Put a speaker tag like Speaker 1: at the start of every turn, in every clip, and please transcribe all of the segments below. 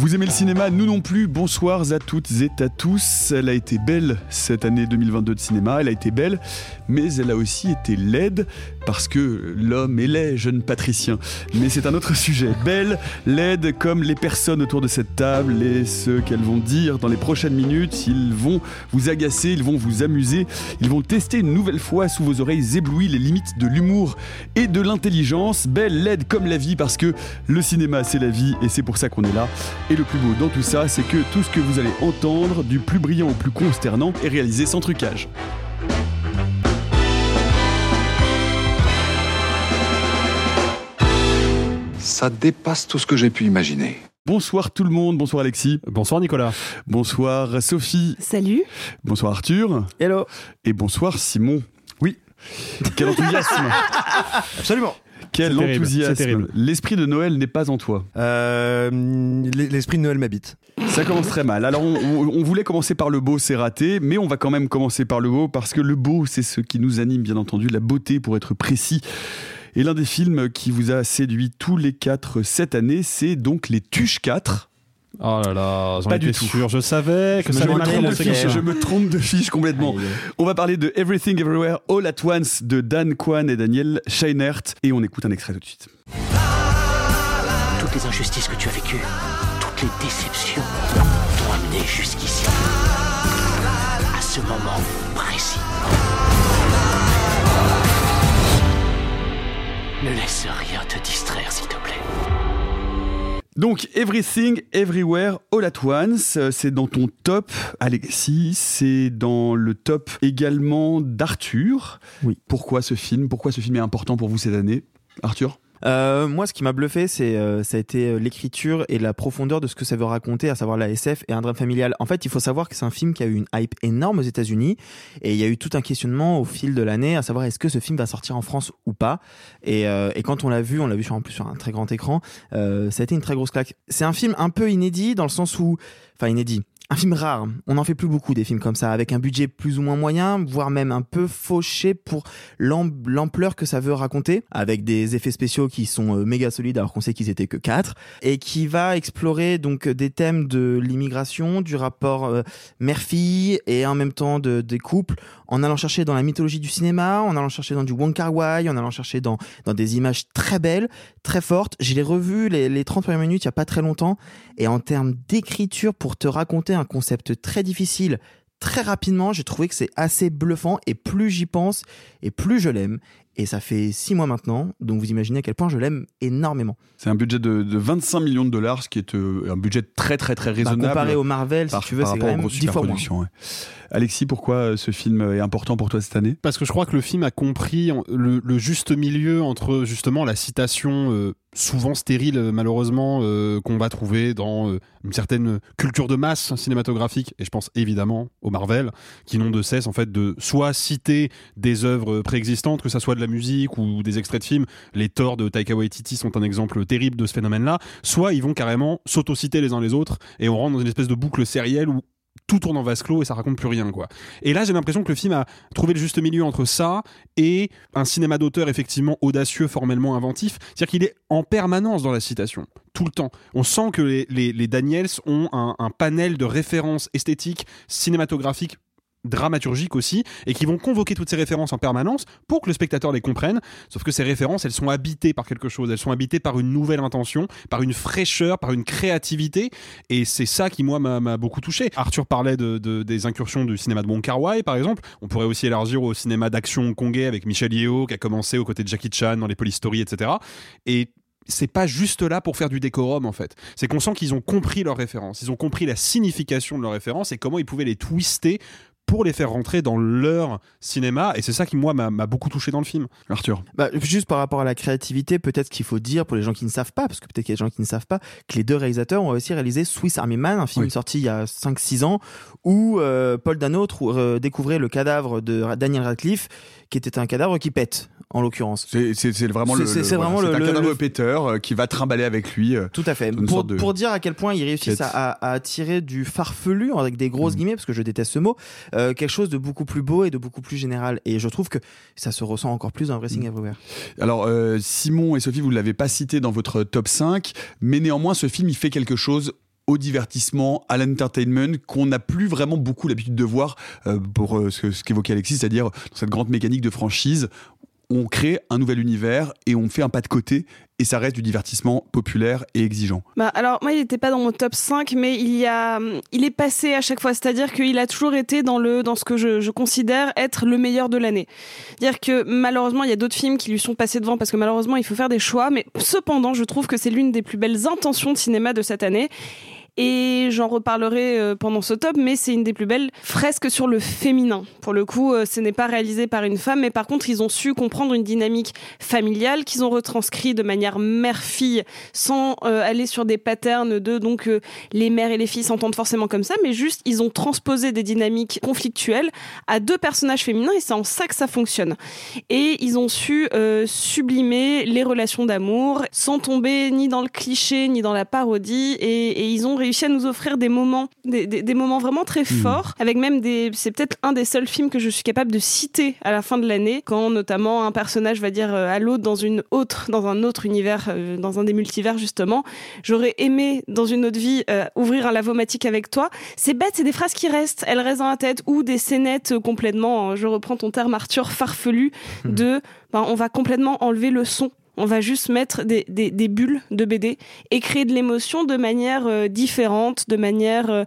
Speaker 1: Vous aimez le cinéma Nous non plus. Bonsoir à toutes et à tous. Elle a été belle cette année 2022 de cinéma. Elle a été belle, mais elle a aussi été laide parce que l'homme est laid, jeune patricien. Mais c'est un autre sujet. Belle, laide, comme les personnes autour de cette table et ce qu'elles vont dire dans les prochaines minutes. Ils vont vous agacer, ils vont vous amuser, ils vont tester une nouvelle fois sous vos oreilles éblouies les limites de l'humour et de l'intelligence. Belle, laide comme la vie parce que le cinéma c'est la vie et c'est pour ça qu'on est là. Et le plus beau dans tout ça, c'est que tout ce que vous allez entendre, du plus brillant au plus consternant, est réalisé sans trucage.
Speaker 2: Ça dépasse tout ce que j'ai pu imaginer.
Speaker 1: Bonsoir tout le monde, bonsoir Alexis.
Speaker 3: Bonsoir Nicolas.
Speaker 1: Bonsoir Sophie.
Speaker 4: Salut.
Speaker 1: Bonsoir Arthur.
Speaker 3: Hello.
Speaker 1: Et bonsoir Simon. Oui. Quel enthousiasme.
Speaker 3: Absolument.
Speaker 1: Quel enthousiasme. L'esprit de Noël n'est pas en toi.
Speaker 3: Euh, L'esprit de Noël m'habite.
Speaker 1: Ça commence très mal. Alors on, on- on voulait commencer par le beau, c'est raté, mais on va quand même commencer par le beau parce que le beau, c'est ce qui nous anime, bien entendu, la beauté pour être précis. Et l'un des films qui vous a séduit tous les quatre cette année, c'est donc Les Tuches 4.
Speaker 3: Oh là là, j'en
Speaker 1: Pas
Speaker 3: étais
Speaker 1: du tout.
Speaker 3: sûr. Je savais que
Speaker 1: Je
Speaker 3: ça
Speaker 1: me,
Speaker 3: allait
Speaker 1: trompe de fiche,
Speaker 3: comme ça.
Speaker 1: je me trompe de fiche complètement. On va parler de Everything Everywhere All at Once de Dan Kwan et Daniel Scheinert et on écoute un extrait tout de suite.
Speaker 5: Toutes les injustices que tu as vécues, toutes les déceptions t'ont amené jusqu'ici. À ce moment Ne laisse rien te distraire, s'il te plaît.
Speaker 1: Donc Everything Everywhere All at Once, euh, c'est dans ton top Alexis, c'est dans le top également d'Arthur.
Speaker 3: Oui.
Speaker 1: Pourquoi ce film? Pourquoi ce film est important pour vous cette année? Arthur?
Speaker 6: Euh, moi, ce qui m'a bluffé, c'est euh, ça a été euh, l'écriture et la profondeur de ce que ça veut raconter, à savoir la SF et un drame familial. En fait, il faut savoir que c'est un film qui a eu une hype énorme aux États-Unis et il y a eu tout un questionnement au fil de l'année, à savoir est-ce que ce film va sortir en France ou pas. Et, euh, et quand on l'a vu, on l'a vu sur, en plus sur un très grand écran, euh, ça a été une très grosse claque. C'est un film un peu inédit dans le sens où, enfin inédit. Un film rare. On n'en fait plus beaucoup des films comme ça, avec un budget plus ou moins moyen, voire même un peu fauché pour l'am- l'ampleur que ça veut raconter, avec des effets spéciaux qui sont euh, méga solides alors qu'on sait qu'ils étaient que quatre, et qui va explorer donc des thèmes de l'immigration, du rapport euh, mère-fille et en même temps de, des couples, en allant chercher dans la mythologie du cinéma, en allant chercher dans du Wong Kar Wai, en allant chercher dans, dans des images très belles, très fortes. Je l'ai revu les, les 30 premières minutes il y a pas très longtemps, et en termes d'écriture, pour te raconter concept très difficile, très rapidement, j'ai trouvé que c'est assez bluffant et plus j'y pense et plus je l'aime. Et ça fait six mois maintenant, donc vous imaginez à quel point je l'aime énormément.
Speaker 1: C'est un budget de, de 25 millions de dollars, ce qui est euh, un budget très très très
Speaker 6: Bah,
Speaker 1: raisonable.
Speaker 6: comparé au Marvel, si tu veux,
Speaker 1: par
Speaker 6: c'est
Speaker 1: rapport
Speaker 6: quand
Speaker 1: aux
Speaker 6: même
Speaker 1: grosses
Speaker 6: 10 fois moins.
Speaker 1: ouais. Alexis, pourquoi euh, ce film est important pour toi cette année?
Speaker 3: Parce que je crois que le film a compris le, le juste milieu entre justement la citation euh, souvent stérile malheureusement euh, qu'on va trouver dans euh, une certaine culture de masse cinématographique et je pense évidemment au Marvel qui n'ont de cesse en fait de soit citer des œuvres préexistantes que ça soit de la musique ou des extraits de films les Thor de Taika Waititi sont un exemple terrible de ce phénomène là soit ils vont carrément s'autociter les uns les autres et on rentre dans une espèce de boucle sérielle où tout tourne en vase clos et ça raconte plus rien quoi. Et là j'ai l'impression que le film a trouvé le juste milieu entre ça et un cinéma d'auteur effectivement audacieux, formellement inventif. C'est-à-dire qu'il est en permanence dans la citation, tout le temps. On sent que les, Daniels ont un panel de références esthétiques, cinématographiques dramaturgiques aussi, et qui vont convoquer toutes ces références en permanence pour que le spectateur les comprenne. Sauf que ces références, elles sont habitées par quelque chose, elles sont habitées par une nouvelle intention, par une fraîcheur, par une créativité, et c'est ça qui moi m'a beaucoup touché. Arthur parlait de, de, des incursions du cinéma de Wong Kar par exemple. On pourrait aussi élargir au cinéma d'action hongkongais avec Michel Yeo, qui a commencé aux côtés de Jackie Chan dans les Police etc. Et c'est pas juste là pour faire du décorum en fait. C'est qu'on sent qu'ils ont compris leurs références, ils ont compris la signification de leurs références et comment ils pouvaient les twister pour les faire rentrer dans leur cinéma. Et c'est ça qui, moi, m'a beaucoup touché dans le film. Arthur.
Speaker 6: Bah, juste par rapport à la créativité, peut-être qu'il faut dire, pour les gens qui ne savent pas, parce que peut-être qu'il y a des gens qui ne savent pas, que les deux réalisateurs ont aussi réalisé Swiss Army Man, un film sorti il y a 5-6 ans, où euh, Paul Dano euh, découvrait le cadavre de Daniel Radcliffe, qui était un cadavre qui pète en l'occurrence.
Speaker 1: C'est vraiment le.
Speaker 6: C'est vraiment le,
Speaker 1: un cadavre péteur euh, qui va trimballer avec lui.
Speaker 6: Tout à fait. Pour, pour, dire à quel point ils réussissent à, à, attirer du farfelu avec des grosses mm. guillemets parce que je déteste ce mot, euh, quelque chose de beaucoup plus beau et de beaucoup plus général. Et je trouve que ça se ressent encore plus dans Everything mm. Everywhere.
Speaker 1: Alors euh, Simon et Sophie, vous ne l'avez pas cité dans votre top 5, mais néanmoins ce film il fait quelque chose au divertissement, à l'entertainment, qu'on n'a plus vraiment beaucoup l'habitude de voir pour ce, ce qu'évoquait Alexis, c'est-à-dire cette grande mécanique de franchise on crée un nouvel univers et on fait un pas de côté et ça reste du divertissement populaire et exigeant.
Speaker 4: Bah alors moi il n'était pas dans mon top 5 mais il y a il est passé à chaque fois c'est-à-dire qu'il a toujours été dans le dans ce que je, je considère être le meilleur de l'année. Dire que malheureusement il y a d'autres films qui lui sont passés devant parce que malheureusement il faut faire des choix mais cependant je trouve que c'est l'une des plus belles intentions de cinéma de cette année et j'en reparlerai euh, pendant ce top, mais c'est une des plus belles fresques sur le féminin. Pour le coup, euh, ce n'est pas réalisé par une femme, mais par contre, ils ont su comprendre une dynamique familiale qu'ils ont retranscrit de manière mère-fille, sans euh, aller sur des patterns de donc les mères et les filles s'entendent forcément comme ça, mais juste ils ont transposé des dynamiques conflictuelles à deux personnages féminins et c'est en ça que ça fonctionne. Et ils ont su sublimer les relations d'amour sans tomber ni dans le cliché ni dans la parodie et, et ils ont réussi à nous offrir des moments, des, des, moments vraiment très hmm. forts, avec même des. C'est peut-être un des seuls films que je suis capable de citer à la fin de l'année, quand notamment un personnage va dire euh, à l'autre dans une autre, dans un autre univers, euh, dans un des multivers justement. J'aurais aimé dans une autre vie euh, ouvrir un lavomatique avec toi. C'est bête, c'est des phrases qui restent, elles restent dans la tête ou des scénettes complètement. Je reprends ton terme Arthur farfelu hmm. de. Ben, on va complètement enlever le son on va juste mettre des, des, bulles de BD et créer de l'émotion de manière euh, différente, de manière euh,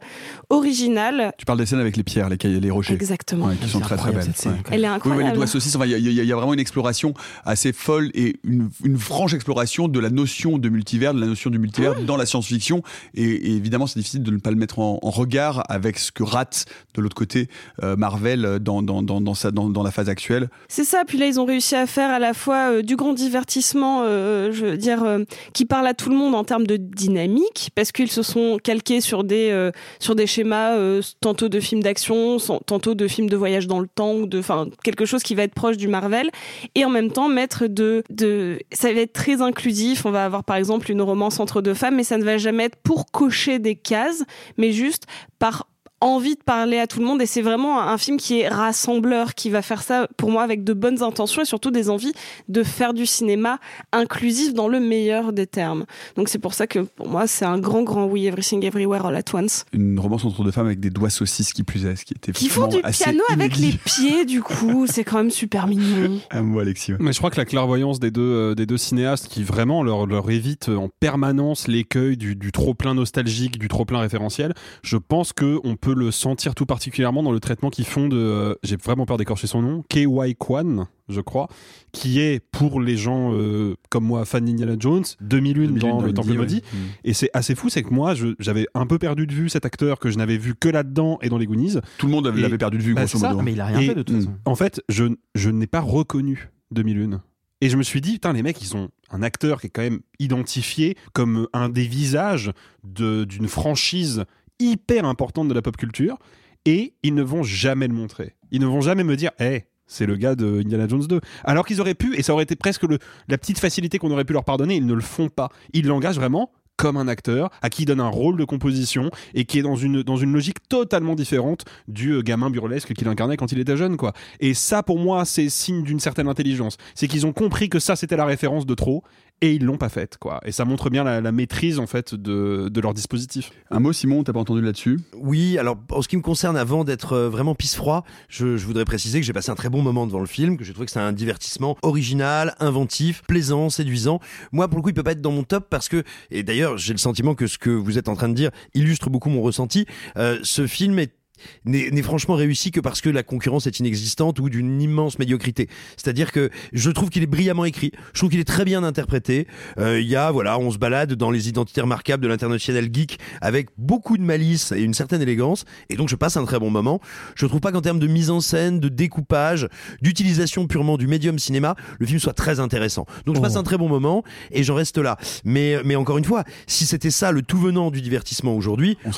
Speaker 4: originale.
Speaker 1: Tu parles des scènes avec les pierres, les, les rochers.
Speaker 4: Exactement.
Speaker 1: qui sont très très belles.
Speaker 4: Elle est incroyable.
Speaker 1: les doigts saucisses, il y, a vraiment une exploration assez folle et une, une, franche exploration de la notion de multivers, de la notion du multivers dans la science-fiction. Et, évidemment, c'est difficile de ne pas le mettre en, regard avec ce que rate de l'autre côté euh, Marvel dans, dans, dans, dans, sa, dans, la phase actuelle.
Speaker 4: C'est ça. Puis là, ils ont réussi à faire à la fois du grand divertissement euh, je veux dire, euh, qui parle à tout le monde en termes de dynamique, parce qu'ils se sont calqués sur des euh, sur des schémas tantôt de films d'action, tantôt de films de voyage dans le temps, ou de, enfin, quelque chose qui va être proche du Marvel, et en même temps mettre de de, ça va être très inclusif. On va avoir par exemple une romance entre deux femmes, mais ça ne va jamais être pour cocher des cases, mais juste par envie de parler à tout le monde et c'est vraiment un film qui est rassembleur, qui va faire ça pour moi avec de bonnes intentions et surtout des envies de faire du cinéma inclusif dans le meilleur des termes. Donc c'est pour ça que pour moi c'est un grand grand oui Everything Everywhere All At Once.
Speaker 1: Une romance entre deux femmes avec des doigts saucisses qui plus est, ce qui était
Speaker 4: qui font du piano avec les pieds du coup, c'est quand même super mignon.
Speaker 1: À moi Alexis.
Speaker 3: Mais je crois que la clairvoyance des deux euh, des deux cinéastes qui vraiment leur leur évite en permanence l'écueil du, du trop plein nostalgique, du trop plein référentiel, je pense que on peut le sentir tout particulièrement dans le traitement qu'ils font de. Euh, j'ai vraiment peur d'écorcher son nom. KY Kwan, je crois, qui est pour les gens euh, comme moi fan d'Indiana Jones 2001, dans, Le Temple Maudit. Mm. Et c'est assez fou, c'est que moi j'avais un peu perdu de vue cet acteur que je n'avais vu que là-dedans et dans les Goonies.
Speaker 1: Tout le monde l'avait perdu de vue, bah, grosso modo.
Speaker 6: Mais il a rien fait de toute façon.
Speaker 3: En fait, je, je n'ai pas reconnu 2001. Et je me suis dit, putain, les mecs, ils ont un acteur qui est quand même identifié comme un des visages d'une franchise hyper importante de la pop culture et ils ne vont jamais le montrer. Ils ne vont jamais me dire, hé, c'est le gars de Indiana Jones 2. Alors qu'ils auraient pu, et ça aurait été presque la petite facilité qu'on aurait pu leur pardonner, ils ne le font pas. Ils l'engagent vraiment comme un acteur, à qui il donne un rôle de composition et qui est dans une, dans une logique totalement différente du euh, gamin burlesque qu'il incarnait quand il était jeune. quoi. Et ça, pour moi, c'est signe d'une certaine intelligence. C'est qu'ils ont compris que ça, c'était la référence de trop et ils l'ont pas faite quoi. Et ça montre bien la, la maîtrise en fait de, de leur dispositif.
Speaker 1: Un mot Simon, t'as pas entendu là-dessus?
Speaker 7: Oui, alors en ce qui me concerne, avant d'être euh, vraiment pisse-froid, je, je voudrais préciser que j'ai passé un très bon moment devant le film, que j'ai trouvé que c'est un divertissement original, inventif, plaisant, séduisant. Moi, pour le coup, il peut pas être dans mon top parce que, et d'ailleurs, j'ai le sentiment que ce que vous êtes en train de dire illustre beaucoup mon ressenti. Euh, ce film est n'est franchement réussi que parce que la concurrence est inexistante ou d'une immense médiocrité. C'est-à-dire que je trouve qu'il est brillamment écrit, je trouve qu'il est très bien interprété. Euh, Il y a, voilà, on se balade dans les identités remarquables de l'international geek avec beaucoup de malice et une certaine élégance, et donc je passe un très bon moment. Je trouve pas qu'en termes de mise en scène, de découpage, d'utilisation purement du médium cinéma, le film soit très intéressant. Donc je passe
Speaker 1: Oh.
Speaker 7: un très bon moment et j'en reste là. Mais, mais encore une fois, si c'était ça le tout venant du divertissement aujourd'hui,
Speaker 1: On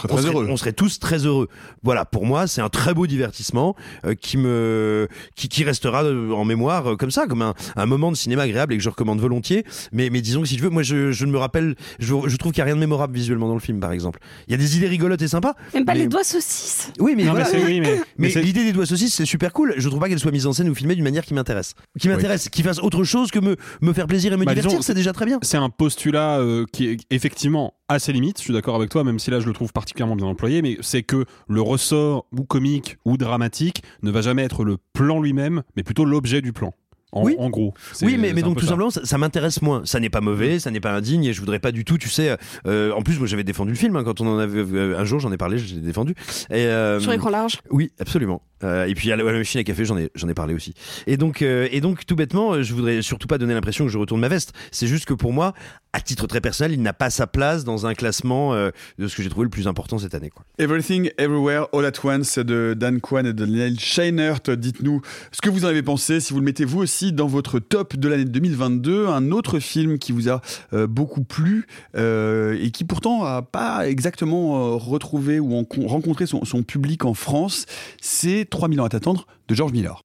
Speaker 7: on serait tous très heureux. Voilà, pour moi, c'est un très beau divertissement euh, qui me qui, qui restera euh, en mémoire euh, comme ça, comme un, un moment de cinéma agréable et que je recommande volontiers. Mais, mais disons que si tu veux, moi, je, je ne me rappelle, je, je trouve qu'il n'y a rien de mémorable visuellement dans le film, par exemple. Il y a des idées rigolotes et sympas.
Speaker 4: Même pas
Speaker 7: mais-
Speaker 4: les doigts saucisses.
Speaker 7: Oui, mais voilà.
Speaker 3: mais oui, mais-
Speaker 7: Mais l'idée des doigts saucisses, c'est super cool. Je trouve pas qu'elle soit mise en scène ou filmée d'une manière qui m'intéresse. Qui m'intéresse, qui fasse autre chose que me, me faire plaisir et me
Speaker 3: Bah,
Speaker 7: divertir, c'est déjà très bien.
Speaker 3: C'est un postulat euh, qui est effectivement à ses limites, je suis d'accord avec toi, même si là je le trouve particulièrement bien employé, mais c'est que le ressort ou comique ou dramatique ne va jamais être le plan lui-même, mais plutôt l'objet du plan. En,
Speaker 7: Oui.
Speaker 3: en gros.
Speaker 7: Oui, mais, donc tout
Speaker 3: ça.
Speaker 7: simplement, ça, ça m'intéresse moins. Ça n'est pas mauvais, ça n'est pas indigne, et je voudrais pas du tout, tu sais. euh, en plus, moi, j'avais défendu le film hein, quand on en avait euh, un jour, j'en ai parlé, je l'ai défendu. Et, euh,
Speaker 4: Sur écran large.
Speaker 7: Oui, absolument. Euh, et puis à la, à la machine à café, j'en ai, j'en ai parlé aussi. Et donc, euh, et donc, tout bêtement, euh, je voudrais surtout pas donner l'impression que je retourne ma veste. C'est juste que pour moi, à titre très personnel, il n'a pas sa place dans un classement euh, de ce que j'ai trouvé le plus important cette année. Quoi.
Speaker 1: Everything Everywhere All at Once de Dan Kwan et de Neil Scheinert. Dites-nous ce que vous en avez pensé, si vous le mettez vous aussi dans votre top de l'année 2022. Un autre film qui vous a euh, beaucoup plu euh, et qui pourtant a pas exactement euh, retrouvé ou en- rencontré son, son public en France, c'est 3000 ans à t'attendre de George Miller.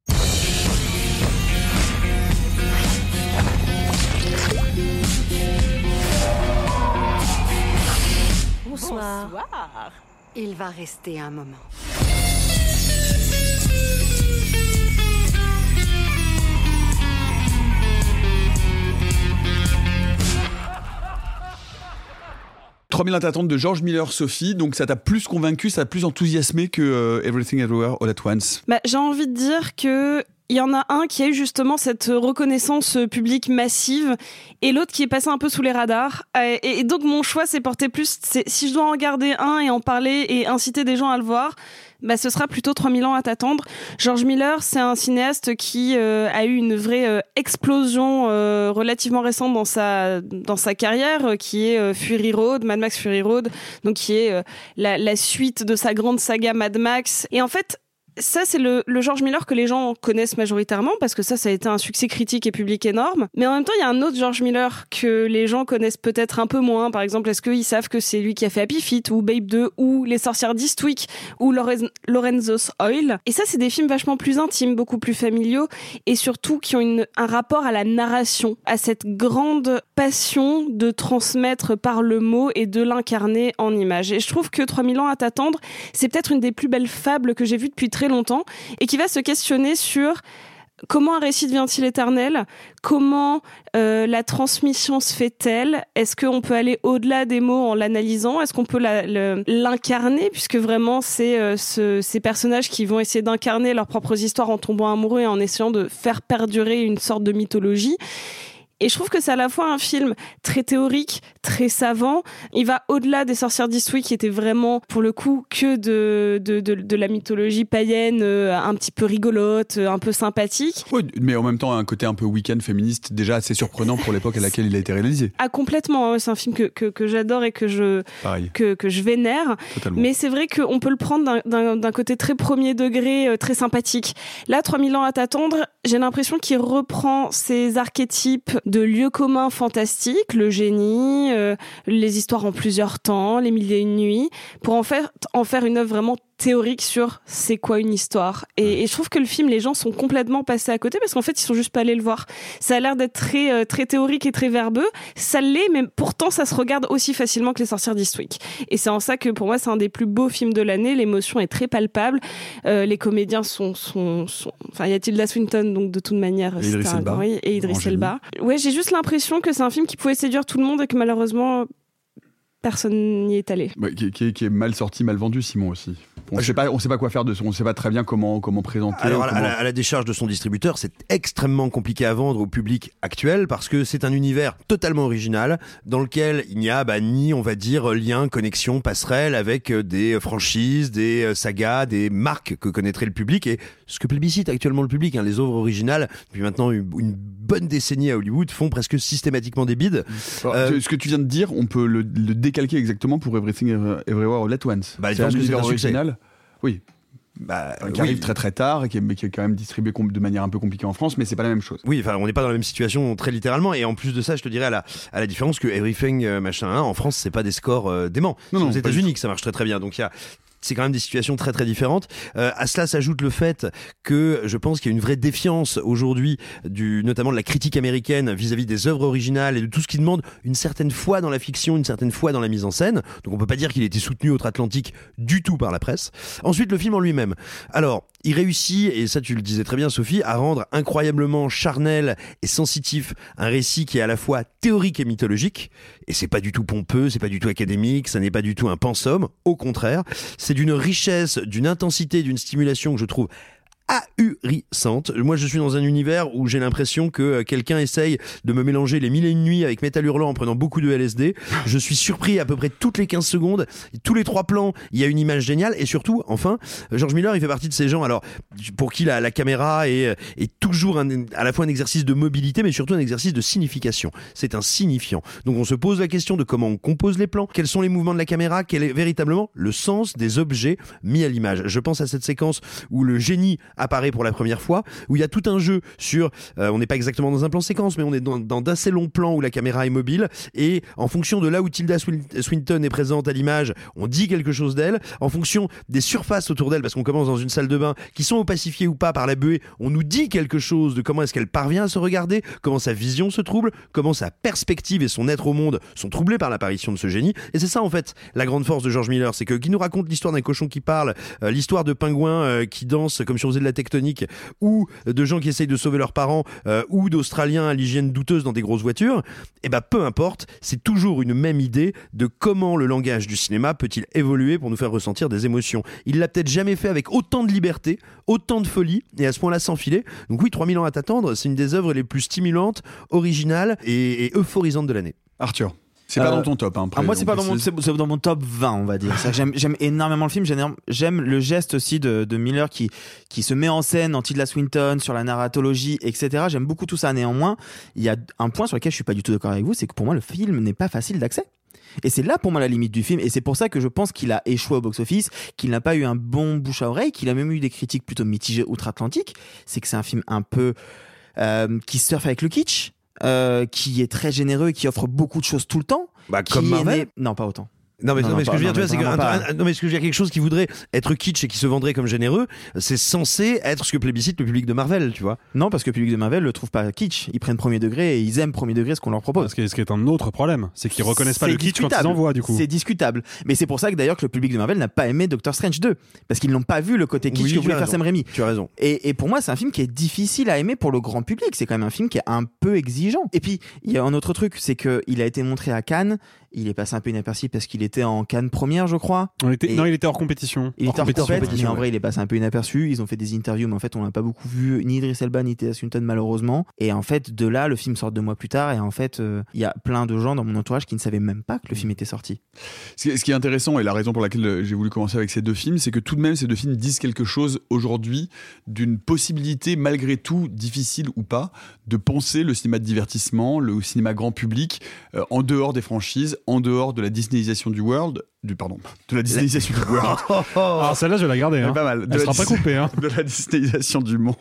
Speaker 8: Bonsoir. Il va rester un moment.
Speaker 1: « 3000 ans à t'attendre de George Miller, Sophie. Donc ça t'a plus convaincu, ça t'a plus enthousiasmé que euh, Everything Everywhere All at Once?
Speaker 4: Bah, j'ai envie de dire que il y en a un qui a eu justement cette reconnaissance publique massive et l'autre qui est passé un peu sous les radars. Euh, Et, et donc mon choix s'est porté plus, si je dois en garder un et en parler et inciter des gens à le voir, bah, ce sera plutôt 3000 ans à t'attendre. George Miller, c'est un cinéaste qui euh, a eu une vraie euh, explosion euh, relativement récente dans sa dans sa carrière, euh, qui est euh, Fury Road, Mad Max Fury Road, donc qui est euh, la, la suite de sa grande saga Mad Max. Et en fait, ça, c'est le, George Miller que les gens connaissent majoritairement parce que ça, ça a été un succès critique et public énorme. Mais en même temps, il y a un autre George Miller que les gens connaissent peut-être un peu moins. Par exemple, est-ce qu'ils savent que c'est lui qui a fait Happy Feet ou Babe 2 ou Les Sorcières d'Eastwick ou Loren- Lorenzo's Oil? Et ça, c'est des films vachement plus intimes, beaucoup plus familiaux et surtout qui ont un rapport à la narration, à cette grande passion de transmettre par le mot et de l'incarner en image. Et je trouve que 3000 ans à t'attendre, c'est peut-être une des plus belles fables que j'ai vues depuis très longtemps et qui va se questionner sur comment un récit devient-il éternel Comment euh, la transmission se fait-elle Est-ce qu'on peut aller au-delà des mots en l'analysant Est-ce qu'on peut l'incarner Puisque vraiment, c'est euh, ce- ces personnages qui vont essayer d'incarner leurs propres histoires en tombant amoureux et en essayant de faire perdurer une sorte de mythologie. Et je trouve que c'est à la fois un film très théorique, très savant. Il va au-delà des sorcières d'Eastwick qui étaient vraiment, pour le coup, que de, de, de, de la mythologie païenne, euh, un petit peu rigolote, euh, un peu sympathique.
Speaker 1: Oui, mais en même temps, un côté un peu week-end féministe déjà assez surprenant pour l'époque à laquelle il a été réalisé.
Speaker 4: Ah, complètement. hein. C'est un film que, que, que j'adore et que je,
Speaker 1: Pareil.
Speaker 4: que, que je vénère.
Speaker 1: Totalement.
Speaker 4: Mais c'est vrai qu'on peut le prendre d'un- côté très premier degré, euh, très sympathique. Là, 3000 ans à t'attendre, j'ai l'impression qu'il reprend ces archétypes de lieux communs fantastiques, le génie, euh, les histoires en plusieurs temps, les mille et une nuits, pour en faire, en faire une œuvre vraiment théorique sur c'est quoi une histoire. Et, et, je trouve que le film, les gens sont complètement passés à côté parce qu'en fait, ils sont juste pas allés le voir. Ça a l'air d'être très, euh, très théorique et très verbeux. Ça l'est, mais pourtant, ça se regarde aussi facilement que Les Sorcières d'Eastwick. Et c'est en ça que pour moi, c'est un des plus beaux films de l'année. L'émotion est très palpable. Euh, les comédiens sont, sont, sont... enfin, il y a Tilda Swinton, donc de toute manière,
Speaker 1: et Idris Elba.
Speaker 4: Oui, et Idris Elba. Ouais, j'ai juste l'impression que c'est un film qui pouvait séduire tout le monde et que malheureusement, personne n'y est allé.
Speaker 1: Ouais, qui, qui, qui, est mal sorti, mal vendu, Simon aussi. On ne sait pas, on sait pas quoi faire de son, on sait pas très bien comment comment présenter.
Speaker 7: Alors,
Speaker 1: comment...
Speaker 7: À, la, à, la, décharge de son distributeur, c'est extrêmement compliqué à vendre au public actuel parce que c'est un univers totalement original dans lequel il n'y a bah, ni, on va dire, lien, connexion, passerelle avec des franchises, des sagas, des marques que connaîtrait le public et ce que plébiscite actuellement le public. Hein, les œuvres originales, depuis maintenant une, une, bonne décennie à Hollywood, font presque systématiquement des bides.
Speaker 1: Alors, euh, ce que tu viens de dire, on peut le, le décalquer exactement pour Everything Everywhere All at Once.
Speaker 7: Bah, c'est un univers
Speaker 1: original. Oui. Bah, qui
Speaker 7: oui.
Speaker 1: arrive très très tard et qui est, qui est, quand même distribué de manière un peu compliquée en France, mais c'est pas la même chose.
Speaker 7: Oui, enfin, on n'est pas dans la même situation très littéralement. Et en plus de ça, je te dirais à la, à la différence que Everything euh, machin 1 en France, c'est pas des scores euh, déments.
Speaker 1: Non, non,
Speaker 7: aux États-Unis que ça marche très très bien. Donc il y a c'est quand même des situations très très différentes. Euh, à cela s'ajoute le fait que je pense qu'il y a une vraie défiance aujourd'hui, du notamment de la critique américaine vis-à-vis -vis des œuvres originales et de tout ce qui demande une certaine foi dans la fiction, une certaine foi dans la mise en scène. Donc on peut pas dire qu'il ait été soutenu outre-Atlantique du tout par la presse. Ensuite, le film en lui-même. Alors, il réussit, et ça tu le disais très bien Sophie, à rendre incroyablement charnel et sensitif un récit qui est à la fois théorique et mythologique. Et c'est pas du tout pompeux, c'est pas du tout académique, ça n'est pas du tout un pensum. Au contraire, c'est d'une richesse, d'une intensité, d'une stimulation que je trouve ahurissante. Moi, je suis dans un univers où j'ai l'impression que quelqu'un essaye de me mélanger les mille et une nuits avec Metal Hurlant en prenant beaucoup de LSD. Je suis surpris à peu près toutes les 15 secondes. Tous les trois plans, il y a une image géniale. Et surtout, enfin, George Miller, il fait partie de ces gens, alors, pour qui la, la caméra est, est toujours à la fois un exercice de mobilité, mais surtout un exercice de signification. C'est un signifiant. Donc, on se pose la question de comment on compose les plans, quels sont les mouvements de la caméra, quel est véritablement le sens des objets mis à l'image? Je pense à cette séquence où le génie apparaît pour la première fois, où il y a tout un jeu sur, euh, on n'est pas exactement dans un plan séquence, mais on est dans, d'assez longs plans où la caméra est mobile, et en fonction de là où Tilda Swinton est présente à l'image, on dit quelque chose d'elle, en fonction des surfaces autour d'elle, parce qu'on commence dans une salle de bain, qui sont opacifiées ou pas par la buée, on nous dit quelque chose de comment est-ce qu'elle parvient à se regarder, comment sa vision se trouble, comment sa perspective et son être au monde sont troublés par l'apparition de ce génie, et c'est ça en fait la grande force de George Miller, c'est que qui nous raconte l'histoire d'un cochon qui parle, euh, l'histoire de pingouins euh, qui dansent comme si on faisait de la tectonique, ou de gens qui essayent de sauver leurs parents, euh, ou d'Australiens à l'hygiène douteuse dans des grosses voitures, et ben peu importe, c'est toujours une même idée de comment le langage du cinéma peut-il évoluer pour nous faire ressentir des émotions. Il l'a peut-être jamais fait avec autant de liberté, autant de folie, et à ce point-là sans filet. Donc oui, 3000 ans à t'attendre, c'est une des œuvres les plus stimulantes, originales et euphorisantes de l'année.
Speaker 1: Arthur c'est pas euh, dans ton top. Hein,
Speaker 6: ah, moi, c'est pas dans mon, c'est dans mon top 20, on va dire. j'aime, j'aime énormément le film. J'aime, j'aime le geste aussi de, de, Miller qui, qui se met en scène en Tilda Swinton sur la narratologie, etc. J'aime beaucoup tout ça. Néanmoins, il y a un point sur lequel je suis pas du tout d'accord avec vous, c'est que pour moi, le film n'est pas facile d'accès. Et c'est là pour moi la limite du film. Et c'est pour ça que je pense qu'il a échoué au box-office, qu'il n'a pas eu un bon bouche à oreille, qu'il a même eu des critiques plutôt mitigées outre-Atlantique. C'est que c'est un film un peu euh, qui surfe avec le kitsch. Euh, qui est très généreux et qui offre beaucoup de choses tout le temps.
Speaker 7: Bah, comme Marvel
Speaker 6: né... Non, pas autant.
Speaker 7: Non mais,
Speaker 6: Non,
Speaker 7: non,
Speaker 6: non,
Speaker 7: mais ce
Speaker 6: pas-
Speaker 7: que je veux dire, tu vois,
Speaker 6: mais
Speaker 7: c'est que un- non mais ce que je veux dire, quelque chose qui voudrait être kitsch et qui se vendrait comme généreux, c'est censé être ce que plébiscite le public de Marvel, tu vois.
Speaker 6: Non, parce que le public de Marvel le trouve pas kitsch. Ils prennent premier degré et ils aiment premier degré ce qu'on leur propose.
Speaker 3: Ce qui est, ce qui est un autre problème, c'est qu'ils reconnaissent pas le kitsch quand ils en voient du coup.
Speaker 6: C'est discutable. Mais c'est pour ça que d'ailleurs que le public de Marvel n'a pas aimé Doctor Strange 2. Parce qu'ils n'ont pas vu le côté kitsch
Speaker 7: Oui,
Speaker 6: que
Speaker 7: tu
Speaker 6: voulait
Speaker 7: as
Speaker 6: faire. Sam Raimi.
Speaker 7: Tu as raison.
Speaker 6: Et, et pour moi, c'est un film qui est difficile à aimer pour le grand public. C'est quand même un film qui est un peu exigeant. Et puis, il y a un autre truc, c'est que il a été montré à Cannes. Il est passé un peu inaperçu parce qu'il était en Cannes première, je crois.
Speaker 3: On était-
Speaker 6: Et-
Speaker 3: Non, il était hors compétition.
Speaker 6: Il
Speaker 3: Hors
Speaker 6: était en
Speaker 3: compétition,
Speaker 6: mais
Speaker 3: compétition,
Speaker 6: en
Speaker 3: ouais.
Speaker 6: vrai, il est passé un peu inaperçu. Ils ont fait des interviews, mais en fait, on l'a pas beaucoup vu, ni Idris Elba, ni Tilda Swinton, malheureusement. Et en fait, de là, le film sort deux mois plus tard. Et en fait, euh, il y a plein de gens dans mon entourage qui ne savaient même pas que le film était sorti.
Speaker 1: Ce qui est- ce qui est intéressant, et la raison pour laquelle euh, j'ai voulu commencer avec ces deux films, c'est que tout de même, ces deux films disent quelque chose aujourd'hui d'une possibilité, malgré tout, difficile ou pas, de penser le cinéma de divertissement, le cinéma grand public, euh, en dehors des franchises, en dehors de la disneyisation du du World, du pardon, de la Disneyisation du World.
Speaker 3: Alors celle-là, je vais la garder. Hein.
Speaker 1: pas mal. De
Speaker 3: Elle sera pas coupée. Hein.
Speaker 1: de la Disneyisation du monde.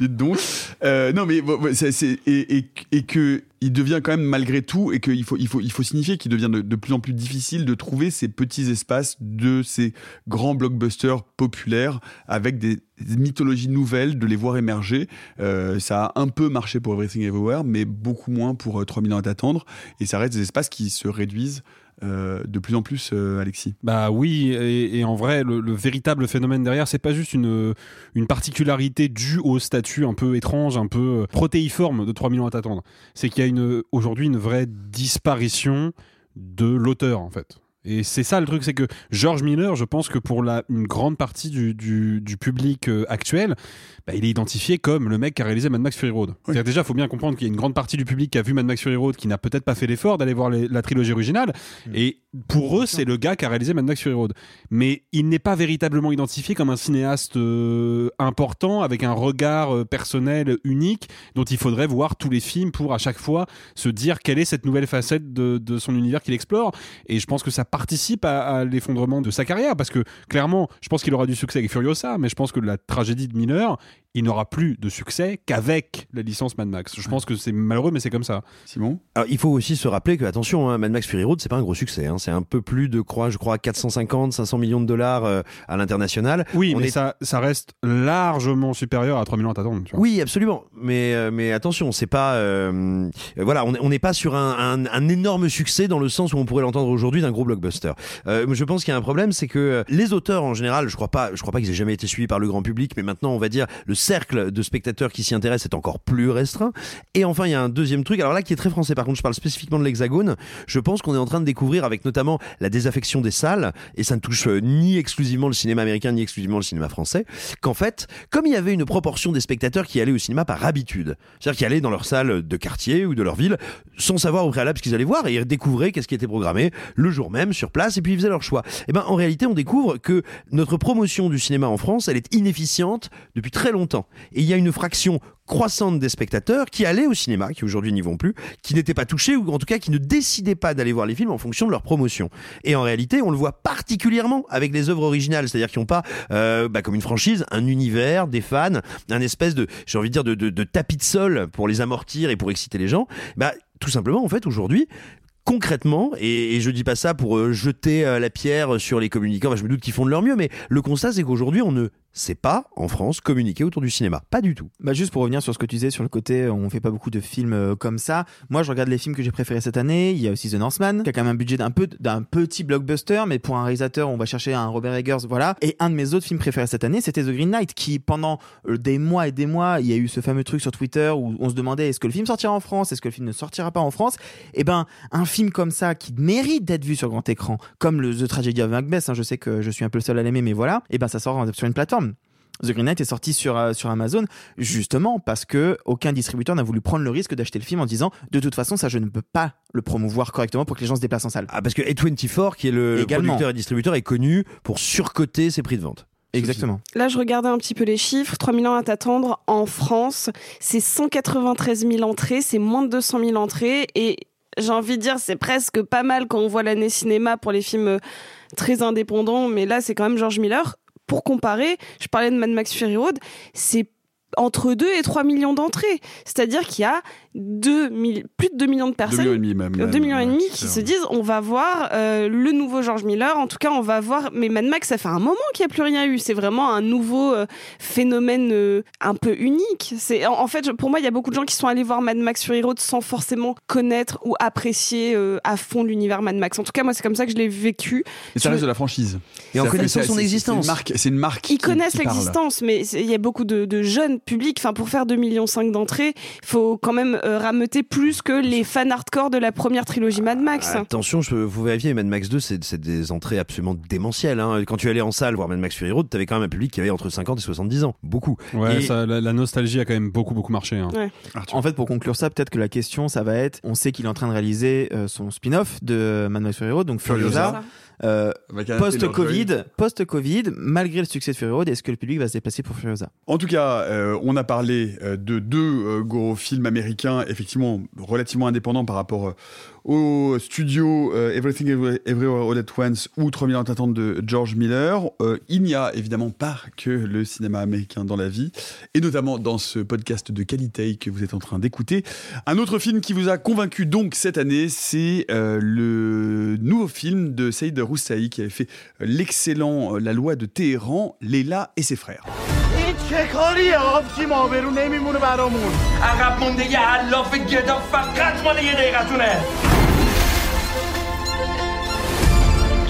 Speaker 1: Dites donc. Euh, non, mais c'est- et, et, et que il devient quand même malgré tout et qu'il faut, il faut, il faut signifier qu'il devient de, de plus en plus difficile de trouver ces petits espaces de ces grands blockbusters populaires avec des mythologies nouvelles, de les voir émerger. Euh, ça a un peu marché pour Everything Everywhere, mais beaucoup moins pour euh, 3000 ans à t'attendre. Et ça reste des espaces qui se réduisent euh, de plus en plus, euh, Alexis.
Speaker 3: Bah oui, et, en vrai, le, le véritable phénomène derrière, c'est pas juste une, une particularité due au statut un peu étrange, un peu protéiforme de 3000 ans à t'attendre. C'est qu'il y a aujourd'hui une vraie disparition de l'auteur, en fait. Et c'est ça le truc, c'est que George Miller, je pense que pour la, une grande partie du, du, du public euh, actuel, bah, il est identifié comme le mec qui a réalisé Mad Max Fury Road. C'est-à-dire déjà, il faut bien comprendre qu'il y a une grande partie du public qui a vu Mad Max Fury Road qui n'a peut-être pas fait l'effort d'aller voir les- la trilogie originale. Et pour eux, c'est le gars qui a réalisé Mad Max Fury Road. Mais il n'est pas véritablement identifié comme un cinéaste euh, important avec un regard euh, personnel unique dont il faudrait voir tous les films pour à chaque fois se dire quelle est cette nouvelle facette de, de son univers qu'il explore. Et je pense que ça participe à, à l'effondrement de sa carrière parce que clairement, je pense qu'il aura du succès avec Furiosa, mais je pense que la tragédie de Miller, il n'aura plus de succès qu'avec la licence Mad Max. Je pense que c'est malheureux, mais c'est comme ça.
Speaker 1: Simon
Speaker 7: Alors, il faut aussi se rappeler que, attention, hein, Mad Max Fury Road, c'est pas un gros succès. hein. C'est un peu plus de, crois, je crois, 450, 500 millions de dollars euh, à l'international.
Speaker 3: Oui,
Speaker 7: On
Speaker 3: mais
Speaker 7: est-
Speaker 3: ça, ça reste largement supérieur à 3000 ans à t'attendre.
Speaker 7: Oui, absolument. Mais, euh, mais attention, c'est pas. euh, euh, voilà, on est- on n'est pas sur un, un- un énorme succès dans le sens où on pourrait l'entendre aujourd'hui d'un gros blockbuster. Euh, je pense qu'il y a un problème, c'est que les auteurs en général, je crois pas, je crois pas qu'ils aient jamais été suivis par le grand public, mais maintenant, on va dire, le cercle de spectateurs qui s'y intéressent est encore plus restreint. Et enfin, il y a un deuxième truc, alors là, qui est très français. Par contre, je parle spécifiquement de l'Hexagone. Je pense qu'on est en train de découvrir, avec notamment la désaffection des salles, et ça ne touche euh, ni exclusivement le cinéma américain, ni exclusivement le cinéma français, qu'en fait, comme il y avait une proportion des spectateurs qui allaient au cinéma par habitude, c'est-à-dire qui allaient dans leur salle de quartier ou de leur ville, sans savoir au préalable ce qu'ils allaient voir, et ils découvraient qu'est-ce qui était programmé le jour même sur place, et puis ils faisaient leur choix. Et ben, en réalité, on découvre que notre promotion du cinéma en France, elle est inefficiente depuis très longtemps. Et il y a une fraction croissante des spectateurs qui allaient au cinéma, qui aujourd'hui n'y vont plus, qui n'étaient pas touchés ou en tout cas qui ne décidaient pas d'aller voir les films en fonction de leur promotion. Et en réalité, on le voit particulièrement avec les œuvres originales, c'est-à-dire qui n'ont pas, euh, bah, comme une franchise, un univers, des fans, un espèce de, j'ai envie de dire, de, tapis de sol pour les amortir et pour exciter les gens. Bah, tout simplement, en fait, aujourd'hui, concrètement, et, et je dis pas ça pour euh, jeter euh, la pierre sur les communicants, je me doute qu'ils font de leur mieux, mais le constat c'est qu'aujourd'hui on ne sait pas en France communiquer autour du cinéma, pas du tout.
Speaker 6: Bah juste pour revenir sur ce que tu disais sur le côté, on fait pas beaucoup de films euh, comme ça. Moi, je regarde les films que j'ai préférés cette année. Il y a aussi The Northman, qui a quand même un budget d'un peu d'un petit blockbuster, mais pour un réalisateur, on va chercher un Robert Eggers, voilà. Et un de mes autres films préférés cette année, c'était The Green Knight, qui pendant euh, des mois et des mois, il y a eu ce fameux truc sur Twitter où on se demandait est-ce que le film sortira en France, est-ce que le film ne sortira pas en France? Et ben, un film comme ça qui mérite d'être vu sur grand écran, comme The Tragedy of Macbeth, hein, je sais que je suis un peu le seul à l'aimer, mais voilà. Et ben, ça sort sur une plateforme. The Green Knight est sorti sur, euh, sur Amazon justement parce que aucun distributeur n'a voulu prendre le risque d'acheter le film en disant de toute façon ça je ne peux pas le promouvoir correctement pour que les gens se déplacent en salle.
Speaker 7: Ah parce que A24 qui est le, le
Speaker 6: Également.
Speaker 7: producteur et distributeur est connu pour surcoter ses prix de vente.
Speaker 6: Exactement.
Speaker 4: Là, je regardais un petit peu les chiffres. 3000 ans à t'attendre en France, c'est 193 000 entrées, c'est moins de 200 000 entrées. Et j'ai envie de dire, c'est presque pas mal quand on voit l'année cinéma pour les films euh, très indépendants. Mais là, c'est quand même George Miller. Pour comparer, je parlais de Mad Max Fury Road, c'est entre 2 et 3 millions d'entrées. C'est-à-dire qu'il y a 2 000 plus de 2 millions de personnes.
Speaker 1: 2 millions et demi même.
Speaker 4: 2 millions et demi qui se disent on va voir euh, le nouveau George Miller en tout cas on va voir mais Mad Max ça fait un moment qu'il n'y a plus rien eu c'est vraiment un nouveau euh, phénomène euh, un peu unique c'est en, en fait pour moi il y a beaucoup de gens qui sont allés voir Mad Max Fury Road sans forcément connaître ou apprécier euh, à fond l'univers Mad Max en tout cas moi c'est comme ça que je l'ai vécu
Speaker 1: Et ça reste de la franchise.
Speaker 7: Et en connaissant son
Speaker 1: c'est
Speaker 7: existence.
Speaker 1: une C'est une marque.
Speaker 4: ils
Speaker 1: qui-
Speaker 4: connaissent l'existence, mais il y a beaucoup de, de jeunes publics. Enfin, pour faire 2,5 millions d'entrées, il faut quand même euh, rameuter plus que les fans hardcore de la première trilogie Mad Max.
Speaker 7: Attention, je vous vérifier, Mad Max 2, c'est c'est des entrées absolument démentielles. hein. Quand tu allais en salle voir Mad Max Fury Road, t'avais quand même un public qui avait entre 50 et 70 ans. Beaucoup.
Speaker 3: Ouais,
Speaker 7: Et-
Speaker 3: ça, la, la nostalgie a quand même beaucoup, beaucoup marché. hein.
Speaker 4: Ouais.
Speaker 6: En fait, pour conclure ça, peut-être que la question, ça va être, on sait qu'il est en train de réaliser euh, son spin-off de Mad Max Fury Road, donc Furiosa.
Speaker 4: Furiosa.
Speaker 6: Euh, post-Covid,
Speaker 1: Taylor-Joy.
Speaker 6: post-Covid, malgré le succès de Fury Road, est-ce que le public va se déplacer pour Furiosa?
Speaker 1: En tout cas, euh, on a parlé euh, de deux gros films américains, effectivement relativement indépendants par rapport au studio euh, Everything Every- Everywhere All at Once ou 3000 ans d'attente de George Miller. Euh, il n'y a évidemment pas que le cinéma américain dans la vie, et notamment dans ce podcast de qualité que vous êtes en train d'écouter. Un autre film qui vous a convaincu donc cette année, c'est euh, le nouveau film de Saïd Roussaï qui avait fait l'excellent La loi de Téhéran, Leila et ses frères.
Speaker 9: این چه کاریه. آبجیم آبرو نمیمونه برامون.
Speaker 10: عقب مونده یه علاف گدا فقط مال یه دقیقتونه.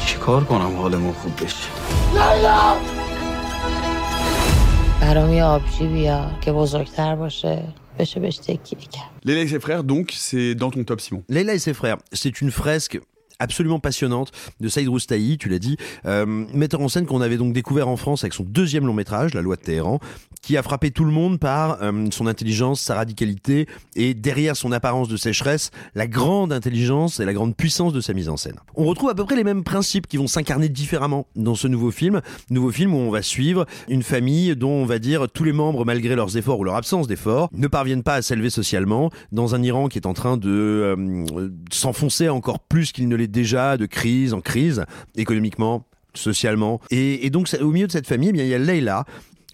Speaker 5: چیکار کنم حالمون خوب بشه؟
Speaker 9: لیلا!
Speaker 8: برام یه آبجی بیار که بزرگتر باشه.
Speaker 1: Leila et ses frères, donc, c'est dans ton top, Simon.
Speaker 7: Leila et ses frères, c'est une fresque. Absolument passionnante de Saïd Roustahi, tu l'as dit, euh, metteur en scène qu'on avait donc découvert en France avec son deuxième long métrage, La loi de Téhéran, qui a frappé tout le monde par euh, son intelligence, sa radicalité et derrière son apparence de sécheresse, la grande intelligence et la grande puissance de sa mise en scène. On retrouve à peu près les mêmes principes qui vont s'incarner différemment dans ce nouveau film, nouveau film où on va suivre une famille dont on va dire tous les membres, malgré leurs efforts ou leur absence d'efforts, ne parviennent pas à s'élever socialement dans un Iran qui est en train de euh, s'enfoncer encore plus qu'il ne l'est déjà, de crise en crise, économiquement, socialement. Et, donc, au milieu de cette famille, eh bien, il y a Leila.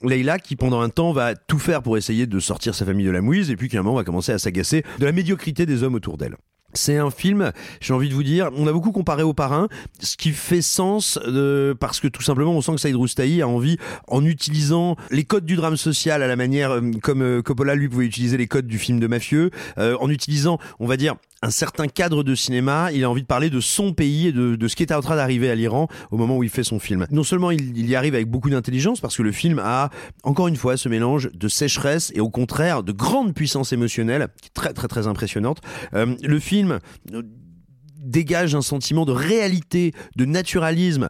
Speaker 7: Leila qui pendant un temps va tout faire pour essayer de sortir sa famille de la mouise et puis qu'à un moment va commencer à s'agacer de la médiocrité des hommes autour d'elle. C'est un film, j'ai envie de vous dire, on a beaucoup comparé au parrain, ce qui fait sens euh, parce que tout simplement on sent que Saïd Roustahi a envie, en utilisant les codes du drame social à la manière euh, comme euh, Coppola lui pouvait utiliser les codes du film de mafieux, en utilisant, on va dire, un certain cadre de cinéma, il a envie de parler de son pays et de, ce qui est en train d'arriver à l'Iran au moment où il fait son film. Non seulement il, il y arrive avec beaucoup d'intelligence, parce que le film a, encore une fois, ce mélange de sécheresse et au contraire de grande puissance émotionnelle, qui est très très très impressionnante. Euh, le film euh, dégage un sentiment de réalité, de naturalisme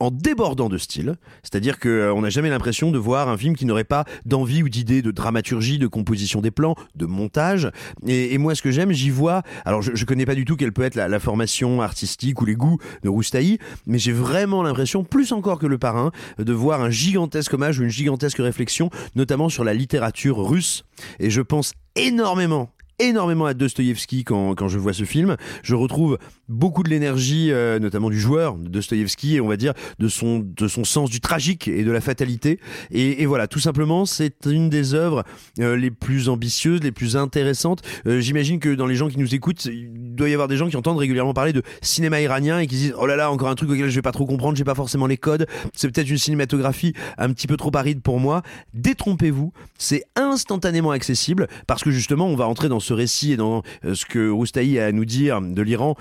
Speaker 7: en débordant de style, c'est-à-dire que euh, n'a jamais l'impression de voir un film qui n'aurait pas d'envie ou d'idée de dramaturgie, de composition des plans, de montage. Et, moi, ce que j'aime, j'y vois. Alors, je, connais pas du tout quelle peut être la, formation artistique ou les goûts de Roustahi, mais j'ai vraiment l'impression, plus encore que le parrain, de voir un gigantesque hommage ou une gigantesque réflexion, notamment sur la littérature russe. Et je pense énormément énormément à Dostoïevski quand, quand je vois ce film. Je retrouve beaucoup de l'énergie, euh, notamment du joueur Dostoïevski, et on va dire de son, de son sens du tragique et de la fatalité. Et, voilà, tout simplement, c'est une des œuvres euh, les plus ambitieuses, les plus intéressantes. Euh, J'imagine que dans les gens qui nous écoutent, il doit y avoir des gens qui entendent régulièrement parler de cinéma iranien et qui se disent oh là là, encore un truc auquel je vais pas trop comprendre, j'ai pas forcément les codes. C'est peut-être une cinématographie un petit peu trop aride pour moi. Détrompez-vous, c'est instantanément accessible parce que justement, on va entrer dans ce récit et dans euh, ce que Roustahi a à nous dire de l'Iran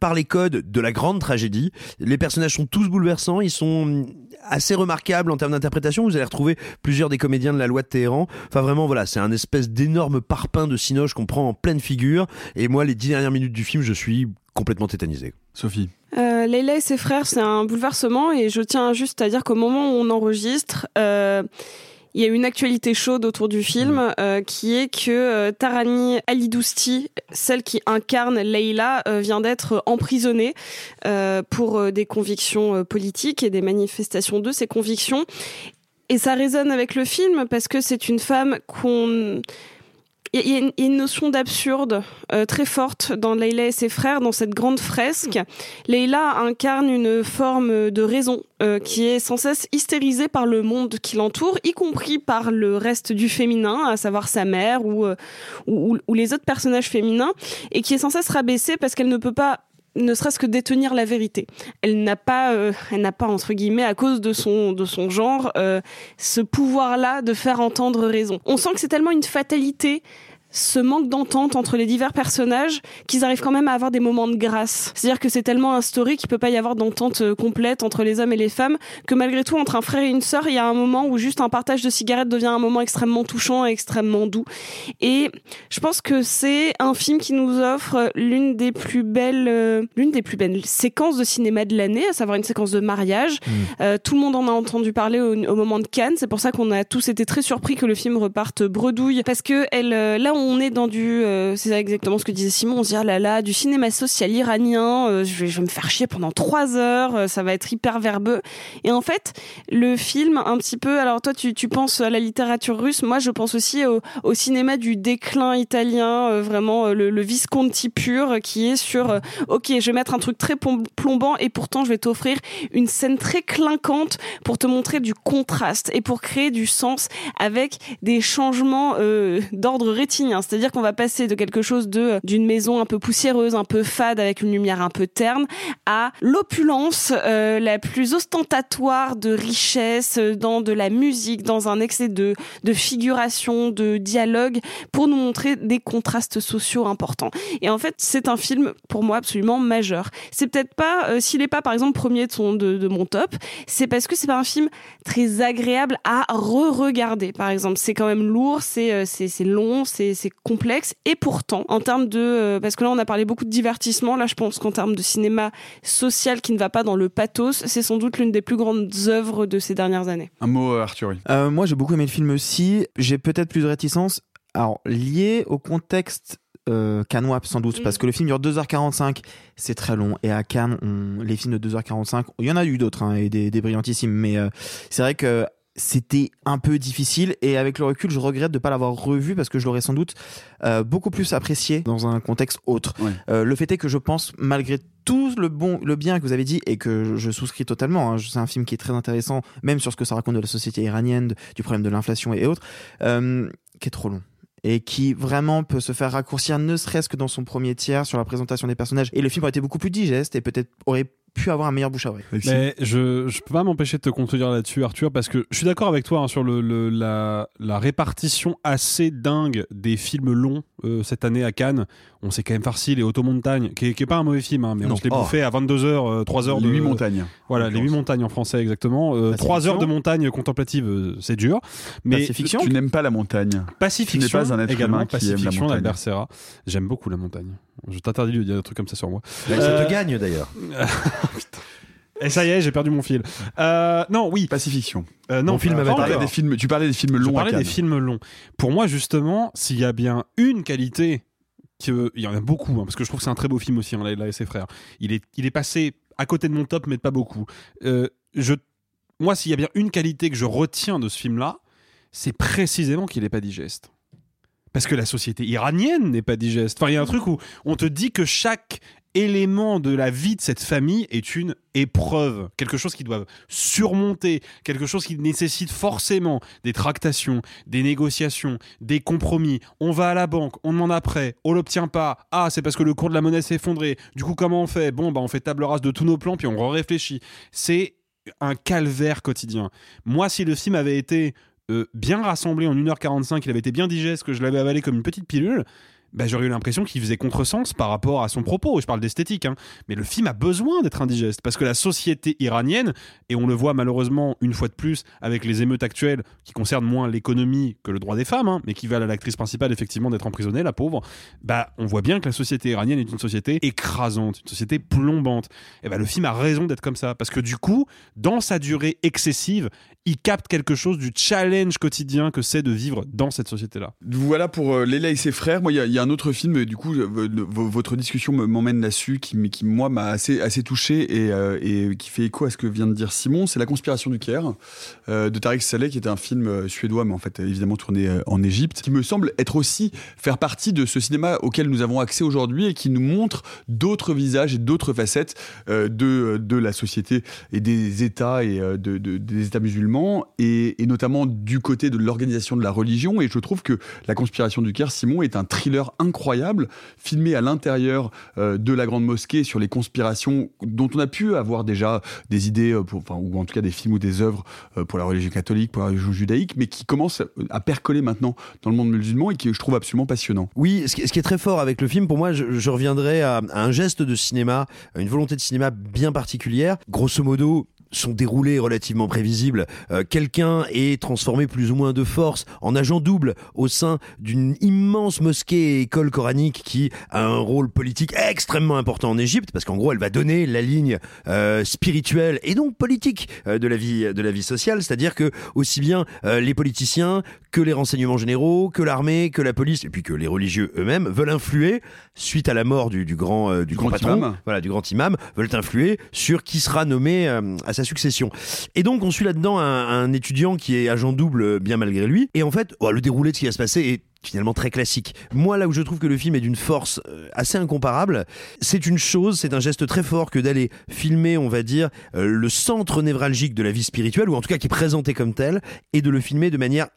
Speaker 7: par les codes de la grande tragédie. Les personnages sont tous bouleversants, ils sont assez remarquables en termes d'interprétation. Vous allez retrouver plusieurs des comédiens de la loi de Téhéran. Enfin vraiment, voilà, c'est un espèce d'énorme parpaing de cinoche qu'on prend en pleine figure. Et moi, les dix dernières minutes du film, je suis complètement tétanisé.
Speaker 1: Sophie
Speaker 4: Euh, Leila et ses frères, c'est un bouleversement et je tiens juste à dire qu'au moment où on enregistre, euh, il y a une actualité chaude autour du film euh, qui est que euh, Tarani Alidousti, celle qui incarne Leila, euh, vient d'être emprisonnée pour des convictions politiques et des manifestations de ces convictions. Et ça résonne avec le film parce que c'est une femme qu'on il y, a une- notion d'absurde euh, très forte dans Leila et ses frères, dans cette grande fresque. Leila incarne une forme de raison euh, qui est sans cesse hystérisée par le monde qui l'entoure, y compris par le reste du féminin, à savoir sa mère ou, euh, ou, ou les autres personnages féminins, et qui est sans cesse rabaissée parce qu'elle ne peut pas ne serait-ce que détenir la vérité. Elle n'a pas, euh, elle n'a pas entre guillemets à cause de son de son genre euh, ce pouvoir-là de faire entendre raison. On sent que c'est tellement une fatalité ce manque d'entente entre les divers personnages qu'ils arrivent quand même à avoir des moments de grâce. C'est-à-dire que c'est tellement instauré qu'il peut pas y avoir d'entente euh, complète entre les hommes et les femmes que malgré tout entre un frère et une sœur, il y a un moment où juste un partage de cigarettes devient un moment extrêmement touchant et extrêmement doux. Et je pense que c'est un film qui nous offre l'une des plus belles euh, l'une des plus belles séquences de cinéma de l'année, à savoir une séquence de mariage. Euh, tout le monde en a entendu parler au, au moment de Cannes, c'est pour ça qu'on a tous été très surpris que le film reparte bredouille parce que elle euh, là on on est dans du, euh, c'est exactement ce que disait Simon, on se dit ah là là, du cinéma social iranien, euh, je, vais, je vais me faire chier pendant trois heures, euh, ça va être hyper verbeux. Et en fait, le film, un petit peu, alors toi tu, tu penses à la littérature russe, moi je pense aussi au, cinéma du déclin italien, vraiment le, Visconti pur, qui est sur, ok, je vais mettre un truc très plom- plombant et pourtant je vais t'offrir une scène très clinquante pour te montrer du contraste et pour créer du sens avec des changements d'ordre rétinien. C'est-à-dire qu'on va passer de quelque chose de d'une maison un peu poussiéreuse, un peu fade, avec une lumière un peu terne, à l'opulence euh, la plus ostentatoire de richesse, euh, dans de la musique, dans un excès de, de figuration, de dialogue, pour nous montrer des contrastes sociaux importants. Et en fait, c'est un film pour moi absolument majeur. C'est peut-être pas, euh, s'il est pas par exemple premier de, mon top, c'est parce que c'est pas un film très agréable à re-regarder. Par exemple, c'est quand même lourd, euh, c'est c'est long, c'est c'est complexe, et pourtant, en termes de, euh, parce que là on a parlé beaucoup de divertissement, là je pense qu'en termes de cinéma social qui ne va pas dans le pathos, c'est sans doute l'une des plus grandes œuvres de ces dernières années.
Speaker 1: Un mot, euh, Arthur.
Speaker 6: Euh, moi, j'ai beaucoup aimé le film aussi. J'ai peut-être plus de réticence. Alors, lié au contexte euh, sans doute, parce que le film dure 2h45, c'est très long. Et à Cannes, on- les films de 2h45, il y en a eu d'autres, hein, et des, des brillantissimes, mais euh, c'est vrai que c'était un peu difficile et avec le recul je regrette de ne pas l'avoir revu parce que je l'aurais sans doute euh, beaucoup plus apprécié dans un contexte autre. Euh, le fait est que je pense malgré tout le bon le bien que vous avez dit et que je, souscris totalement hein, c'est un film qui est très intéressant même sur ce que ça raconte de la société iranienne du problème de l'inflation et autres euh, qui est trop long et qui vraiment peut se faire raccourcir ne serait-ce que dans son premier tiers sur la présentation des personnages. Et le film aurait été beaucoup plus digeste et peut-être aurait pu avoir un meilleur bouche à oreille
Speaker 3: Mais je, je peux pas m'empêcher de te contredire là-dessus, Arthur, parce que je suis d'accord avec toi hein, sur le, le- la, la répartition assez dingue des films longs euh, cette année à Cannes. On s'est quand même farci les Automontagnes, qui qui est pas un mauvais film, hein, mais
Speaker 1: Non.
Speaker 3: on se l'est
Speaker 1: Oh.
Speaker 3: bouffé à 22h, 3h
Speaker 1: Les
Speaker 3: de.
Speaker 1: huit montagnes,
Speaker 3: Voilà, les 8 montagnes en français, exactement. Euh, 3 heures de montagne contemplative, euh, c'est dur. Mais
Speaker 1: Tu n'aimes pas la montagne.
Speaker 3: Pacifiction
Speaker 1: Tu n'es pas un être
Speaker 3: également,
Speaker 1: humain qui aime la
Speaker 3: Pacifiction
Speaker 1: montagne.
Speaker 3: d'Albert Serra. J'aime beaucoup la montagne. Je t'interdis de dire des trucs comme ça sur moi.
Speaker 7: Ça
Speaker 3: Euh,
Speaker 7: te gagne d'ailleurs.
Speaker 3: Et ça y est, j'ai perdu mon fil. Euh, non, oui.
Speaker 1: Pacifiction.
Speaker 3: Euh, non,
Speaker 1: Mon film
Speaker 3: pas
Speaker 1: avait
Speaker 3: encore.
Speaker 1: parlé des films. Tu parlais des films longs.
Speaker 3: Je parlais
Speaker 1: à
Speaker 3: des films longs. Pour moi, justement, s'il y a bien une qualité, que, il y en a beaucoup, hein, parce que je trouve que c'est un très beau film aussi, hein, là, et ses frères. Il est, il est passé à côté de mon top, mais pas beaucoup. Euh, je, moi, s'il y a bien une qualité que je retiens de ce film-là, c'est précisément qu'il n'est pas digeste. Parce que la société iranienne n'est pas digeste. Enfin, il y a un truc où on te dit que chaque élément de la vie de cette famille est une épreuve, quelque chose qu'ils doivent surmonter, quelque chose qui nécessite forcément des tractations, des négociations, des compromis. On va à la banque, on demande après, on l'obtient pas. Ah, c'est parce que le cours de la monnaie s'est effondré. Du coup, comment on fait? Bon, bah on fait table rase de tous nos plans puis on réfléchit. C'est un calvaire quotidien. Moi, si le film avait été euh, bien rassemblé en 1h45, il avait été bien digeste, que je l'avais avalé comme une petite pilule, bah, j'aurais eu l'impression qu'il faisait contresens par rapport à son propos. Je parle d'esthétique, hein. mais le film a besoin d'être indigeste parce que la société iranienne, et on le voit malheureusement une fois de plus avec les émeutes actuelles qui concernent moins l'économie que le droit des femmes, hein, mais qui valent à l'actrice principale effectivement d'être emprisonnée, la pauvre, bah on voit bien que la société iranienne est une société écrasante, une société plombante. Et bah le film a raison d'être comme ça parce que du coup, dans sa durée excessive, il capte quelque chose du challenge quotidien que c'est de vivre dans cette société-là.
Speaker 1: Voilà pour euh, Léla et ses frères. Moi, il y, a- un autre film, du coup, euh, votre discussion me- m'emmène là-dessus, qui, moi, m'a assez, assez touché et, euh, et qui fait écho à ce que vient de dire Simon. C'est La conspiration du Caire, de Tariq Saleh, qui est un film suédois, mais en fait, évidemment, tourné en Égypte, qui me semble être aussi faire partie de ce cinéma auquel nous avons accès aujourd'hui et qui nous montre d'autres visages et d'autres facettes de, la société et des États et de, de- des États musulmans, et, notamment du côté de l'organisation de la religion. Et je trouve que La conspiration du Caire, Simon, est un thriller incroyable, filmé à l'intérieur euh, de la Grande Mosquée sur les conspirations dont on a pu avoir déjà des idées, euh, ou en tout cas des films ou des œuvres euh, pour la religion catholique, pour la religion judaïque, mais qui commencent à percoler maintenant dans le monde musulman et qui je trouve absolument passionnant.
Speaker 7: Oui, ce qui, est très fort avec le film, pour moi, je, je reviendrai à, à un geste de cinéma, à une volonté de cinéma bien particulière. Grosso modo, son déroulé relativement prévisible. Euh, Quelqu'un est transformé plus ou moins de force en agent double au sein d'une immense mosquée et école coranique qui a un rôle politique extrêmement important en Égypte parce qu'en gros elle va donner la ligne euh, spirituelle et donc politique euh, de la vie de la vie sociale, c'est-à-dire que aussi bien les politiciens que les renseignements généraux, que l'armée, que la police et puis que les religieux eux-mêmes veulent influer suite à la mort du, du grand du grand,
Speaker 1: grand
Speaker 7: patron, voilà du grand imam, veulent influer sur qui sera nommé à sa succession. Et donc on suit là-dedans un, un étudiant qui est agent double euh, bien malgré lui. Et en fait, oh, le déroulé de ce qui va se passer est finalement très classique. Moi, là où je trouve que le film est d'une force euh, assez incomparable, c'est une chose, c'est un geste très fort que d'aller filmer, on va dire, euh, le centre névralgique de la vie spirituelle, ou en tout cas qui est présenté comme tel, et de le filmer de manière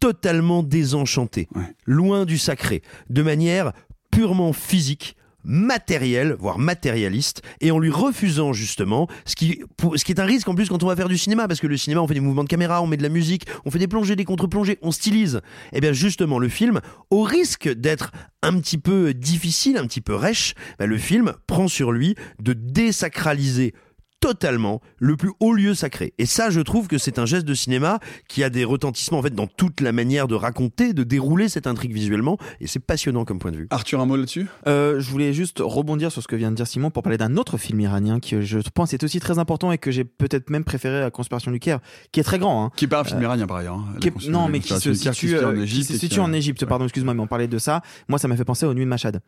Speaker 7: totalement désenchantée, loin du sacré, de manière purement physique matériel, voire matérialiste, et en lui refusant justement ce qui, ce est un risque en plus quand on va faire du cinéma, parce que le cinéma, on fait des mouvements de caméra, on met de la musique, on fait des plongées, des contre-plongées, on stylise. Et bien justement, le film, au risque d'être un petit peu difficile, un petit peu rêche, ben, le film prend sur lui de désacraliser totalement le plus haut lieu sacré. Et ça, je trouve que c'est un geste de cinéma qui a des retentissements en fait dans toute la manière de raconter, de dérouler cette intrigue visuellement, et c'est passionnant comme point de vue.
Speaker 1: Arthur, un mot là-dessus?
Speaker 6: Euh, je voulais juste rebondir sur ce que vient de dire Simon pour parler d'un autre film iranien qui, je pense, est aussi très important et que j'ai peut-être même préféré à Conspiration du Caire, qui est très grand. Hein.
Speaker 1: Qui est pas un film iranien par ailleurs. hein.
Speaker 6: Qui est- non, mais qui se situe,
Speaker 1: se
Speaker 6: euh,
Speaker 1: en
Speaker 6: qui
Speaker 1: Égypte
Speaker 6: se
Speaker 1: qui
Speaker 6: situe
Speaker 1: a-
Speaker 6: en Égypte. Pardon, excuse-moi, mais on parlait de ça. Moi, ça m'a fait penser aux Nuits de Machad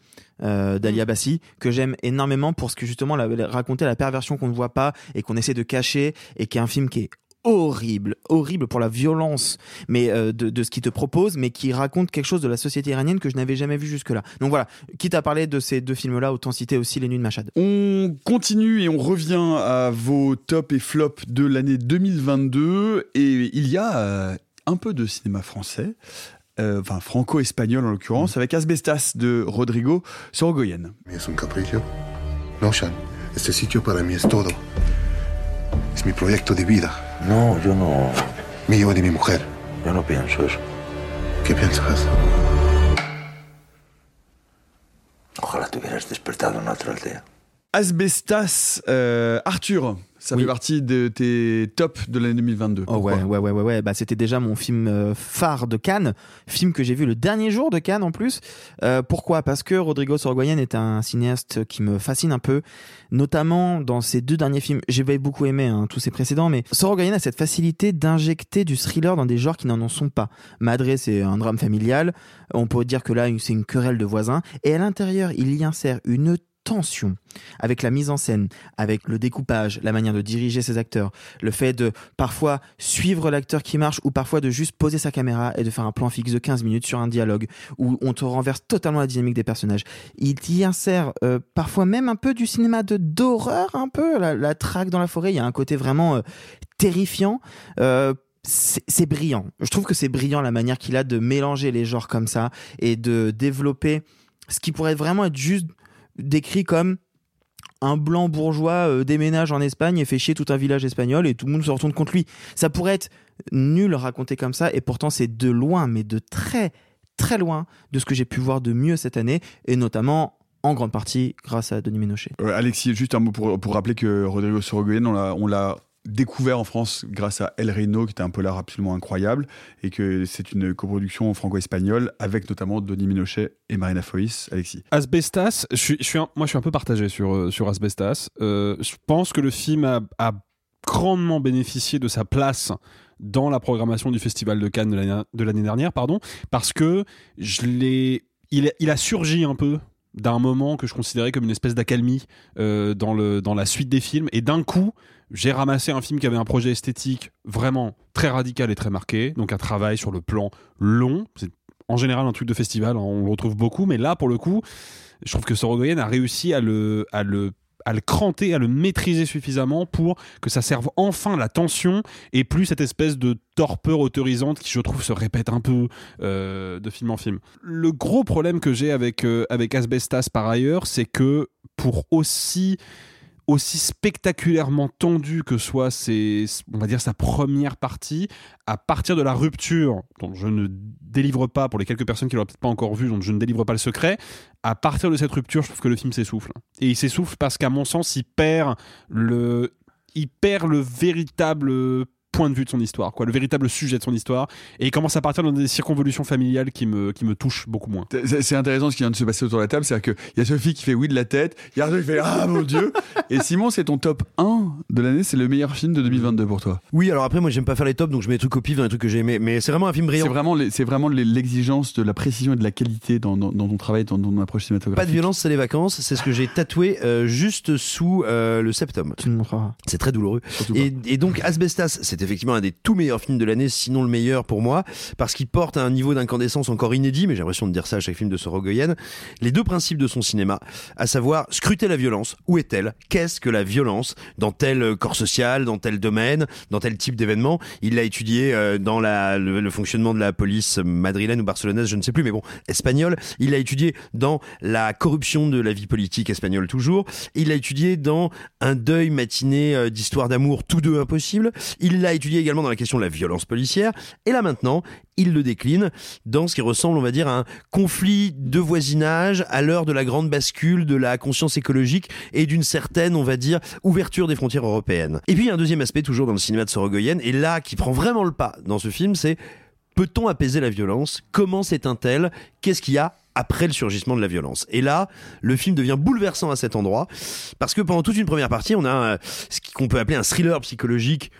Speaker 6: euh, d'Ali Abbasi, que j'aime énormément pour ce que justement la, la- raconter la perversion qu'on ne voit pas et qu'on essaie de cacher, et qui est un film qui est horrible, horrible pour la violence, mais euh, de, de ce qu'il te propose, mais qui raconte quelque chose de la société iranienne que je n'avais jamais vu jusque-là. Donc voilà, quitte à parler de ces deux films-là, autant citer aussi Les Nuits de Machad.
Speaker 1: On continue et on revient à vos tops et flops de l'année 2022 et il y a euh, un peu de cinéma français, euh, enfin franco-espagnol en l'occurrence, avec Asbestas de Rodrigo Sorogoyen.
Speaker 11: Es un Sean. Este sitio para mí es todo. Es mi proyecto de vida.
Speaker 12: No, yo no.
Speaker 11: Mío y de mi mujer.
Speaker 12: Yo no pienso eso.
Speaker 11: ¿Qué piensas?
Speaker 12: Ojalá te hubieras despertado en otra aldea.
Speaker 1: Asbestas, euh, Arthur, ça
Speaker 6: Oui.
Speaker 1: fait partie de tes tops de l'année 2022.
Speaker 6: Oh ouais, ouais, ouais, ouais, ouais. Bah, c'était déjà mon film euh, phare de Cannes, film que j'ai vu le dernier jour de Cannes en plus. Euh, pourquoi? Parce que Rodrigo Sorogoyen est un cinéaste qui me fascine un peu, notamment dans ses deux derniers films. J'ai beaucoup aimé hein, tous ses précédents, mais Sorogoyen a cette facilité d'injecter du thriller dans des genres qui n'en en sont pas. Madré, c'est un drame familial. On peut dire que là, c'est une querelle de voisins. Et à l'intérieur, il y insère une tension avec la mise en scène, avec le découpage, la manière de diriger ses acteurs, le fait de parfois suivre l'acteur qui marche ou parfois de juste poser sa caméra et de faire un plan fixe de 15 minutes sur un dialogue où on te renverse totalement la dynamique des personnages. Il y insère euh, parfois même un peu du cinéma de d'horreur, un peu la, traque dans la forêt. Il y a un côté vraiment euh, terrifiant. Euh, c'est brillant. Je trouve que c'est brillant la manière qu'il a de mélanger les genres comme ça et de développer ce qui pourrait vraiment être juste décrit comme un blanc bourgeois euh, déménage en Espagne et fait chier tout un village espagnol et tout le monde se retourne contre lui. Ça pourrait être nul raconté comme ça et pourtant c'est de loin, mais de très très loin de ce que j'ai pu voir de mieux cette année et notamment en grande partie grâce à Denis Ménochet.
Speaker 1: Euh, Alexis, juste un mot pour, pour rappeler que Rodrigo Sorogoyen, on l'a- on l'a découvert en France grâce à El Reino, qui était un polar absolument incroyable, et que c'est une coproduction franco-espagnole avec notamment Denis Ménochet et Marina Foïs. Alexis.
Speaker 3: Asbestas, je suis, moi je suis un peu partagé sur, euh, sur Asbestas. Euh, je pense que le film a, grandement bénéficié de sa place dans la programmation du Festival de Cannes de l'année- de l'année dernière, pardon, parce que je l'ai, il, a- surgi un peu d'un moment que je considérais comme une espèce d'accalmie euh, dans, dans la suite des films, et d'un coup, j'ai ramassé un film qui avait un projet esthétique vraiment très radical et très marqué, donc un travail sur le plan long. C'est en général un truc de festival, hein, on le retrouve beaucoup, mais là, pour le coup, je trouve que Sorogoyen a réussi à le, à le à le cranter, à le maîtriser suffisamment pour que ça serve enfin la tension et plus cette espèce de torpeur autorisante qui, je trouve, se répète un peu euh, de film en film. Le gros problème que j'ai avec, euh, avec Asbestas par ailleurs, c'est que pour aussi aussi spectaculairement tendu que soit ses, on va dire sa première partie, à partir de la rupture, dont je ne délivre pas, pour les quelques personnes qui l'auraient peut-être pas encore vu, dont je ne délivre pas le secret, à partir de cette rupture, je trouve que le film s'essouffle. Et il s'essouffle parce qu'à mon sens, il perd le, il perd le véritable point de vue de son histoire, quoi, le véritable sujet de son histoire, et il commence à partir dans des circonvolutions familiales qui me, qui me touchent beaucoup moins.
Speaker 1: C'est intéressant ce qui vient de se passer autour de la table, c'est-à-dire qu'il y a Sophie qui fait oui de la tête, il y a Arnaud qui fait ah mon dieu, et Simon c'est ton top 1 de l'année, c'est le meilleur film de 2022 pour toi.
Speaker 7: Oui, alors après, moi, j'aime pas faire les tops, donc je mets des trucs au pif dans les trucs que j'ai aimé. Mais c'est vraiment un film brillant.
Speaker 1: C'est vraiment, l'exigence de la précision et de la qualité dans, dans- dans ton travail, dans, dans ton approche cinématographique.
Speaker 7: Pas de violence, c'est les vacances. C'est ce que j'ai tatoué euh, juste sous euh, le septum.
Speaker 6: Tu me montreras.
Speaker 7: C'est très douloureux. Et, et donc Asbestas, c'est effectivement un des tout meilleurs films de l'année, sinon le meilleur pour moi, parce qu'il porte un niveau d'incandescence encore inédit, mais j'ai l'impression de dire ça à chaque film de Sorogoyen, les deux principes de son cinéma, à savoir scruter la violence, où est-elle? Qu'est-ce que la violence? Dans tel corps social, dans tel domaine, dans tel type d'événement? Il l'a étudié euh, dans le fonctionnement de la police madrilène ou barcelonaise, je ne sais plus, mais bon, espagnole. Il l'a étudié dans la corruption de la vie politique espagnole toujours. Il l'a étudié dans un deuil matiné euh, d'histoire d'amour, tous deux impossibles. Il l'a étudié également dans la question de la violence policière. Et là maintenant, il le décline dans ce qui ressemble, on va dire, à un conflit de voisinage à l'heure de la grande bascule de la conscience écologique et d'une certaine, on va dire, ouverture des frontières européennes. Et puis, il y a un deuxième aspect, toujours dans le cinéma de Sorogoyen, et là, qui prend vraiment le pas dans ce film, c'est peut-on apaiser la violence? Comment s'éteint-elle? Qu'est-ce qu'il y a après le surgissement de la violence? Et là, le film devient bouleversant à cet endroit, parce que pendant toute une première partie, on a euh, ce qu'on peut appeler un thriller psychologique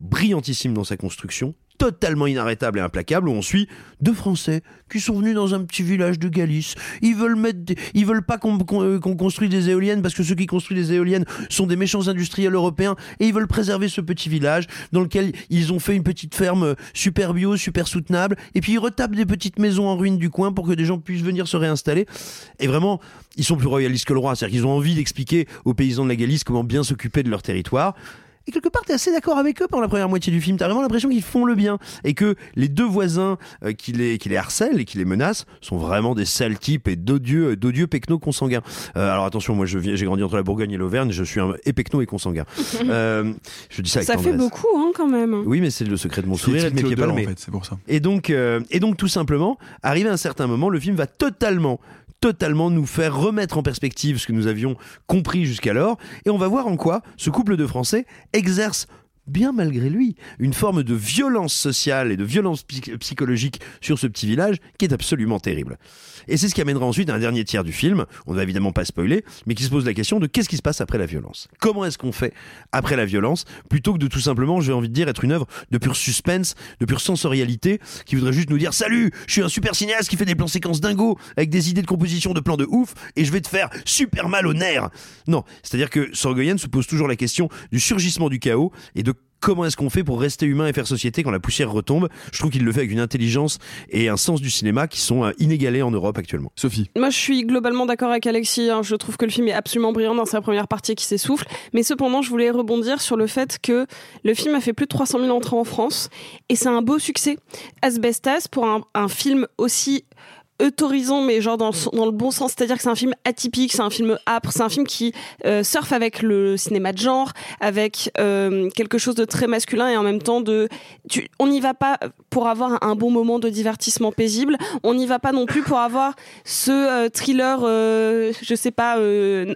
Speaker 7: brillantissime dans sa construction, totalement inarrêtable et implacable, où on suit deux Français qui sont venus dans un petit village de Galice. Ils veulent mettre, ils veulent pas euh, qu'on construise des éoliennes parce que ceux qui construisent des éoliennes sont des méchants industriels européens et ils veulent préserver ce petit village dans lequel ils ont fait une petite ferme euh, super bio, super soutenable. Et puis ils retapent des petites maisons en ruine du coin pour que des gens puissent venir se réinstaller. Et vraiment, ils sont plus royalistes que le roi, c'est-à-dire qu'ils ont envie d'expliquer aux paysans de la Galice comment bien s'occuper de leur territoire. Et quelque part, t'es assez d'accord avec eux pendant la première moitié du film. T'as vraiment l'impression qu'ils font le bien. Et que les deux voisins euh, qui, les, qui les harcèlent et qui les menacent sont vraiment des sales types et d'odieux, d'odieux pecnos consanguins. Euh, alors attention, moi je viens- j'ai grandi entre la Bourgogne et l'Auvergne, je suis un et pecno et consanguin. Euh, je dis ça avec
Speaker 4: Ça fait beaucoup, hein, quand même.
Speaker 7: Oui, mais c'est le secret de mon sourire et de mes pieds
Speaker 1: en fait, c'est pour ça.
Speaker 7: Et donc, euh, et donc tout simplement, arrivé à un certain moment, le film va totalement totalement nous faire remettre en perspective ce que nous avions compris jusqu'alors, et on va voir en quoi ce couple de Français exerce bien malgré lui, une forme de violence sociale et de violence psy- psychologique sur ce petit village qui est absolument terrible. Et c'est ce qui amènera ensuite à un dernier tiers du film, on va évidemment pas spoiler, mais qui se pose la question de qu'est-ce qui se passe après la violence? Comment est-ce qu'on fait après la violence, plutôt que de tout simplement, j'ai envie de dire, être une œuvre de pur suspense, de pure sensorialité, qui voudrait juste nous dire Salut, je suis un super cinéaste qui fait des plans séquences dingo, avec des idées de composition de plans de ouf, et je vais te faire super mal aux nerfs. Non, c'est-à-dire que Sorgoyen se pose toujours la question du surgissement du chaos et de comment est-ce qu'on fait pour rester humain et faire société quand la poussière retombe? Je trouve qu'il le fait avec une intelligence et un sens du cinéma qui sont euh, inégalés en Europe actuellement.
Speaker 1: Sophie.
Speaker 4: Moi, je suis globalement d'accord avec Alexis. hein. Je trouve que le film est absolument brillant dans sa première partie qui s'essouffle. Mais cependant, je voulais rebondir sur le fait que le film a fait plus de 300 000 entrées en France et c'est un beau succès. Asbestas, pour un, un film aussi autorisant mais genre dans le, bon sens. C'est-à-dire que c'est un film atypique c'est un film âpre c'est un film qui euh, surfe avec le cinéma de genre avec euh, quelque chose de très masculin et en même temps de on n'y va pas pour avoir un bon moment de divertissement paisible. On n'y va pas non plus pour avoir ce euh, thriller euh, je sais pas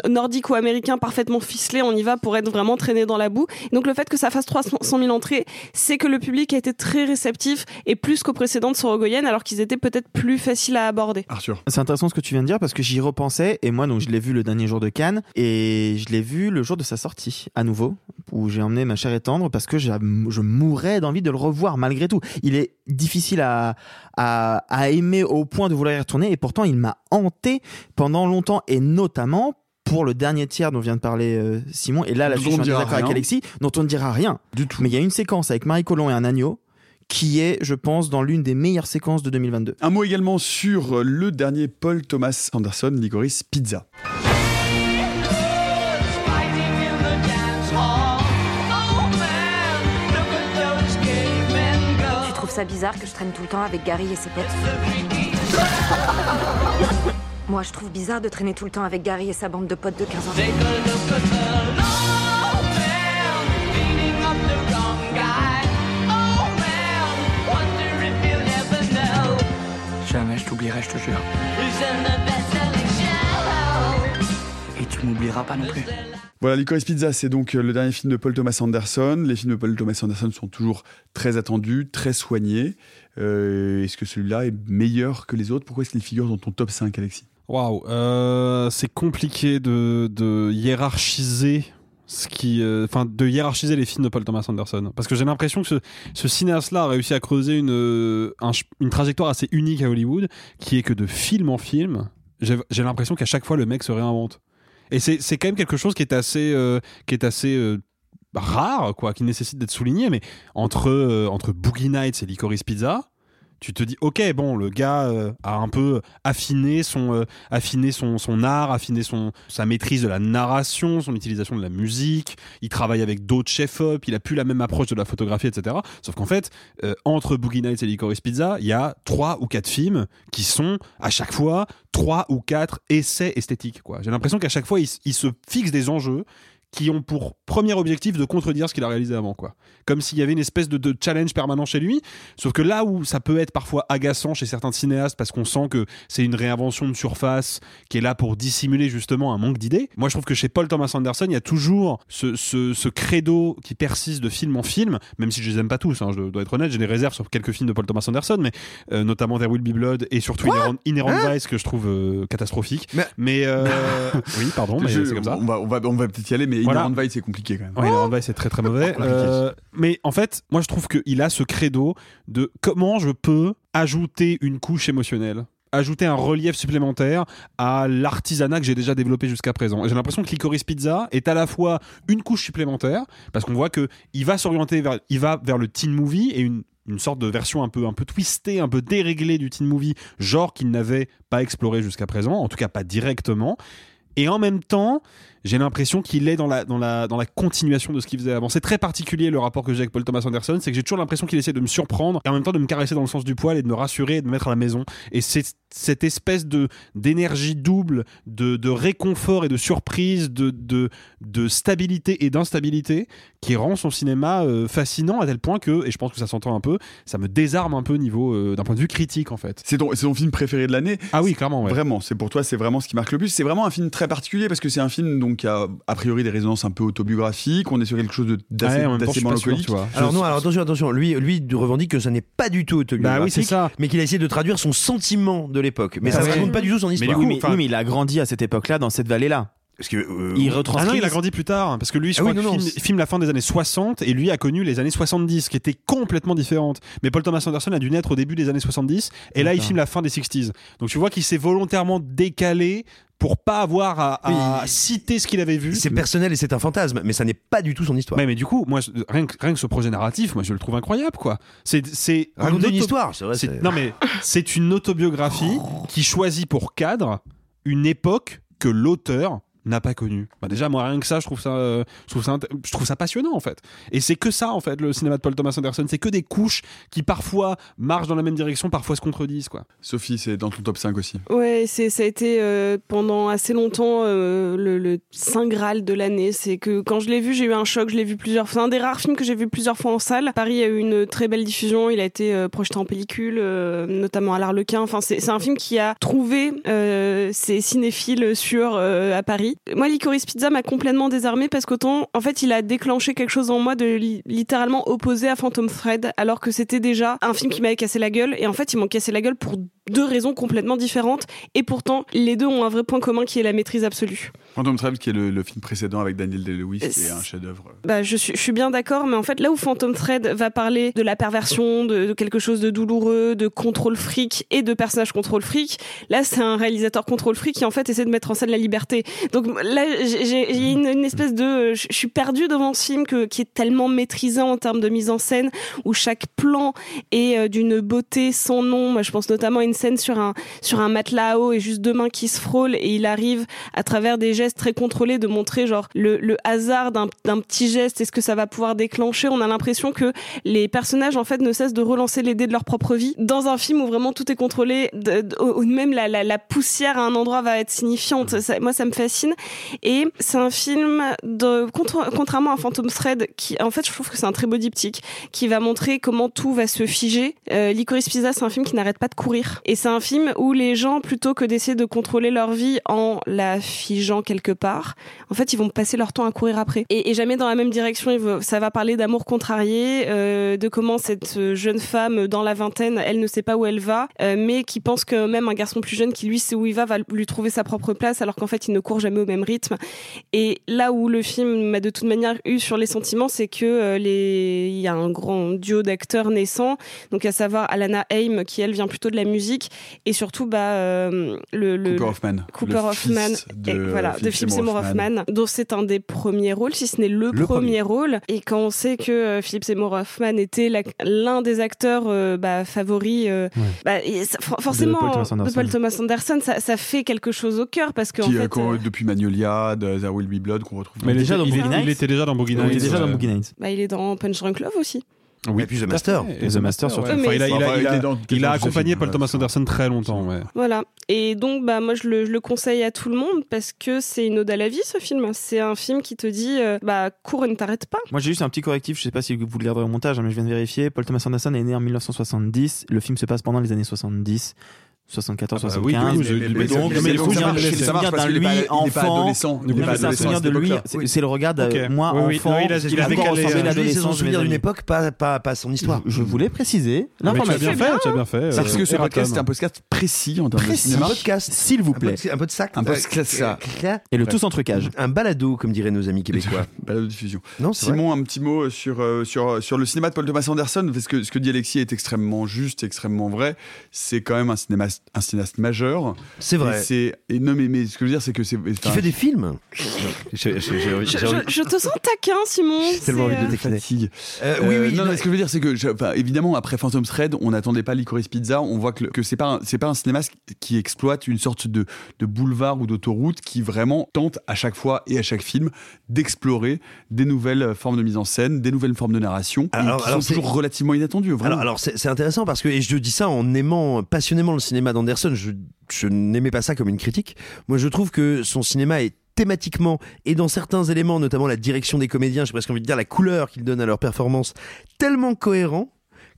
Speaker 4: nordique ou américain parfaitement ficelé. On y va pour être vraiment traîné dans la boue. Donc le fait que ça fasse 300 000 entrées c'est que le public a été très réceptif et plus qu'aux précédentes Sorogoyen alors qu'ils étaient peut-être plus faciles à
Speaker 1: Arthur.
Speaker 6: C'est intéressant ce que tu viens de dire parce que j'y repensais et moi donc je l'ai vu le dernier jour de Cannes et je l'ai vu le jour de sa sortie à nouveau où j'ai emmené ma chère et tendre parce que je mourais d'envie de le revoir malgré tout. Il est difficile à, à, à aimer au point de vouloir y retourner et pourtant il m'a hanté pendant longtemps et notamment pour le dernier tiers dont vient de parler euh, Simon et là là
Speaker 1: Dont
Speaker 6: je suis désaccord avec
Speaker 1: rien.
Speaker 6: Alexis dont on ne dira rien
Speaker 1: du tout
Speaker 6: mais il y a une séquence avec Marie Colomb et un agneau qui est je pense dans l'une des meilleures séquences de 2022
Speaker 1: Un mot également sur le dernier Paul Thomas Anderson, Licorice Pizza.
Speaker 13: Tu trouves ça bizarre que je traîne tout le temps avec Gary et ses potes? Moi, je trouve bizarre de traîner tout le temps avec Gary et sa bande de potes de 15 ans.
Speaker 5: T'oublierai, je te jure. Et tu m'oublieras pas non plus.
Speaker 1: Voilà, Licorice Pizza, c'est donc euh, le dernier film de Paul Thomas Anderson. Les films de Paul Thomas Anderson sont toujours très attendus, très soignés. Euh, est-ce que celui-là est meilleur que les autres? Pourquoi est-ce qu'il figure dans ton top 5, Alexis?
Speaker 3: Waouh, euh, c'est compliqué de, de hiérarchiser ce qui, euh, enfin, de hiérarchiser les films de Paul Thomas Anderson, parce que j'ai l'impression que ce, ce cinéaste-là a réussi à creuser une, euh, une trajectoire assez unique à Hollywood, qui est que de film en film, j'ai l'impression qu'à chaque fois le mec se réinvente. Et c'est quand même quelque chose qui est assez, euh, qui est assez rare, quoi, qui nécessite d'être souligné. Mais entre entre Boogie Nights et Licorice Pizza, tu te dis ok bon le gars euh, a un peu affiné son euh, affiné son, son art affiné son sa maîtrise de la narration son utilisation de la musique. Il travaille avec d'autres chefs up il a plus la même approche de la photographie etc sauf qu'en fait euh, entre Boogie Nights et Licorice Pizza il y a trois ou quatre films qui sont à chaque fois trois ou quatre essais esthétiques quoi. J'ai l'impression qu'à chaque fois il, il se fixe des enjeux qui ont pour premier objectif de contredire ce qu'il a réalisé avant quoi. Comme s'il y avait une espèce de, de challenge permanent chez lui, sauf que là où ça peut être parfois agaçant chez certains cinéastes parce qu'on sent que c'est une réinvention de surface qui est là pour dissimuler justement un manque d'idées, moi je trouve que chez Paul Thomas Anderson, il y a toujours ce, ce, ce credo qui persiste de film en film, même si je les aime pas tous, hein, je dois être honnête, j'ai des réserves sur quelques films de Paul Thomas Anderson, mais euh, notamment There Will Be Blood et surtout Inherent, Inherent
Speaker 1: Hein
Speaker 3: Vice que je trouve euh, catastrophique. Mais, euh, oui, pardon, mais c'est comme ça.
Speaker 1: On va, on va, on va peut-être y aller, mais
Speaker 3: Voilà.
Speaker 1: Inherent Vice, c'est compliqué quand même.
Speaker 3: Ouais, Inherent Vice, c'est très très mauvais. Euh, mais en fait, moi je trouve qu'il a ce credo de comment je peux ajouter une couche émotionnelle ajouter un relief supplémentaire à l'artisanat que j'ai déjà développé jusqu'à présent. Et J'ai l'impression que Licorice Pizza est à la fois une couche supplémentaire parce qu'on voit que il va s'orienter vers il va vers le teen movie et une une sorte de version un peu un peu twistée, un peu déréglée du teen movie, genre qu'il n'avait pas exploré jusqu'à présent, en tout cas pas directement. Et en même temps, j'ai l'impression qu'il est dans la, dans, la, dans la continuation de ce qu'il faisait avant. C'est très particulier le rapport que j'ai avec Paul Thomas Anderson, c'est que j'ai toujours l'impression qu'il essaie de me surprendre et en même temps de me caresser dans le sens du poil et de me rassurer et de me mettre à la maison. Et c'est cette espèce de d'énergie double, de, de réconfort et de surprise, de, de, de stabilité et d'instabilité qui rend son cinéma euh, fascinant à tel point que, et je pense que ça s'entend un peu, ça me désarme un peu au niveau euh, d'un point de vue critique en fait.
Speaker 1: C'est ton, ton film préféré de l'année
Speaker 3: Ah oui, clairement. Ouais.
Speaker 1: Vraiment, c'est pour toi, c'est vraiment ce qui marque le plus. C'est vraiment un film très particulier parce que c'est un film donc qui a a priori des résonances un peu autobiographiques. On est sur quelque chose de- d'assez
Speaker 3: Ouais,
Speaker 1: mélancolique.
Speaker 3: tu vois.
Speaker 7: Alors non, alors attention, attention. Lui, lui revendique que ça n'est pas du tout autobiographique,
Speaker 3: Bah oui, c'est ça.
Speaker 7: mais qu'il a essayé de traduire son sentiment de l'époque. Mais
Speaker 6: Bah
Speaker 7: ça ne
Speaker 6: ouais.
Speaker 7: raconte pas du tout son
Speaker 6: Mais,
Speaker 7: histoire.
Speaker 6: oui, mais, oui, mais il a grandi à cette époque-là, dans cette vallée-là.
Speaker 7: Parce que, euh,
Speaker 6: il
Speaker 3: Ah
Speaker 6: retranscrit.
Speaker 3: non, il a grandi plus tard, parce que lui, je
Speaker 7: Ah
Speaker 3: crois
Speaker 7: oui, non,
Speaker 3: qu'il
Speaker 7: non,
Speaker 3: filme, la fin des années 60 et lui a connu les années 70, qui étaient complètement différentes. Mais Paul Thomas Anderson a dû naître au début des années 70 et là, il filme la fin des 60s. Donc tu vois qu'il s'est volontairement décalé pour pas avoir à, à citer ce qu'il avait vu.
Speaker 7: C'est personnel et c'est un fantasme, mais ça n'est pas du tout son histoire.
Speaker 3: Ouais, mais du coup, moi, rien que, rien que ce projet narratif, moi, je le trouve incroyable, quoi. C'est, c'est
Speaker 7: Raconter une histoire, c'est vrai, c'est-
Speaker 3: Non, mais c'est une autobiographie qui choisit pour cadre une époque que l'auteur n'a pas connue. Bah déjà, moi, rien que ça, je trouve ça, euh, je trouve ça, int- je trouve ça passionnant, en fait. Et c'est que ça, en fait, le cinéma de Paul Thomas Anderson. C'est que des couches qui parfois marchent dans la même direction, parfois se contredisent, quoi.
Speaker 1: Sophie, c'est dans ton top 5 aussi.
Speaker 4: Ouais, c'est ça a été euh, pendant assez longtemps euh, le, le saint graal de l'année. C'est que quand je l'ai vu, j'ai eu un choc. Je l'ai vu plusieurs fois. C'est un des rares films que j'ai vu plusieurs fois en salle. Paris a eu une très belle diffusion. Il a été euh, projeté en pellicule, euh, notamment à l'Arlequin. Enfin, c'est c'est un film qui a trouvé euh, ses cinéphiles sur euh, à Paris. Moi, Licorice Pizza m'a complètement désarmé parce qu'autant, en fait, il a déclenché quelque chose en moi de li- littéralement opposé à Phantom Thread, alors que c'était déjà un film qui m'avait cassé la gueule. Et en fait, ils m'ont cassé la gueule pour deux raisons complètement différentes. Et pourtant, les deux ont un vrai point commun qui est la maîtrise absolue.
Speaker 1: Phantom Thread, qui est le, le film précédent avec Daniel Day-Lewis, qui est un chef-d'œuvre.
Speaker 4: Bah, je suis, je suis bien d'accord, mais en fait, là où Phantom Thread va parler de la perversion, de, de quelque chose de douloureux, de contrôle fric et de personnage contrôle fric, là, c'est un réalisateur contrôle fric qui, en fait, essaie de mettre en scène la liberté. Donc là, j'ai une, une espèce de... euh, Je suis perdue devant ce film que, qui est tellement maîtrisé en termes de mise en scène, où chaque plan est euh, d'une beauté sans nom. Moi, je pense notamment à une scène sur un, sur un matelas à eau et juste deux mains qui se frôlent, et il arrive, à travers des gestes très contrôlés, de montrer genre le, le hasard d'un petit geste et ce que ça va pouvoir déclencher? On a l'impression que les personnages, en fait, ne cessent de relancer les dés de leur propre vie dans un film où vraiment tout est contrôlé, de- de- où même la, la, la poussière à un endroit va être signifiante. Ça- moi, ça me fascine. Et c'est un film, contrairement à Phantom Thread, qui, en fait, je trouve que c'est un très beau diptyque, qui va montrer comment tout va se figer. Euh, Licorice Pizza, c'est un film qui n'arrête pas de courir. Et c'est un film où les gens, plutôt que d'essayer de contrôler leur vie en la figeant quelque part, en fait, ils vont passer leur temps à courir après. Et, jamais dans la même direction. Ça va parler d'amour contrarié, euh, de comment cette jeune femme dans la vingtaine, elle ne sait pas où elle va, euh, mais qui pense que même un garçon plus jeune qui lui sait où il va va lui trouver sa propre place, alors qu'en fait, il ne court jamais au même rythme. Et là où le film m'a de toute manière eu sur les sentiments, c'est que euh, les... il y a un grand duo d'acteurs naissants, donc à savoir Alana Haim qui elle vient plutôt de la musique, et surtout bah euh, le, le
Speaker 1: Cooper Hoffman.
Speaker 4: Cooper
Speaker 1: le
Speaker 4: Hoffman,
Speaker 1: de,
Speaker 4: et voilà, de Philip Seymour Hoffman, dont c'est un des premiers rôles, si ce n'est le,
Speaker 1: Le
Speaker 4: premier, rôle. Et quand on sait que euh, Philip Seymour Hoffman était l'un des acteurs euh, bah, favoris, euh, bah, et ça- for- forcément
Speaker 6: Paul Thomas
Speaker 4: de
Speaker 6: Anderson.
Speaker 4: Paul Thomas Anderson, ça, ça fait quelque chose au cœur parce que en
Speaker 1: Qui, euh,
Speaker 4: fait,
Speaker 1: depuis Magnolia, de There Will Be Blood, qu'on retrouve.
Speaker 3: Mais il,
Speaker 6: déjà dans
Speaker 3: il, il
Speaker 6: Nights.
Speaker 3: était déjà dans Boogie
Speaker 6: Il
Speaker 3: Nights.
Speaker 6: était déjà dans Boogie Nights.
Speaker 4: bah, il est dans Punch Drunk Love aussi.
Speaker 7: Et puis The Master.
Speaker 6: Et The Master, surtout.
Speaker 3: ouais. Enfin, il a, il il
Speaker 1: il
Speaker 3: il accompagné Paul. Thomas Anderson très longtemps. ouais.
Speaker 4: Voilà. Et donc, bah, moi, je le, je le conseille à tout le monde parce que c'est une ode à la vie, ce film. C'est un film qui te dit, euh, bah, cours et ne t'arrête pas.
Speaker 6: Moi j'ai juste un petit correctif, je sais pas si vous le garderez au montage, hein, mais je viens de vérifier. Paul Thomas Anderson est né en 1970, le film se passe pendant les années 70. 74,
Speaker 3: Ah bah oui,
Speaker 6: 75. Mais
Speaker 3: mais-
Speaker 6: donc,
Speaker 3: mais-
Speaker 1: ça marche parce
Speaker 6: lui enfant. c'est un souvenir de lui. C'est c'est le regard de moi enfant.
Speaker 3: Il a-
Speaker 6: c'est
Speaker 3: il a
Speaker 6: à quoi
Speaker 3: décalé,
Speaker 6: ressemblait
Speaker 3: euh,
Speaker 7: C'est
Speaker 6: l'adolescence
Speaker 7: son souvenir d'une époque, pas, pas, pas son histoire.
Speaker 6: Je, voulais préciser
Speaker 3: Mais tu as bien fait, tu as bien fait.
Speaker 1: Parce
Speaker 3: euh,
Speaker 1: que ce podcast est un podcast précis en termes de cinéma.
Speaker 7: Un podcast.
Speaker 6: S'il vous plaît.
Speaker 7: un peu de sac.
Speaker 1: Un peu de
Speaker 7: Euh,
Speaker 1: ça.
Speaker 7: euh,
Speaker 6: Et le tous entre cages.
Speaker 7: Un balado, comme diraient nos amis québécois.
Speaker 1: Balade de diffusion.
Speaker 7: Non, c'est.
Speaker 1: Simon, un petit mot sur, euh, sur, sur le cinéma de Paul Thomas Anderson, parce que ce que dit Alexis est extrêmement juste, extrêmement vrai. C'est quand même un cinéaste, un cinéaste majeur.
Speaker 7: C'est vrai.
Speaker 1: Et, c'est- et non, mais, mais ce que je veux dire, c'est que c'est.
Speaker 7: Qui fait des films.
Speaker 4: Je, te sens taquin, Simon.
Speaker 7: J'ai tellement envie de
Speaker 4: euh,
Speaker 7: décliner. Euh, oui, oui.
Speaker 1: non,
Speaker 7: non,
Speaker 1: non, ce que je veux dire, c'est que, enfin, évidemment, après Phantom Thread, on n'attendait pas Licorice Pizza. On voit que, que c'est pas, c'est pas un cinéaste qui exploite une sorte de, de boulevard ou d'autoroute qui vraiment tente à chaque fois et à chaque film d'explorer des nouvelles formes de mise en scène, des nouvelles formes de narration, et
Speaker 7: Alors-
Speaker 1: qui
Speaker 7: alors
Speaker 1: sont
Speaker 7: c'est-
Speaker 1: toujours relativement inattendues. Vraiment.
Speaker 7: Alors, alors c'est c'est intéressant parce que, et je dis ça en aimant passionnément le cinéma d'Anderson, je, n'aimais pas ça comme une critique. Moi, je trouve que son cinéma est thématiquement et dans certains éléments, notamment la direction des comédiens, j'ai presque envie de dire la couleur qu'ils donnent à leur performance, tellement cohérent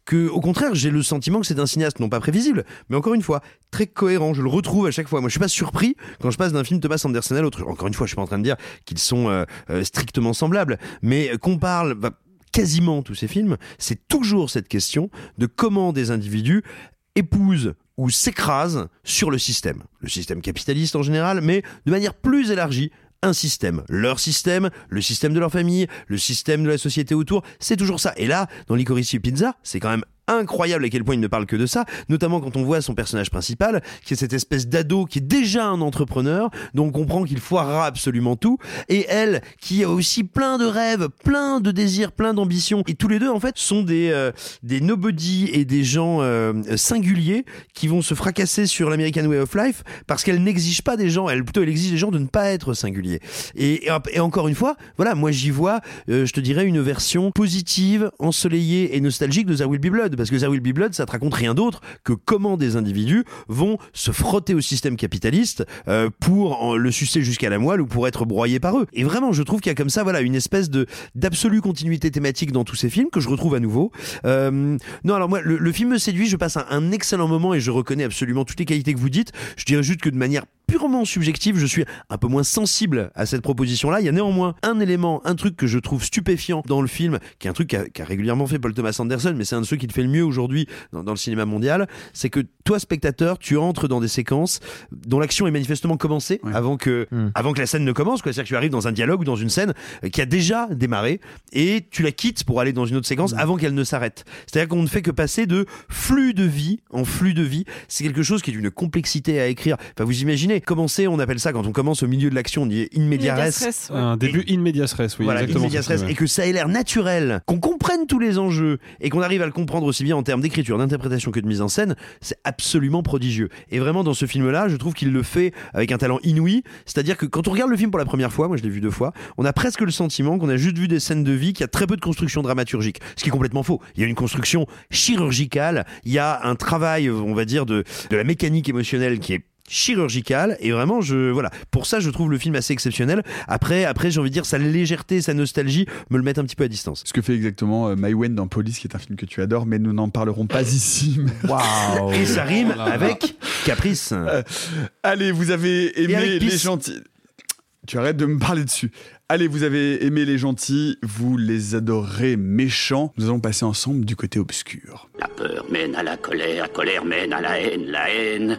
Speaker 7: que, au contraire, j'ai le sentiment que c'est un cinéaste non pas prévisible, mais encore une fois très cohérent. Je le retrouve à chaque fois. Moi, je suis pas surpris quand je passe d'un film Thomas Anderson à l'autre. Encore une fois, je suis pas en train de dire qu'ils sont euh, euh, strictement semblables, mais qu'on parle. bah, quasiment tous ces films, c'est toujours cette question de comment des individus épousent ou s'écrasent sur le système. Le système capitaliste en général, mais de manière plus élargie, un système. Leur système, le système de leur famille, le système de la société autour, c'est toujours ça. Et là, dans Licorice Pizza, c'est quand même incroyable à quel point il ne parle que de ça, notamment quand on voit son personnage principal, qui est cette espèce d'ado qui est déjà un entrepreneur, dont on comprend qu'il foirera absolument tout, et elle, qui a aussi plein de rêves, plein de désirs, plein d'ambitions, et tous les deux, en fait, sont des, euh, des nobody et des gens euh, singuliers qui vont se fracasser sur l'American Way of Life, parce qu'elle n'exige pas des gens, elle plutôt elle exige des gens de ne pas être singuliers. Et, et, encore une fois, voilà, moi j'y vois, euh, je te dirais, une version positive, ensoleillée et nostalgique de There Will Be Blood, parce que There Will Be Blood, ça te raconte rien d'autre que comment des individus vont se frotter au système capitaliste euh, pour le sucer jusqu'à la moelle ou pour être broyés par eux. Et vraiment, je trouve qu'il y a comme ça, voilà, une espèce de d'absolue continuité thématique dans tous ces films que je retrouve à nouveau. Euh, non, alors moi, le, le film me séduit, je passe un, un excellent moment et je reconnais absolument toutes les qualités que vous dites. Je dirais juste que de manière purement subjective, je suis un peu moins sensible à cette proposition-là. Il y a néanmoins un élément, un truc que je trouve stupéfiant dans le film, qui est un truc qu'a qu'a régulièrement fait Paul Thomas Anderson, mais c'est un de ceux qui le fait le mieux aujourd'hui dans, dans le cinéma mondial, c'est que toi, spectateur, tu entres dans des séquences dont l'action est manifestement commencée avant que, avant que la scène ne commence. C'est-à-dire que tu arrives dans un dialogue ou dans une scène euh, qui a déjà démarré et tu la quittes pour aller dans une autre séquence avant qu'elle ne s'arrête. C'est-à-dire qu'on ne fait que passer de flux de vie en flux de vie. C'est quelque chose qui est d'une complexité à écrire. Enfin, vous imaginez, commencer, on appelle ça quand on commence au milieu de l'action, on dit in media res.
Speaker 3: Un début in medias res, oui,
Speaker 7: Voilà,
Speaker 3: exactement.
Speaker 7: in res, et que ça ait l'air naturel, qu'on comprenne tous les enjeux et qu'on arrive à le comprendre aussi bien en termes d'écriture, d'interprétation que de mise en scène, c'est absolument prodigieux. Et vraiment dans ce film-là, je trouve qu'il le fait avec un talent inouï. C'est-à-dire que quand on regarde le film pour la première fois, moi je l'ai vu deux fois, on a presque le sentiment qu'on a juste vu des scènes de vie, qu'il y a très peu de construction dramaturgique, ce qui est complètement faux. Il y a une construction chirurgicale, il y a un travail, on va dire, de, de la mécanique émotionnelle qui est chirurgicale et vraiment je voilà pour ça je trouve le film assez exceptionnel après après j'ai envie de dire sa légèreté sa nostalgie me le mettent un petit peu à distance
Speaker 1: Ce que fait exactement euh, Maïwen dans Police, qui est un film que tu adores, mais nous n'en parlerons pas ici.
Speaker 7: waouh et ça rime avec caprice
Speaker 1: Euh, Allez, vous avez aimé les gentils. Tu arrêtes de me parler dessus. Allez, vous avez aimé les gentils, vous les adorez méchants. Nous allons passer ensemble du côté obscur.
Speaker 5: La peur mène à la colère, la colère mène à la haine, la haine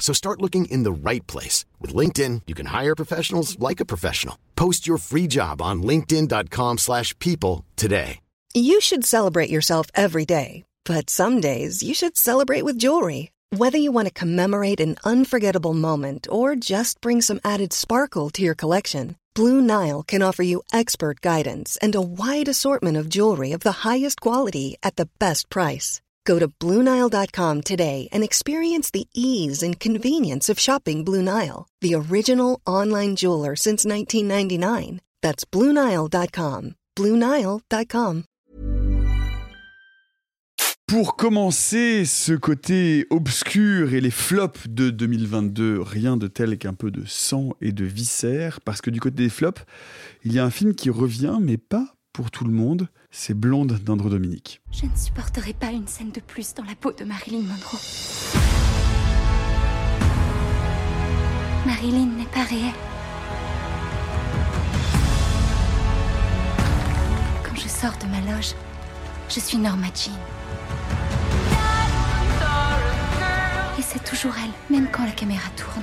Speaker 14: So start looking in the right place. With LinkedIn, you can hire professionals like a professional. Post your free job on linkedin.com/people slash people today.
Speaker 15: You should celebrate yourself every day, but some days you should celebrate with jewelry. Whether you want to commemorate an unforgettable moment or just bring some added sparkle to your collection, Blue Nile can offer you expert guidance and a wide assortment of jewelry of the highest quality at the best price. Go to BlueNile.com today and experience the ease and convenience of shopping Blue Nile, the original online jeweler since 1999. That's BlueNile.com. BlueNile.com.
Speaker 1: Pour commencer ce côté obscur et les flops de 2022, rien de tel qu'un peu de sang et de viscères, parce que du côté des flops, il y a un film qui revient, mais pas pour tout le monde, c'est Blonde d'Andre Dominique.
Speaker 16: Je ne supporterai pas une scène de plus dans la peau de Marilyn Monroe. Marilyn n'est pas réelle. Quand je sors de ma loge, je suis Norma Jean. Et c'est toujours elle, même quand la caméra tourne.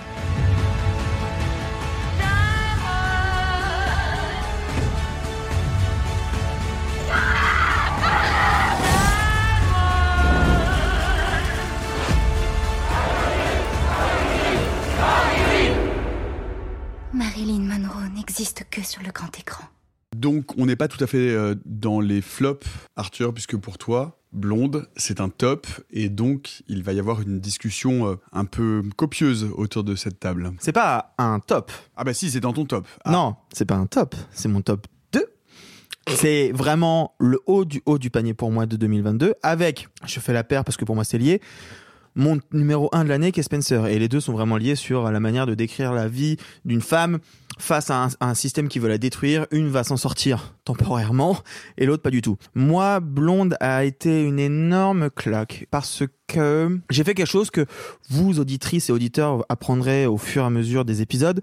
Speaker 16: Marilyn Monroe n'existe que sur le grand écran.
Speaker 1: Donc on n'est pas tout à fait euh, dans les flops, Arthur, puisque pour toi, Blonde, c'est un top, et donc il va y avoir une discussion euh, un peu copieuse autour de cette table.
Speaker 6: C'est pas un top.
Speaker 1: Ah bah si, c'est dans ton top. Ah.
Speaker 6: Non, c'est pas un top, c'est mon top 2. C'est vraiment le haut du haut du panier pour moi de 2022 avec, je fais la paire parce que pour moi c'est lié, mon numéro 1 de l'année qui est Spencer. Et les deux sont vraiment liés sur la manière de décrire la vie d'une femme face à un, à un système qui veut la détruire. Une va s'en sortir temporairement et l'autre pas du tout. Moi, Blonde a été une énorme claque parce que j'ai fait quelque chose que vous, auditrices et auditeurs, apprendrez au fur et à mesure des épisodes.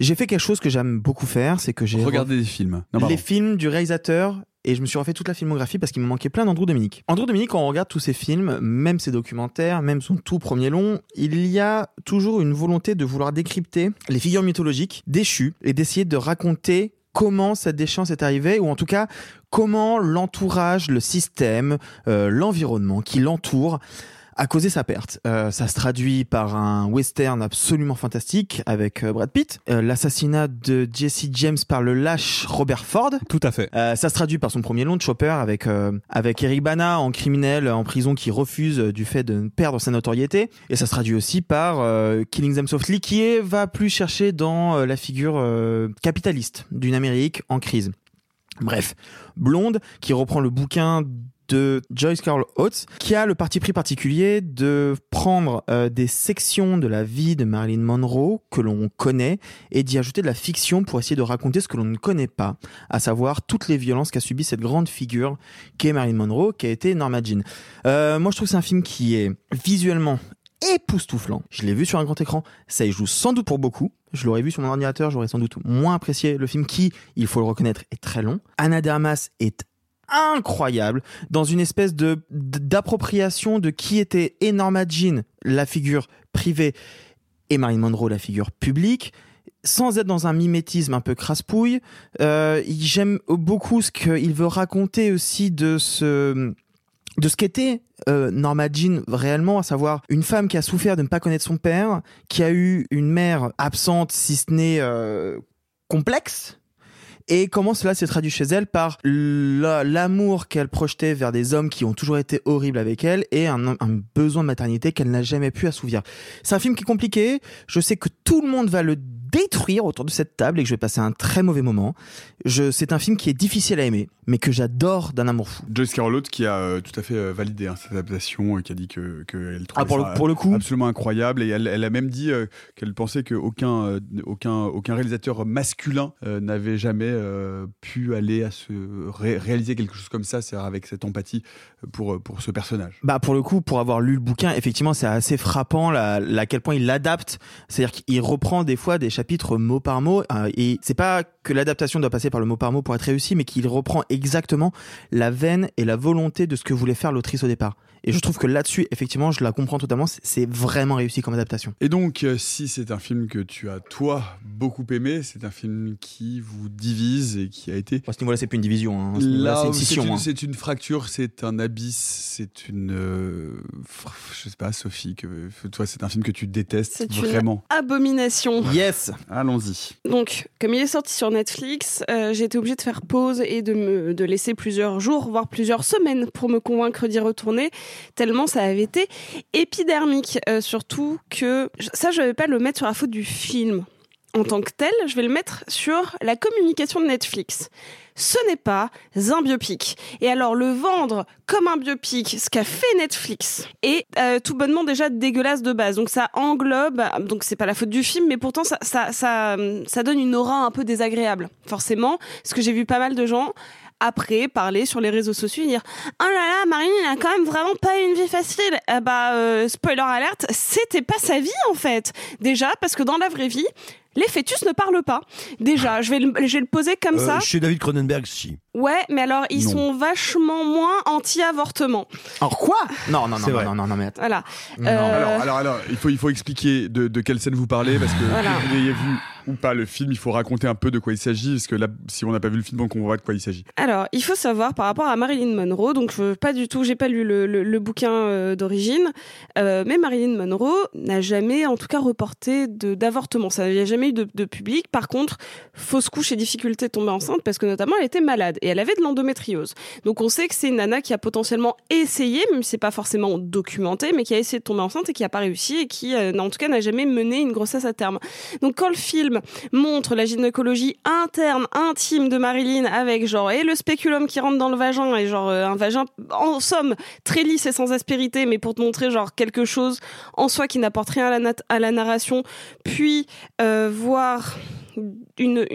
Speaker 6: J'ai fait quelque chose que j'aime beaucoup faire, c'est que j'ai
Speaker 1: Regardez des films. Non,
Speaker 6: les films du réalisateur et je me suis refait toute la filmographie parce qu'il me manquait plein d'Andrew Dominique. Andrew Dominique, quand on regarde tous ses films, même ses documentaires, même son tout premier long, il y a toujours une volonté de vouloir décrypter les figures mythologiques déchues et d'essayer de raconter comment cette déchéance est arrivée, ou en tout cas comment l'entourage, le système, euh, l'environnement qui l'entoure a causé sa perte. Euh, ça se traduit par un western absolument fantastique avec euh, Brad Pitt, euh, l'assassinat de Jesse James par le lâche Robert Ford.
Speaker 3: Tout à fait.
Speaker 6: Euh, ça se traduit par son premier long de Chopper avec euh, avec Eric Bana en criminel en prison qui refuse du fait de perdre sa notoriété et ça se traduit aussi par euh, Killing Them Softly qui est, va plus chercher dans la figure euh, capitaliste d'une Amérique en crise. Bref, Blonde qui reprend le bouquin de Joyce Carol Oates, qui a le parti pris particulier de prendre euh, des sections de la vie de Marilyn Monroe que l'on connaît et d'y ajouter de la fiction pour essayer de raconter ce que l'on ne connaît pas, à savoir toutes les violences qu'a subi cette grande figure qu'est Marilyn Monroe, qui a été Norma Jean. Euh, moi, je trouve que c'est un film qui est visuellement époustouflant. Je l'ai vu sur un grand écran, ça y joue sans doute pour beaucoup. Je l'aurais vu sur mon ordinateur, j'aurais sans doute moins apprécié le film qui, il faut le reconnaître, est très long. Anna de Armas est incroyable dans une espèce de d'appropriation de qui était et Norma Jean, la figure privée, et Marilyn Monroe, la figure publique sans être dans un mimétisme un peu craspouille. Euh, J'aime beaucoup ce qu'il veut raconter aussi de ce de ce qu'était euh, Norma Jean réellement, à savoir une femme qui a souffert de ne pas connaître son père, qui a eu une mère absente, si ce n'est euh, complexe et comment cela s'est traduit chez elle par la- l'amour qu'elle projetait vers des hommes qui ont toujours été horribles avec elle et un, un besoin de maternité qu'elle n'a jamais pu assouvir. C'est un film qui est compliqué. Je sais que tout le monde va le détruire autour de cette table et que je vais passer un très mauvais moment. Je, c'est un film qui est difficile à aimer, mais que j'adore d'un amour fou.
Speaker 1: Joyce Carol Oates qui a euh, tout à fait euh, validé hein, cette adaptation et qui a dit que qu'elle trouvait
Speaker 6: Ah, pour le-
Speaker 1: ça,
Speaker 6: pour le coup
Speaker 1: absolument incroyable et elle, elle a même dit euh, qu'elle pensait qu'aucun euh, aucun aucun réalisateur masculin n'avait jamais pu aller à se ré- réaliser quelque chose comme ça, c'est-à-dire avec cette empathie pour pour ce personnage.
Speaker 6: Bah pour le coup, pour avoir lu le bouquin, effectivement, c'est assez frappant la, la- à quel point il l'adapte. C'est-à-dire qu'il reprend des fois des chapitres mot par mot. euh, et c'est pas que l'adaptation doit passer par le mot par mot pour être réussie, mais qu'il reprend exactement la veine et la volonté de ce que voulait faire l'autrice au départ. Et je trouve que là-dessus, effectivement, je la comprends totalement. C'est- vraiment réussi comme adaptation.
Speaker 1: Et donc, euh, si c'est un film que tu as, toi, beaucoup aimé, c'est un film qui vous divise et qui a été...
Speaker 6: À ce niveau-là, c'est plus une division. hein.
Speaker 1: Là,
Speaker 6: c'est une
Speaker 1: c'est
Speaker 6: scission.
Speaker 1: une,
Speaker 6: hein.
Speaker 1: c'est une fracture, c'est un abysse, c'est une... euh, je sais pas, Sophie, que, toi, c'est un film que tu détestes
Speaker 4: C'est
Speaker 1: vraiment.
Speaker 4: une abomination.
Speaker 6: Yes
Speaker 1: Allons-y.
Speaker 4: Donc, comme il est sorti sur Netflix, euh, j'ai été obligée de faire pause et de me de laisser plusieurs jours, voire plusieurs semaines, pour me convaincre d'y retourner. Tellement ça avait été épidermique, Euh, surtout que ça, je vais pas le mettre sur la faute du film en tant que tel. Je vais le mettre sur la communication de Netflix. Ce n'est pas un biopic. Et alors le vendre comme un biopic, ce qu'a fait Netflix, est euh, tout bonnement déjà dégueulasse de base. Donc ça englobe, donc c'est pas la faute du film, mais pourtant ça, ça, ça, ça donne une aura un peu désagréable, forcément. Parce que j'ai vu pas mal de gens après parler sur les réseaux sociaux et dire oh là là Marine elle a quand même vraiment pas une vie facile Eh bah euh, spoiler alerte c'était pas sa vie en fait. Déjà parce que dans la vraie vie les fœtus ne parlent pas. Déjà je vais le, je vais le poser comme
Speaker 7: Euh,
Speaker 4: ça.
Speaker 7: Chez David Cronenberg, si.
Speaker 4: ouais mais alors ils
Speaker 7: Non.
Speaker 4: sont vachement moins anti-avortement.
Speaker 6: Alors quoi? Non, non, non, non, non, non, non, mais attends.
Speaker 4: voilà.
Speaker 1: Non,
Speaker 4: Euh,
Speaker 1: alors, alors, alors, il faut, il faut expliquer de, de quelle scène vous parlez, parce que
Speaker 4: Voilà.
Speaker 1: vous ayez vu ou pas le film, il faut raconter un peu de quoi il s'agit, parce que là, si on n'a pas vu le film, on comprend pas de quoi il s'agit.
Speaker 4: Alors, il faut savoir par rapport à Marilyn Monroe, donc pas du tout, j'ai pas lu le, le- bouquin euh, d'origine, euh, mais Marilyn Monroe n'a jamais, en tout cas, reporté d'avortement. Ça, n'y a jamais eu de, de public. Par contre, fausse couche et difficulté de tomber enceinte parce que notamment elle était malade et elle avait de l'endométriose. Donc on sait que c'est une nana qui a potentiellement essayé, même si c'est pas forcément documenté, mais qui a essayé de tomber enceinte et qui a pas réussi et qui, euh, en tout cas, n'a jamais mené une grossesse à terme. Donc quand le film montre la gynécologie interne, intime de Marilyn avec genre et le spéculum qui rentre dans le vagin et genre euh, un vagin en somme très lisse et sans aspérité, mais pour te montrer genre quelque chose en soi qui n'apporte rien à la, narration, puis euh, voir une,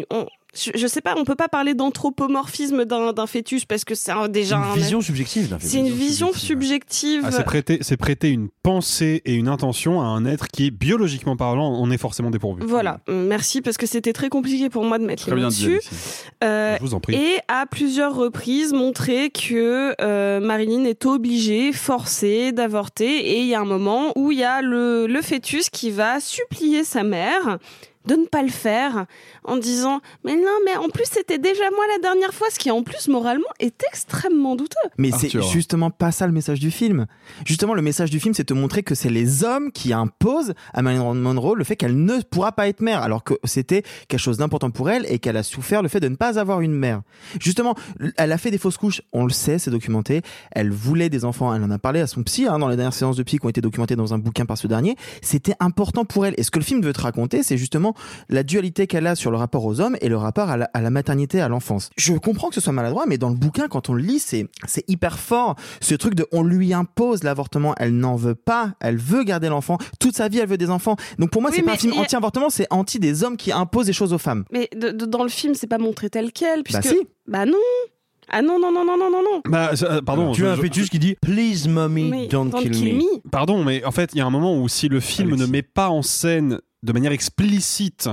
Speaker 4: je, je sais pas, on peut pas parler d'anthropomorphisme d'un fœtus parce que c'est déjà
Speaker 7: Une
Speaker 4: un-
Speaker 7: vision subjective
Speaker 4: C'est une vision subjective.
Speaker 3: Ah, c'est prêter, c'est prêter une pensée et une intention à un être qui, biologiquement parlant, on est forcément dépourvu.
Speaker 4: Voilà, Euh, merci parce que c'était très compliqué pour moi de mettre
Speaker 3: Très
Speaker 4: les mots
Speaker 3: bien dit,
Speaker 4: dessus. Euh,
Speaker 3: Je vous en prie.
Speaker 4: Et à plusieurs reprises montrer que euh, Marilyn est obligée, forcée d'avorter. Et il y a un moment où il y a le, le fœtus qui va supplier sa mère de ne pas le faire en disant mais non mais en plus c'était déjà moi la dernière fois ce qui en plus moralement est extrêmement douteux
Speaker 6: Mais c'est justement pas ça le message du film. Justement, le message du film, c'est de te montrer que c'est les hommes qui imposent à Marilyn Monroe le fait qu'elle ne pourra pas être mère, alors que c'était quelque chose d'important pour elle et qu'elle a souffert le fait de ne pas avoir une mère. Justement, elle a fait des fausses couches, on le sait, c'est documenté. Elle voulait des enfants, elle en a parlé à son psy hein, dans les dernières séances de psy qui ont été documentées dans un bouquin par ce dernier. C'était important pour elle. Et ce que le film veut te raconter, c'est justement la dualité qu'elle a sur le rapport aux hommes et le rapport à la, à la maternité, à l'enfance. Je comprends que ce soit maladroit, mais dans le bouquin, quand on le lit, c'est c'est hyper fort. Ce truc de on lui impose l'avortement, elle n'en veut pas, elle veut garder l'enfant. Toute sa vie, elle veut des enfants. Donc pour moi,
Speaker 4: Oui,
Speaker 6: c'est pas un film
Speaker 4: a-
Speaker 6: anti-avortement, c'est anti des hommes qui imposent des choses aux femmes.
Speaker 4: mais de- de- dans le film c'est pas montré tel quel puisque
Speaker 6: si.
Speaker 4: bah non ah non non non non non non non
Speaker 3: Bah, ça- euh, pardon.
Speaker 7: Tu as un
Speaker 3: je-
Speaker 7: fœtus qui dit Please, mommy,
Speaker 4: Mais
Speaker 7: don't,
Speaker 4: don't
Speaker 7: kill,
Speaker 4: kill
Speaker 7: me.
Speaker 4: me.
Speaker 3: Pardon, mais en fait, il y a un moment où si le film ne met pas en scène de manière explicite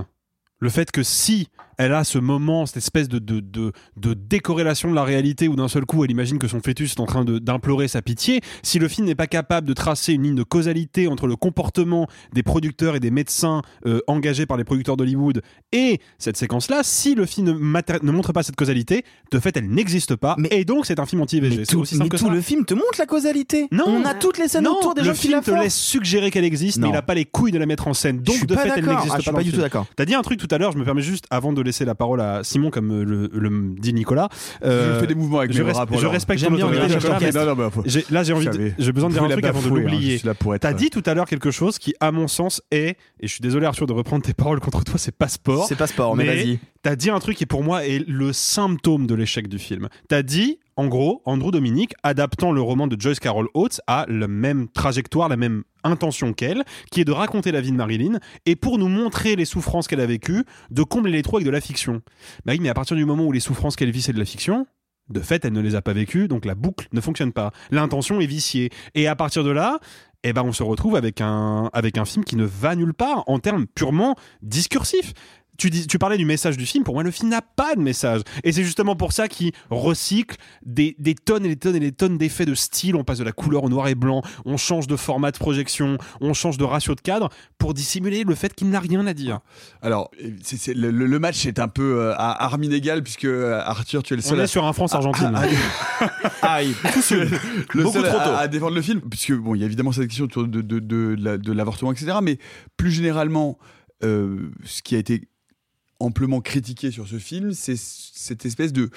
Speaker 3: le fait que si elle a ce moment, cette espèce de, de, de, de décorrélation de la réalité où d'un seul coup elle imagine que son fœtus est en train d'implorer sa pitié, si le film n'est pas capable de tracer une ligne de causalité entre le comportement des producteurs et des médecins euh, engagés par les producteurs d'Hollywood et cette séquence-là, si le film ne, montre pas cette causalité, de fait elle n'existe pas et donc c'est un film anti-IVG.
Speaker 6: Tout,
Speaker 3: aussi simple
Speaker 6: mais tout
Speaker 3: ça.
Speaker 6: le film te montre la causalité.
Speaker 3: Non.
Speaker 6: on a toutes les scènes
Speaker 3: Non,
Speaker 6: autour des
Speaker 3: le
Speaker 6: gens qui
Speaker 3: film
Speaker 6: la
Speaker 3: te
Speaker 6: forcent.
Speaker 3: laisse suggérer qu'elle existe, mais il n'a pas les couilles de la mettre en scène. Donc, de
Speaker 6: pas
Speaker 3: fait, elle n'existe
Speaker 6: Ah, je suis
Speaker 3: pas.
Speaker 6: pas
Speaker 3: le
Speaker 6: du tout
Speaker 3: film.
Speaker 6: d'accord.
Speaker 3: T'as dit un truc tout à l'heure, je me permets juste, avant de laisser la parole à Simon, comme euh, le, le dit Nicolas. Euh,
Speaker 1: Je fais des mouvements avec
Speaker 3: je,
Speaker 1: mes
Speaker 3: res- je respecte
Speaker 6: J'aime
Speaker 3: ton
Speaker 6: bien
Speaker 3: autorité. Nicolas, mais
Speaker 1: Non, non, bah, faut-
Speaker 3: j'ai- là, j'ai envie, j'ai besoin de dire un truc avant de
Speaker 1: hein,
Speaker 3: l'oublier.
Speaker 1: être-
Speaker 3: T'as dit tout à l'heure quelque chose qui, à mon sens, est, et je suis désolé Arthur de reprendre tes paroles contre toi, c'est pas sport.
Speaker 6: C'est pas sport, mais vas-y.
Speaker 3: T'as dit un truc qui pour moi est le symptôme de l'échec du film. T'as dit, en gros, Andrew Dominic, adaptant le roman de Joyce Carol Oates, a la même trajectoire, la même intention qu'elle, qui est de raconter la vie de Marilyn, et pour nous montrer les souffrances qu'elle a vécues, de combler les trous avec de la fiction. Bah oui, mais à partir du moment où les souffrances qu'elle vit, c'est de la fiction, de fait, elle ne les a pas vécues, donc la boucle ne fonctionne pas. L'intention est viciée. Et à partir de là, eh ben, on se retrouve avec un, avec un film qui ne va nulle part en termes purement discursifs. Tu, dis, tu parlais du message du film, pour moi le film n'a pas de message. Et c'est justement pour ça qu'il recycle des, des tonnes et des tonnes et des tonnes d'effets de style. On passe de la couleur au noir et blanc, on change de format de projection, on change de ratio de cadre pour dissimuler le fait qu'il n'a rien à dire.
Speaker 1: Alors, le, le- le match est un peu euh, à armes inégales puisque euh, Arthur, tu es le
Speaker 3: On
Speaker 1: seul.
Speaker 3: est
Speaker 1: à-
Speaker 3: sur un France-Argentine.
Speaker 1: à- à-
Speaker 6: Aïe.
Speaker 1: le
Speaker 6: Beaucoup
Speaker 1: seul
Speaker 6: trop
Speaker 1: à,
Speaker 6: tôt.
Speaker 1: à défendre le film, puisque bon, il y a évidemment cette question autour de, de, de l'avortement, etc. Mais plus généralement, euh, ce qui a été amplement critiqué sur ce film, c'est cette espèce de,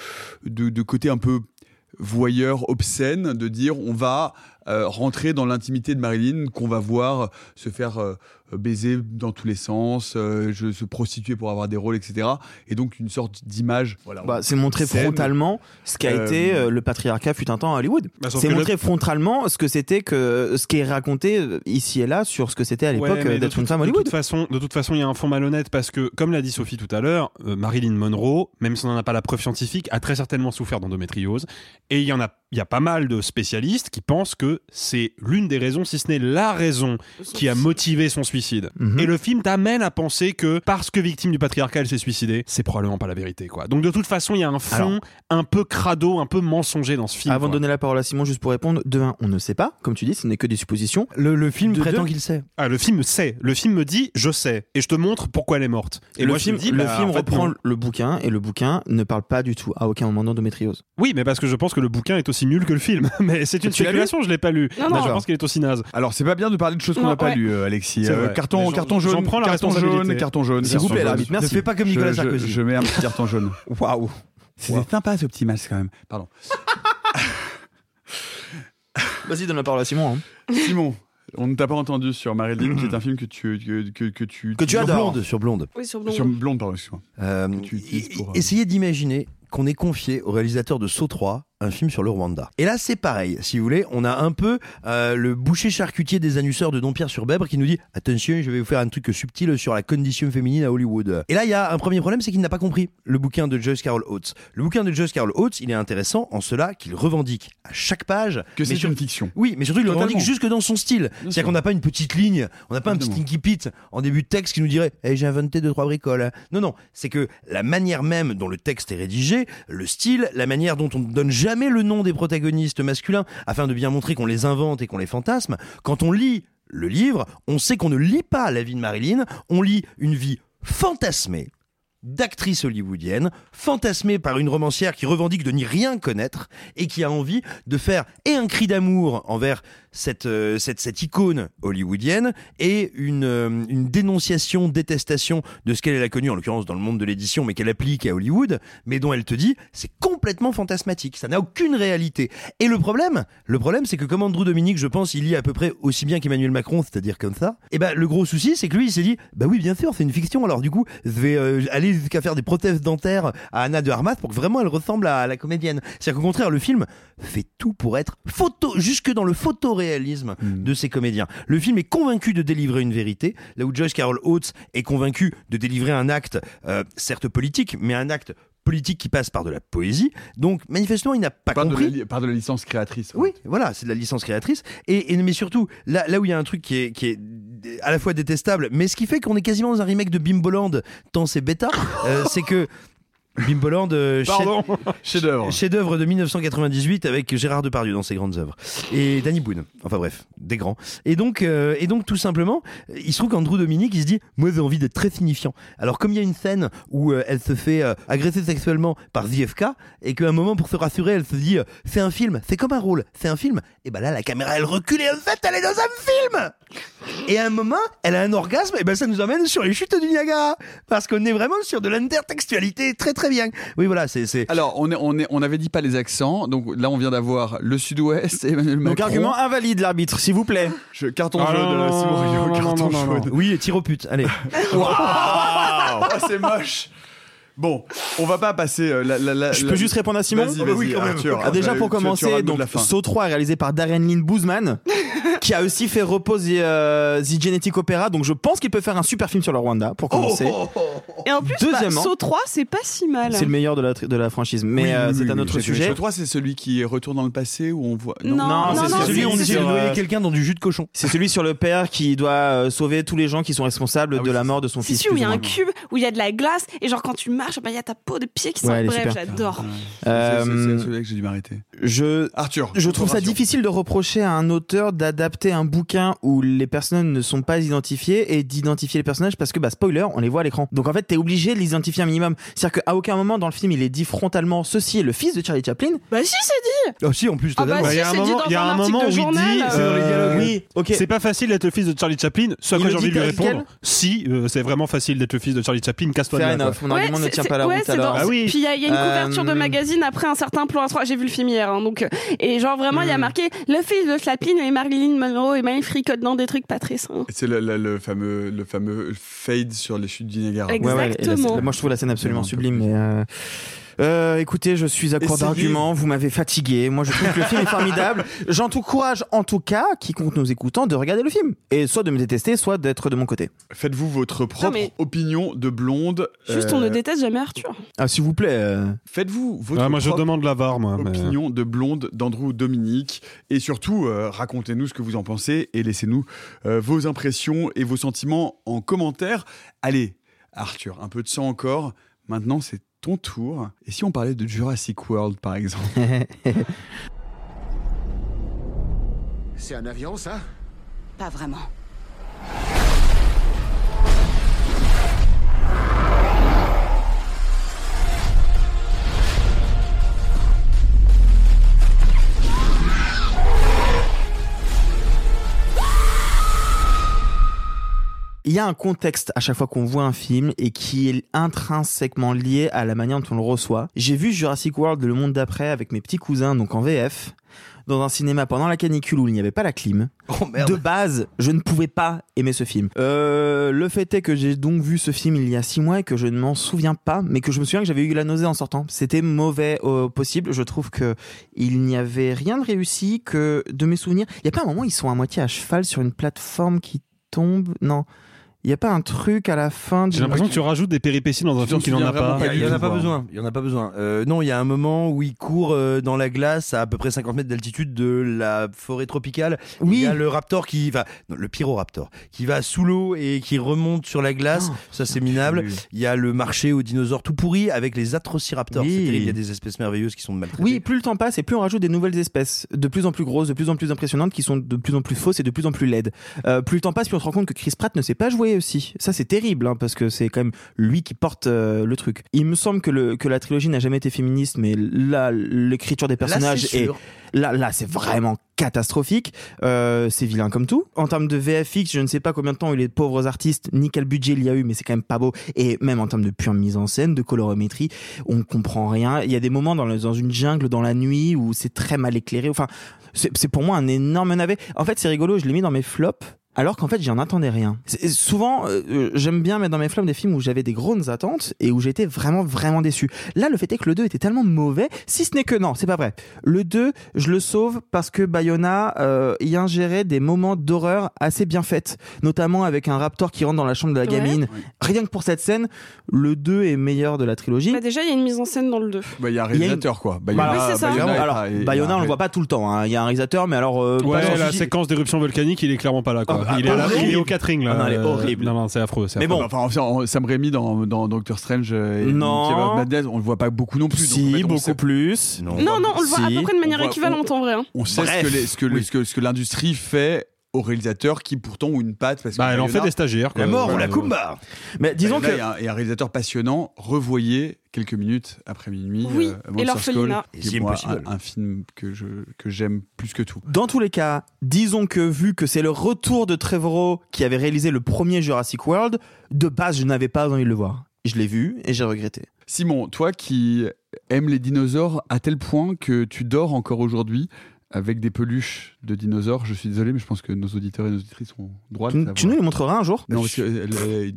Speaker 1: côté un peu voyeur obscène de dire on va euh, rentrer dans l'intimité de Marilyn qu'on va voir se faire euh, baiser dans tous les sens euh, je, se prostituer pour avoir des rôles etc et donc une sorte d'image voilà
Speaker 6: Bah, c'est montrer frontalement ce qu'a
Speaker 1: Euh,
Speaker 6: été euh, le patriarcat fut un temps à Hollywood.
Speaker 3: Bah,
Speaker 6: c'est
Speaker 3: le-
Speaker 6: montrer frontalement ce que c'était que ce qui est raconté euh, ici et là sur ce que c'était à l'époque
Speaker 3: Ouais,
Speaker 6: euh, d'être une femme à
Speaker 3: de
Speaker 6: Hollywood.
Speaker 3: toute façon, de toute façon, il y a un fond malhonnête parce que, comme l'a dit Sophie tout à l'heure, euh, Marilyn Monroe, même si on n'en a pas la preuve scientifique, a très certainement souffert d'endométriose. Et il y en a, il y a pas mal de spécialistes qui pensent que c'est l'une des raisons, si ce n'est la raison, qui a motivé son suicide.
Speaker 6: Mhm.
Speaker 3: Et le film t'amène à penser que parce que victime du patriarcat, elle s'est suicidée, c'est probablement pas la vérité, quoi. Donc de toute façon, il y a un fond
Speaker 6: Alors-
Speaker 3: un peu crado, un peu mensonger dans ce film.
Speaker 6: Avant de donner la parole à Simon, juste pour répondre, de un, on ne sait pas, comme tu dis, ce n'est que des suppositions.
Speaker 7: Le, le film
Speaker 6: De
Speaker 7: prétend qu'il sait.
Speaker 3: Ah, le film sait. Le film me dit, je sais. Et je te montre pourquoi elle est morte. Et
Speaker 6: le
Speaker 3: moi, je
Speaker 6: film,
Speaker 3: dis,
Speaker 6: le
Speaker 3: bah,
Speaker 6: film
Speaker 3: en fait,
Speaker 6: reprend
Speaker 3: non.
Speaker 6: le bouquin et le bouquin ne parle pas du tout à aucun moment d'endométriose.
Speaker 3: Oui, mais parce que je pense que le bouquin est aussi nul que le film. Mais c'est une
Speaker 6: Tu l'as lu
Speaker 3: spéculation, je l'ai pas lu.
Speaker 4: Non, non.
Speaker 3: je pense qu'il est aussi naze.
Speaker 1: alors c'est pas bien de parler de choses qu'on n'a pas lues euh, Alexis
Speaker 3: C'est
Speaker 1: Euh, carton carton jaune
Speaker 3: prends la
Speaker 1: carton jaune carton jaune
Speaker 6: S'il vous plaît,
Speaker 1: jaune.
Speaker 6: l'arbitre, merci.
Speaker 7: Ne fais pas comme Nicolas Sarkozy.
Speaker 1: je mets un petit carton jaune
Speaker 6: Waouh
Speaker 1: c'était sympa ce petit match quand même pardon
Speaker 6: Vas-y, donne la parole à Simon. hein.
Speaker 1: Simon on ne t'a pas entendu sur Marilyn qui est un film que tu que, que, que tu
Speaker 7: Que tu
Speaker 1: adores.
Speaker 7: Blonde, sur Blonde.
Speaker 4: Oui, sur Blonde.
Speaker 1: sur blonde pardon excuse-moi
Speaker 7: Euh,
Speaker 1: tu
Speaker 7: e-
Speaker 1: pour, euh,
Speaker 7: Essayez d'imaginer qu'on ait confié au réalisateur de Saut 3 un film sur le Rwanda. Et là, c'est pareil. Si vous voulez, on a un peu euh, le boucher charcutier des annusseurs de Dompierre sur Bèbre qui nous dit attention, je vais vous faire un truc subtil sur la condition féminine à Hollywood. Et là, il y a un premier problème, c'est qu'il n'a pas compris le bouquin de Joyce Carol Oates. Le bouquin de Joyce Carol Oates, il est intéressant en cela qu'il revendique à chaque page
Speaker 1: que c'est
Speaker 7: sur-
Speaker 1: une fiction
Speaker 7: oui, mais surtout, il le revendique jusque dans son style. C'est-à-dire qu'on n'a pas une petite ligne, on n'a pas un petit incipit en début de texte qui nous dirait hey, j'ai inventé deux, trois bricoles. Non, non, c'est que la manière même dont le texte est rédigé, le style, la manière dont on ne donne jamais le nom des protagonistes masculins afin de bien montrer qu'on les invente et qu'on les fantasme, quand on lit le livre, on sait qu'on ne lit pas la vie de Marilyn, on lit une vie fantasmée d'actrice hollywoodienne, fantasmée par une romancière qui revendique de n'y rien connaître et qui a envie de faire et un cri d'amour envers cette, euh, cette, cette icône hollywoodienne et une, euh, une dénonciation, détestation de ce qu'elle a connu, en l'occurrence dans le monde de l'édition, mais qu'elle applique à Hollywood, mais dont elle te dit c'est complètement fantasmatique, ça n'a aucune réalité. Et le problème, le problème, c'est que comme Andrew Dominique, je pense, il lit à peu près aussi bien qu'Emmanuel Macron, c'est-à-dire comme ça. Et ben le gros souci, c'est que lui, il s'est dit bah oui, bien sûr, c'est une fiction. Alors du coup, je vais euh, aller jusqu'à faire des prothèses dentaires à Anna de Armas pour que vraiment elle ressemble à la comédienne. C'est-à-dire qu'au contraire, le film fait tout pour être photo, jusque dans le photoréalisme de ces comédiens. Le film est convaincu de délivrer une vérité, là où Joyce Carol Oates est convaincu de délivrer un acte, euh, certes politique, mais un acte politique qui passe par de la poésie. Donc manifestement, il n'a pas
Speaker 1: par de,
Speaker 7: compris.
Speaker 1: la, li- par de la licence créatrice
Speaker 7: Oui, voilà, c'est de la licence créatrice. Et, et- mais surtout, là, là où il y a un truc qui est, qui est à la fois détestable, mais ce qui fait qu'on est quasiment dans un remake de Bimboland, tant c'est bêta, euh, c'est que Bimboland, euh,
Speaker 1: Pardon,
Speaker 7: chef-
Speaker 1: chef-d'œuvre.
Speaker 7: chef-d'œuvre de 1998 avec Gérard Depardieu dans ses grandes œuvres et Danny Boone. Enfin bref, des grands. Et donc, euh, et donc tout simplement, il se trouve qu'Andrew Dominique, il se dit, moi j'ai envie d'être très signifiant. Alors comme il y a une scène où euh, elle se fait euh, agresser sexuellement par ZFK et qu'à un moment pour se rassurer, elle se dit, c'est un film, c'est comme un rôle, c'est un film. Et ben là, la caméra elle recule et en fait, elle est dans un film. Et à un moment, elle a un orgasme, et ben ça nous emmène sur les chutes du Niagara. Parce qu'on est vraiment sur de l'intertextualité très très bien. Oui, voilà, c'est. c'est-
Speaker 1: Alors, on, est, on, est, on avait dit pas les accents, donc là on vient d'avoir le sud-ouest, Emmanuel Macron.
Speaker 6: Donc argument invalide l'arbitre, s'il vous plaît.
Speaker 1: Je, carton
Speaker 3: Ah,
Speaker 1: jaune,
Speaker 3: non,
Speaker 1: Simon
Speaker 3: non,
Speaker 1: Rio,
Speaker 3: non,
Speaker 1: carton
Speaker 3: non, non, non,
Speaker 1: jaune.
Speaker 7: Oui, tire au pute, allez.
Speaker 1: Waouh Oh, c'est moche. Bon, on va pas passer euh, la, la, la-
Speaker 6: Je
Speaker 1: la-
Speaker 6: peux juste répondre à Simon
Speaker 1: Vas-y, vas-y, Arthur.
Speaker 6: Ah, déjà
Speaker 1: Tu-
Speaker 6: pour
Speaker 1: tu- tu
Speaker 6: commencer,
Speaker 1: de
Speaker 6: donc
Speaker 1: la fin.
Speaker 6: Saut 3 est réalisé par Darren Lynn Boozman, qui a aussi fait Repose et euh, The Genetic Opera, donc je pense qu'il peut faire un super film sur le Rwanda pour commencer.
Speaker 4: Et en plus,
Speaker 6: Deuxièmement-
Speaker 4: bah, Saut 3, c'est pas si mal.
Speaker 6: C'est le meilleur de la, de la franchise, mais
Speaker 1: Oui,
Speaker 6: euh,
Speaker 1: oui,
Speaker 6: c'est
Speaker 1: oui,
Speaker 6: un
Speaker 1: oui,
Speaker 6: autre
Speaker 1: c'est-
Speaker 6: sujet.
Speaker 1: Le 3, c'est celui qui retourne dans le passé où on voit.
Speaker 4: Non, non,
Speaker 6: c'est
Speaker 4: non,
Speaker 6: celui
Speaker 4: c'est-
Speaker 6: où on
Speaker 4: c'est
Speaker 6: dit
Speaker 7: quelqu'un dans du jus de cochon.
Speaker 6: C'est celui sur le père qui doit sauver tous les gens qui sont responsables
Speaker 1: Ah oui,
Speaker 6: de la
Speaker 1: c'est
Speaker 6: mort de son
Speaker 4: C'est
Speaker 6: fils.
Speaker 4: celui où il y a un cube, où il y a de la glace, et genre quand tu marches, bah, il y a ta peau de pied qui
Speaker 6: Ouais,
Speaker 4: sort.
Speaker 6: est
Speaker 4: Bref, j'adore.
Speaker 6: Euh,
Speaker 1: C'est- celui-là que j'ai dû m'arrêter.
Speaker 6: je
Speaker 1: Arthur.
Speaker 6: Je trouve ça
Speaker 1: Arthur.
Speaker 6: difficile de reprocher à un auteur d'adapter un bouquin où les personnages ne sont pas identifiés et d'identifier les personnages parce que, bah, spoiler, on les voit à l'écran. Donc en fait, t'es obligé de les identifier un minimum. C'est-à-dire qu'à aucun moment dans le film, il est dit frontalement ceci est le fils de Charlie Chaplin.
Speaker 4: Bah si, c'est dit
Speaker 7: Ah si, en plus,
Speaker 4: Ah bah si,
Speaker 3: Il y a un moment,
Speaker 4: dans
Speaker 3: il y a
Speaker 4: un
Speaker 3: un
Speaker 4: article
Speaker 3: moment
Speaker 4: de
Speaker 3: où il dit.
Speaker 7: C'est dans les dialogues.
Speaker 6: Oui, ok.
Speaker 3: C'est pas facile d'être le fils de Charlie Chaplin. Ce à quoi j'ai envie de lui répondre, si, euh, c'est vraiment facile d'être le fils de Charlie Chaplin, casse-toi de là.
Speaker 6: Tient pas la
Speaker 4: ouais,
Speaker 6: route
Speaker 4: c'est
Speaker 6: alors.
Speaker 4: dans-
Speaker 3: Ah oui.
Speaker 4: Puis il y, a il y a une couverture de
Speaker 6: Euh,
Speaker 4: magazine après un certain plan A3. J'ai vu le film hier, hein, donc euh, et genre vraiment il y a
Speaker 6: Hmm.
Speaker 4: marqué le fils de Chaplin et Marilyn Monroe et Marie fricotent dans des trucs pas très sains.
Speaker 1: C'est le, le- le fameux, le fameux fade sur les chutes du Niagara.
Speaker 4: Exact.
Speaker 6: Ouais, ouais, et la-
Speaker 4: Exactement.
Speaker 6: moi je trouve la scène absolument sublime, mais. Euh, euh, écoutez, je suis à court d'arguments, vous m'avez fatigué. Moi, je trouve que le film est formidable. J'encourage, en tout cas, quiconque nous écoutant, de regarder le film. Et soit de me détester, soit d'être de mon côté.
Speaker 1: Faites-vous votre propre
Speaker 4: mais-
Speaker 1: opinion de blonde.
Speaker 4: Juste
Speaker 1: euh,
Speaker 4: on ne déteste jamais Arthur.
Speaker 6: Ah, s'il vous plaît. euh,
Speaker 1: Faites-vous votre
Speaker 3: Ah, moi, je
Speaker 1: propre
Speaker 3: demande la VAR, moi. mais-
Speaker 1: opinion de blonde d'Andrew Dominique. Et surtout, euh, racontez-nous ce que vous en pensez et laissez-nous euh, vos impressions et vos sentiments en commentaire. Allez, Arthur, un peu de sang encore. Maintenant, c'est ton tour. Et si on parlait de Jurassic World, par exemple
Speaker 11: C'est un avion, ça?
Speaker 16: Pas vraiment.
Speaker 6: Il y a un contexte à chaque fois qu'on voit un film et qui est intrinsèquement lié à la manière dont on le reçoit. J'ai vu Jurassic World le monde d'après avec mes petits cousins, donc en VF, dans un cinéma pendant la canicule où il n'y avait pas la clim.
Speaker 7: Oh merde.
Speaker 6: De base, je ne pouvais pas aimer ce film. Euh, le fait est que j'ai donc vu ce film il y a six mois et que je ne m'en souviens pas, mais que je me souviens que j'avais eu la nausée en sortant. C'était mauvais au possible. Je trouve que il n'y avait rien de réussi que de mes souvenirs. Il y a pas un moment où ils sont à moitié à cheval sur une plateforme qui tombe? Non. Il n'y a pas un truc à la fin
Speaker 3: J'ai l'impression que tu rajoutes des péripéties dans un film qui n'en a pas.
Speaker 7: Il y, en a pas besoin. Il y en a pas besoin. Euh, non, il y a un moment où il court euh, dans la glace à à peu près 50 mètres d'altitude de la forêt tropicale.
Speaker 6: Oui.
Speaker 7: Il y a le raptor qui va, non, le pyroraptor, qui va sous l'eau et qui remonte sur la glace.
Speaker 6: Oh.
Speaker 7: Ça c'est minable. Il y a le marché aux dinosaures tout pourri avec les atrociraptors.
Speaker 6: Oui.
Speaker 7: Il y a des espèces merveilleuses qui sont maltraitées.
Speaker 6: Oui, plus le temps passe et plus on rajoute des nouvelles espèces, de plus en plus grosses, de plus en plus impressionnantes, qui sont de plus en plus fausses et de plus en plus laides. Euh, plus le temps passe, plus on se rend compte que Chris Pratt ne sait pas jouer aussi. Ça, c'est terrible, hein, parce que c'est quand même lui qui porte euh, le truc. Il me semble que, le, que la trilogie n'a jamais été féministe, mais là, l'écriture des
Speaker 7: Là,
Speaker 6: personnages
Speaker 7: c'est
Speaker 6: est
Speaker 7: sûr.
Speaker 6: Là, là, c'est vraiment catastrophique. Euh, c'est vilain comme tout. En termes de VFX, je ne sais pas combien de temps ont eu les pauvres artistes, ni quel budget il y a eu, mais c'est quand même pas beau. Et même en termes de pure mise en scène, de colorimétrie, on comprend rien. Il y a des moments dans, le- dans une jungle, dans la nuit, où c'est très mal éclairé. Enfin, c'est pour moi un énorme navet. En fait, c'est rigolo, je l'ai mis dans mes flops. Alors qu'en fait, j'en attendais rien. Souvent, euh, euh, j'aime bien mettre dans mes flops des films où j'avais des grosses attentes et où j'étais vraiment, vraiment déçu. Là, le fait est que le 2 était tellement mauvais, si ce n'est que non, c'est pas vrai. Le 2, je le sauve parce que Bayona euh, y ingérait des moments d'horreur assez bien faits, notamment avec un raptor qui rentre dans la chambre de la
Speaker 4: Ouais.
Speaker 6: gamine. Rien que pour cette scène, le 2 est meilleur de la trilogie.
Speaker 4: Bah, déjà il y a une mise en scène dans le 2.
Speaker 1: Bah, il y a un
Speaker 6: Il y a une-
Speaker 1: réalisateur, quoi.
Speaker 6: Bah,
Speaker 1: Bayona-
Speaker 4: oui, ça.
Speaker 1: Bayona
Speaker 6: alors, Bayona,
Speaker 1: un
Speaker 6: on le voit pas tout le temps. hein. Il y a un réalisateur, mais alors. euh,
Speaker 3: Ouais, la séquence d'éruption volcanique, il est clairement pas là. Quoi.
Speaker 1: Ah,
Speaker 3: il, est la-
Speaker 1: horrible.
Speaker 3: il est au catering là.
Speaker 6: Ah non, elle est horrible.
Speaker 3: Non, non, c'est affreux. c'est
Speaker 6: Mais
Speaker 3: affreux.
Speaker 6: bon.
Speaker 1: Enfin, enfin, on- Sam Raimi dans, dans Doctor Strange et
Speaker 6: Non.
Speaker 1: Madness, on le voit pas beaucoup non plus. donc, en
Speaker 6: Si,
Speaker 1: fait,
Speaker 6: beaucoup
Speaker 1: sait-
Speaker 6: plus.
Speaker 4: Non, non, on le voit à peu près de manière
Speaker 1: On
Speaker 4: équivalente en vrai. hein.
Speaker 1: On sait
Speaker 6: Bref.
Speaker 1: ce que, les- ce que, le-
Speaker 6: Oui.
Speaker 1: ce que, ce que l'industrie fait aux réalisateurs qui pourtant ont une patte. Parce que
Speaker 3: Bah, elle en fait des stagiaires. quoi.
Speaker 7: La mort ou
Speaker 3: Voilà.
Speaker 7: la Kumba
Speaker 6: Mais disons
Speaker 1: Bayona
Speaker 6: que.
Speaker 1: est un, réalisateur passionnant. Revoyez quelques minutes après minuit.
Speaker 4: Oui,
Speaker 1: euh,
Speaker 4: et l'orphelinat.
Speaker 1: Call, qui est
Speaker 7: The
Speaker 1: moi,
Speaker 7: Impossible.
Speaker 1: un, un film que je que j'aime plus que tout.
Speaker 6: Dans tous les cas, disons que vu que c'est le retour de Trevorrow qui avait réalisé le premier Jurassic World, de base, je n'avais pas envie de le voir. Je l'ai vu et j'ai regretté.
Speaker 1: Simon, toi qui aimes les dinosaures à tel point que tu dors encore aujourd'hui avec des peluches de dinosaures, je suis désolé, mais je pense que nos auditeurs et nos auditrices ont droit de
Speaker 6: Tu,
Speaker 1: savoir.
Speaker 6: tu nous les montreras un jour?
Speaker 1: Non, parce que, euh,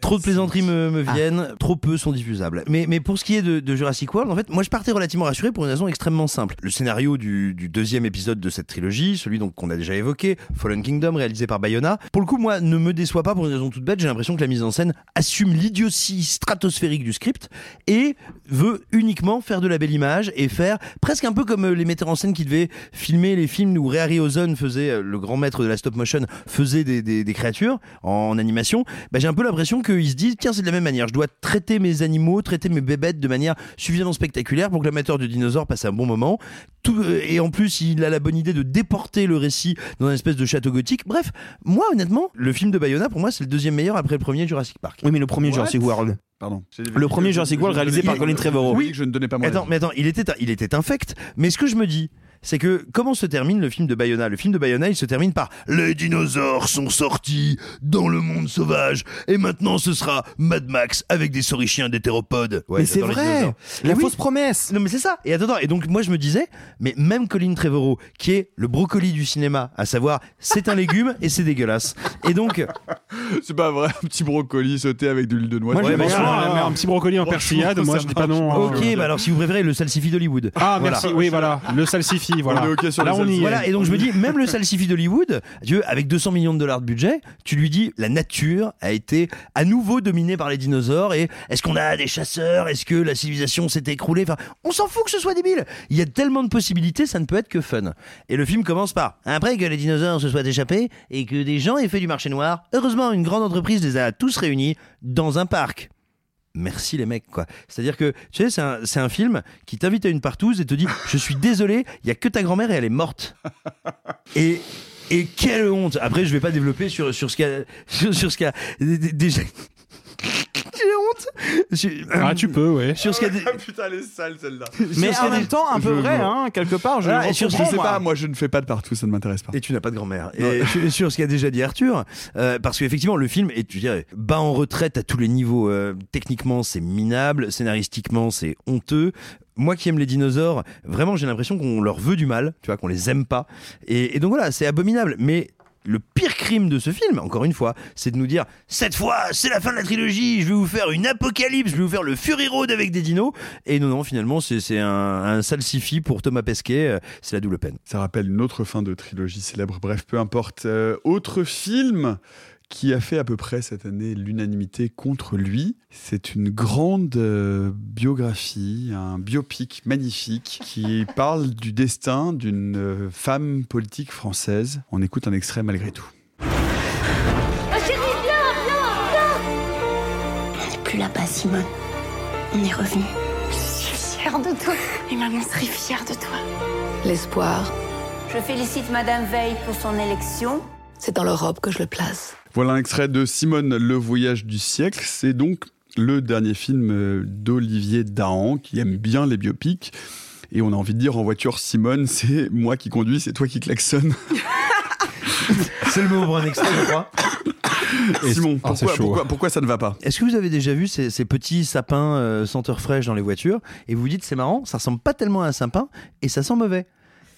Speaker 7: Trop de plaisanteries me, me viennent, trop peu sont diffusables. Mais, mais pour ce qui est de, de Jurassic World, en fait, moi je partais relativement rassuré pour une raison extrêmement simple. Le scénario du, du deuxième épisode de cette trilogie, celui donc qu'on a déjà évoqué, Fallen Kingdom, réalisé par Bayona, pour le coup, moi, ne me déçoit pas pour une raison toute bête. J'ai l'impression que la mise en scène assume l'idiotie stratosphérique du script et veut uniquement faire de la belle image et faire presque un peu comme euh, les metteurs en scène qui devaient filmer les films où Ray Harryhausen faisait, euh, le grand maître de la stop motion, faisait des, des- des créatures en animation. Bah, j'ai un peu l'impression qu'ils se disent, tiens, c'est de la même manière, je dois traiter mes animaux, traiter mes bébêtes de manière suffisamment spectaculaire pour que l'amateur de dinosaures passe un bon moment. Tout, euh, et en plus, il a la bonne idée de déporter le récit dans un espèce de château gothique. Bref, moi, honnêtement, le film de Bayona, pour moi, c'est le deuxième meilleur après le premier Jurassic Park.
Speaker 6: Oui, mais le premier
Speaker 1: What
Speaker 6: Jurassic World.
Speaker 1: Pardon.
Speaker 6: Le premier Jurassic World réalisé par Colin Trevorrow.
Speaker 1: Oui, je ne donnais pas mon
Speaker 7: Attends,
Speaker 1: avis.
Speaker 7: mais attends, il était, il était infect. Mais ce que je me dis, c'est que comment se termine le film de Bayona? Le film de Bayona, il se termine par Les dinosaures sont sortis dans le monde sauvage et maintenant ce sera Mad Max avec des saurichiens d'hétéropodes. Ouais,
Speaker 6: mais c'est vrai. La
Speaker 7: oui.
Speaker 6: fausse promesse
Speaker 7: Non mais c'est ça. Et attends, attends, et donc moi je me disais, mais même Colin Trevorrow, qui est le brocoli du cinéma, à savoir c'est un légume et c'est dégueulasse. Et donc,
Speaker 1: C'est pas vrai, un petit brocoli sauté avec de l'huile de noix.
Speaker 3: Moi,
Speaker 7: Ouais, ça,
Speaker 3: un, un petit brocoli en persillade. Moi, je dis pas non.
Speaker 7: ok,
Speaker 3: hein.
Speaker 7: bah alors si vous préférez le salsifis d'Hollywood.
Speaker 3: Ah,
Speaker 7: Voilà.
Speaker 3: merci. Oui, voilà. Le salsifis. Voilà.
Speaker 1: On est ok sur
Speaker 3: Là,
Speaker 1: le
Speaker 3: on y
Speaker 1: salsifis.
Speaker 3: est.
Speaker 7: Voilà, et donc je me dis, même le salsifis d'Hollywood, Dieu, avec 200 millions de dollars de budget, tu lui dis, la nature a été à nouveau dominée par les dinosaures, et est-ce qu'on a des chasseurs? Est-ce que la civilisation s'est écroulée? Enfin, on s'en fout que ce soit débile. Il y a tellement de possibilités, ça ne peut être que fun. Et le film commence par, après que les dinosaures se soient échappés, et que des gens aient fait du marché noir, heureusement, une grande entreprise les a tous réunis dans un parc merci les mecs quoi. C'est-à-dire que tu sais c'est un, c'est un film qui t'invite à une partouze et te dit je suis désolé, il y a que ta grand-mère et elle est morte. Et et quelle honte. Après je vais pas développer sur sur ce qu'a sur, ce déjà j'ai honte. Sur-
Speaker 3: Ah, tu peux, ouais.
Speaker 7: Sur ce dé-
Speaker 1: Putain, elle est sale celle-là.
Speaker 6: Mais en même temps, un peu
Speaker 1: Je-
Speaker 6: vrai, hein, quelque part. Je
Speaker 7: Voilà, sur-
Speaker 1: Je
Speaker 6: comprends,
Speaker 1: sais
Speaker 6: moi.
Speaker 1: pas, moi je ne fais pas de partout, ça ne m'intéresse pas.
Speaker 7: Et tu n'as pas de grand-mère. Et sur, sur ce qu'a déjà dit Arthur, euh, parce qu'effectivement, le film est, tu dirais, bas en retraite à tous les niveaux. Euh, techniquement, c'est minable. Scénaristiquement, c'est honteux. Moi qui aime les dinosaures, vraiment, j'ai l'impression qu'on leur veut du mal, tu vois, qu'on les aime pas. Et, et donc voilà, c'est abominable. Mais le pire crime de ce film, encore une fois, c'est de nous dire cette fois, c'est la fin de la trilogie, je vais vous faire une apocalypse, je vais vous faire le Fury Road avec des dinos. Et non, non, finalement, c'est un, un salsifi pour Thomas Pesquet, euh, c'est la double peine.
Speaker 1: Ça rappelle une autre fin de trilogie célèbre, bref, peu importe. Euh, autre film qui a fait à peu près cette année l'unanimité contre lui, c'est une grande euh, biographie, un biopic magnifique qui parle du destin d'une euh, femme politique française. On écoute un extrait malgré tout.
Speaker 17: Oh chérie, viens, viens, viens
Speaker 16: On n'est plus là-bas, Simone. On est revenu.
Speaker 17: Je suis fière de toi.
Speaker 16: Et maman serait fière de toi.
Speaker 13: L'espoir,
Speaker 17: Je félicite Madame Veil pour son élection.
Speaker 13: C'est dans l'Europe que je le place.
Speaker 1: Voilà un extrait de Simone, Le voyage du siècle. C'est donc le dernier film euh, d'Olivier Dahan, qui aime bien les biopics. Et on a envie de dire en voiture, Simone, c'est moi qui conduis, c'est toi qui klaxonne.
Speaker 7: C'est le moment pour un extrait, je crois.
Speaker 3: Et-
Speaker 1: Simon,
Speaker 3: Ah, c'est
Speaker 1: pourquoi,
Speaker 3: chaud.
Speaker 1: pourquoi, pourquoi ça ne va pas?
Speaker 7: Est-ce que vous avez déjà vu ces, ces petits sapins euh, senteurs fraîches dans les voitures? Et vous vous dites c'est marrant, ça ressemble pas tellement à un sapin et ça sent mauvais